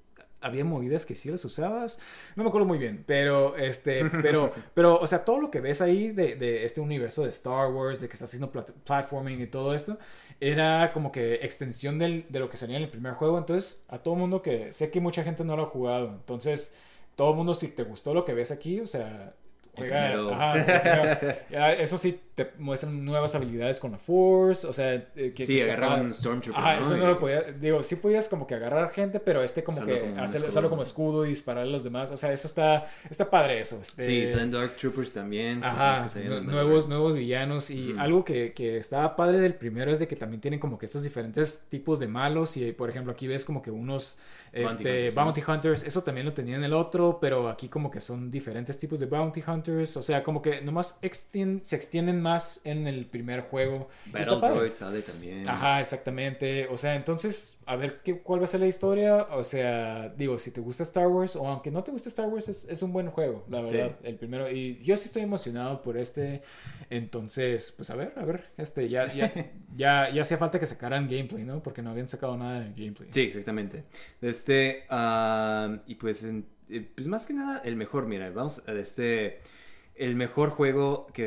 había movidas que sí las usabas. No me acuerdo muy bien, pero este, pero, pero, o sea, todo lo que ves ahí de, de este universo de Star Wars, de que está haciendo plat- platforming y todo esto, era como que extensión del- de lo que salía en el primer juego. Entonces, a todo mundo que sé que mucha gente no lo ha jugado, entonces, todo mundo si te gustó lo que ves aquí, o sea, juega, primero. ajá, juega- ya, eso sí te muestran nuevas habilidades con la Force, o sea, eh, que, Sí, que agarraban un Stormtrooper, Ajá, ¿no? eso no lo podía, digo, sí podías como que agarrar gente, pero este como que como escudo. usarlo como escudo y disparar a los demás, o sea, eso está, está padre eso. este- Sí, salen Dark Troopers también. Ajá, que en nuevos, nuevos villanos y algo que, que estaba padre del primero es de que también tienen como que estos diferentes tipos de malos y por ejemplo aquí ves como que unos Bounty este, bounty hunters, eso también lo tenía en el otro, pero aquí como que son diferentes tipos de bounty hunters, o sea, como que nomás extien- se extienden más en el primer juego. Battle. Droid sale también. Ajá, exactamente. O sea, entonces, a ver qué, cuál va a ser la historia. O sea, digo, si te gusta Star Wars o aunque no te guste Star Wars, es, es un buen juego, la Sí. verdad. El primero. Y yo sí estoy emocionado por este. Entonces, pues a ver, a ver. Este, ya, ya, ya, ya hacía falta que sacaran gameplay, ¿no? Porque no habían sacado nada de gameplay. Sí, exactamente. Este, y pues, en- eh, pues más que nada, el mejor, mira, vamos a este, el mejor juego que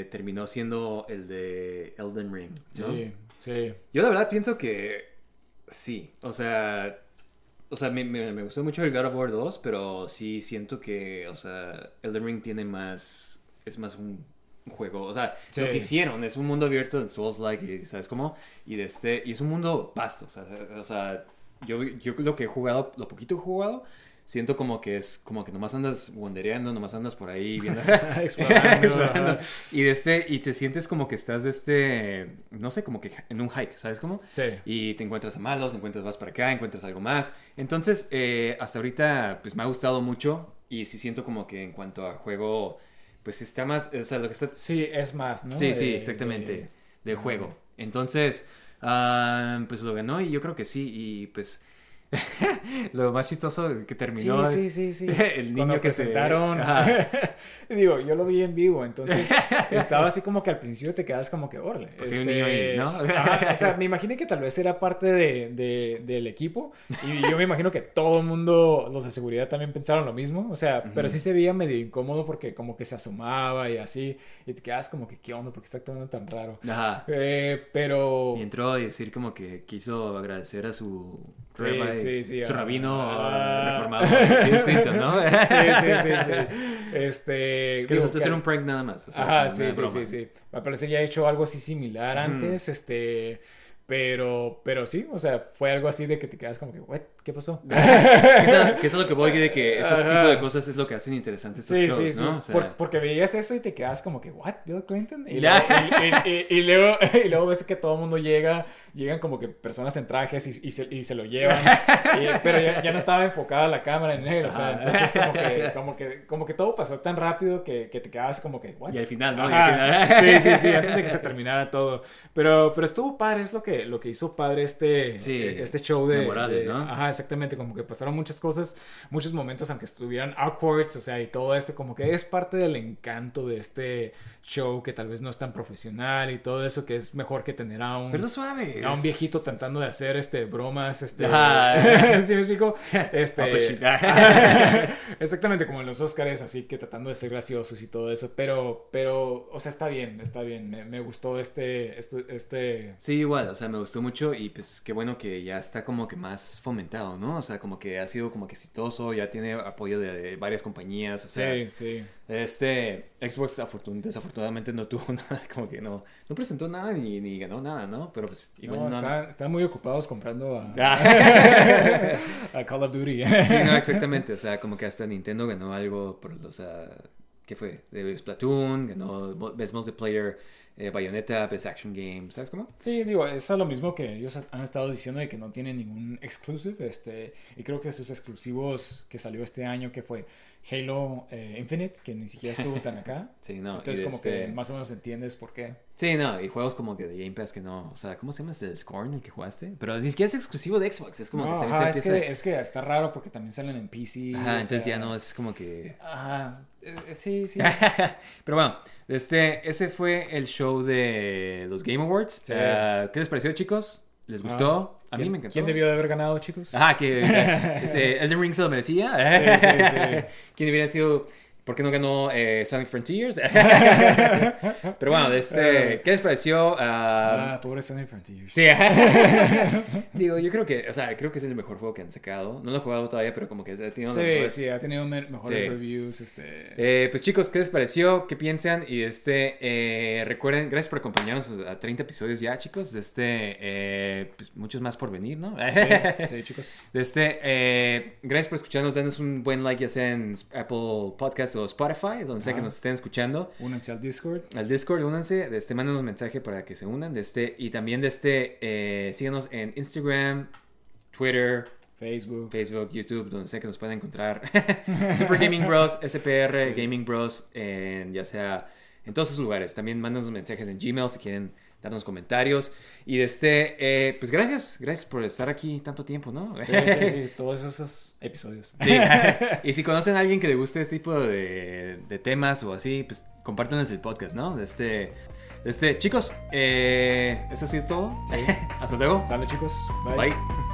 eh, terminó siendo el de Elden Ring, ¿no? Sí, sí. Yo la verdad pienso que sí, o sea, o sea, me, me- me gustó mucho el God of War 2, pero sí siento que, o sea, Elden Ring tiene más, es más un juego, o sea, Sí. lo que hicieron es un mundo abierto en Souls-like, y, ¿sabes cómo? Y, de este, y es un mundo vasto, o sea, o sea, yo, yo lo que he jugado, lo poquito he jugado, siento como que es como que nomás andas wandereando, nomás andas por ahí viendo... Explorando, Explorando. Y de este, y te sientes como que estás de este, no sé, como que en un hike, ¿sabes cómo? Sí. Y te encuentras a malos, encuentras vas para acá, encuentras algo más. Entonces, eh, hasta ahorita, pues me ha gustado mucho y sí siento como que en cuanto a juego, pues está más, o sea, lo que está... Sí, es más, ¿no? sí, sí, De- exactamente, de- de, juego. Entonces, ah, pues lo ganó y yo creo que sí, y pues... lo más chistoso que terminó Sí, sí, sí, sí. el niño que se- presentaron. Ajá. Digo, yo lo vi en vivo, entonces estaba así como que al principio te quedas como que, órale. este, un niño ahí, ¿no? ajá, o sea, me imaginé que tal vez era parte de, de- del equipo y yo me imagino que todo el mundo, los de seguridad también pensaron lo mismo, o sea, pero sí se veía medio incómodo porque como que se asomaba y así, y te quedas como que, ¿qué onda? porque está actuando tan raro? Ajá. Eh, pero... Y entró a decir como que quiso agradecer a su rabbi, sí, sí, su ah, rabino ah. reformado, Clinton, ¿no? Sí, sí, sí, sí. Este... Que resultó que- ser un prank nada más. o sea, Ajá, sí, sí, broma. sí, sí. Me parece ya ha hecho algo así similar antes, este, pero, pero sí, o sea, fue algo así de que te quedas como que, "What? ¿Qué pasó? Que es, que lo que voy de que este Ajá. tipo de cosas es lo que hacen interesantes estos Sí, shows, sí, sí. ¿no? O sea, Por- porque veías eso y te quedas como que, ¿what? ¿Bill Clinton? Y, luego, y, y- y- y luego, y luego ves que todo el mundo llega, llegan como que personas en trajes y, y se, y se lo llevan. y- pero ya, ya no estaba enfocada la cámara en él, o sea, Ajá. entonces como que, como que, como que todo pasó tan rápido que, que te quedabas como que, ¿what? Y al final, ¿no? Al final- Sí, sí, sí, antes de que se terminara todo. Pero, pero estuvo padre, es lo que, lo que hizo padre este, Sí, este show de... memorable, de- ¿no? Ajá, exactamente, como que pasaron muchas cosas, muchos momentos, aunque estuvieran awkward, o sea, y todo esto, como que es parte del encanto de este show que tal vez no es tan profesional y todo eso, que es mejor que tener a un... Pero suave. a un viejito tratando de hacer este bromas, este, Ajá. ¿sí me explico? Sí. exactamente como en los Oscars, así que tratando de ser graciosos y todo eso, pero, pero, o sea, está bien, está bien, me, me gustó este, este, este, Sí, igual, o sea, me gustó mucho y pues qué bueno que ya está como que más fomentado, ¿no? O sea, como que ha sido como que exitoso, ya tiene apoyo de, de varias compañías, o sea, Sí, sí. este Xbox afortun- desafortunadamente no tuvo nada, como que no, no presentó nada ni, ni ganó nada, ¿no? Pero pues igual No, no, está- están muy ocupados comprando a, Ah. a Call of Duty. Sí, no, exactamente. O sea, como que hasta Nintendo ganó algo por, o sea, ¿qué fue? De Splatoon, ganó Best Multiplayer, eh, Bayonetta, Best Action Game, ¿sabes cómo? Sí, digo, es lo mismo que ellos han estado diciendo de que no tienen ningún exclusive, este, y creo que sus exclusivos que salió este año, que fue Halo eh, Infinite, que ni siquiera estuvo tan acá. Sí, no. Entonces como este- que más o menos entiendes por qué. Sí, no, y juegos como que de Game Pass que no, o sea, ¿cómo se llama ese Scorn el que jugaste? Pero ni siquiera es exclusivo de Xbox, es como No, que también ajá, se es, empieza... que, es que está raro porque también salen en PC. Ajá, entonces sea, ya no es como que... Ajá, eh, eh, sí, sí. Pero bueno, este, ese fue el show de los Game Awards. Sí. Ah, ¿Qué les pareció, chicos? ¿Les gustó? A mí ¿Quién- me encantó. ¿Quién debió de haber ganado, chicos? Ajá, que ese Elden Ring se lo merecía. Sí, sí, sí. ¿Quién hubiera sido? ¿Por qué no ganó eh, Sonic Frontiers? Pero bueno, este, ¿qué les pareció? Ah, Ah, pobre Sonic Frontiers. sí. Digo, yo creo que, o sea, creo que es el mejor juego que han sacado. No lo he jugado todavía, pero como que ha tenido los Sí, mejores- sí, ha tenido me- mejores Sí. reviews, este... Eh, pues chicos, ¿qué les pareció? ¿Qué piensan? Y este, eh, recuerden, gracias por acompañarnos a 30 episodios ya, chicos. De este, eh, pues muchos más por venir, ¿no? Sí, sí, chicos. De este, eh, gracias por escucharnos. Denos un buen like ya sea en Apple Podcast o Spotify, donde sea que nos estén escuchando. Únanse al Discord. Al Discord, únanse. De este, mándenos mensaje para que se unan. De este, y también de este, eh, síganos en Instagram, Twitter, Facebook. Facebook, YouTube, donde sea que nos puedan encontrar. Super Gaming Bros, SPR, Gaming Bros, en, ya sea en todos esos lugares. También mándanos mensajes en Gmail si quieren darnos comentarios. Y de este, eh, pues gracias, gracias por estar aquí tanto tiempo, ¿no? Sí, sí, sí, todos esos episodios. Sí. y si conocen a alguien que le guste este tipo de, de temas o así, pues compártanles el podcast, ¿no? De este, de este chicos, eh, eso ha sido todo. Hasta luego. Sale, chicos. Bye.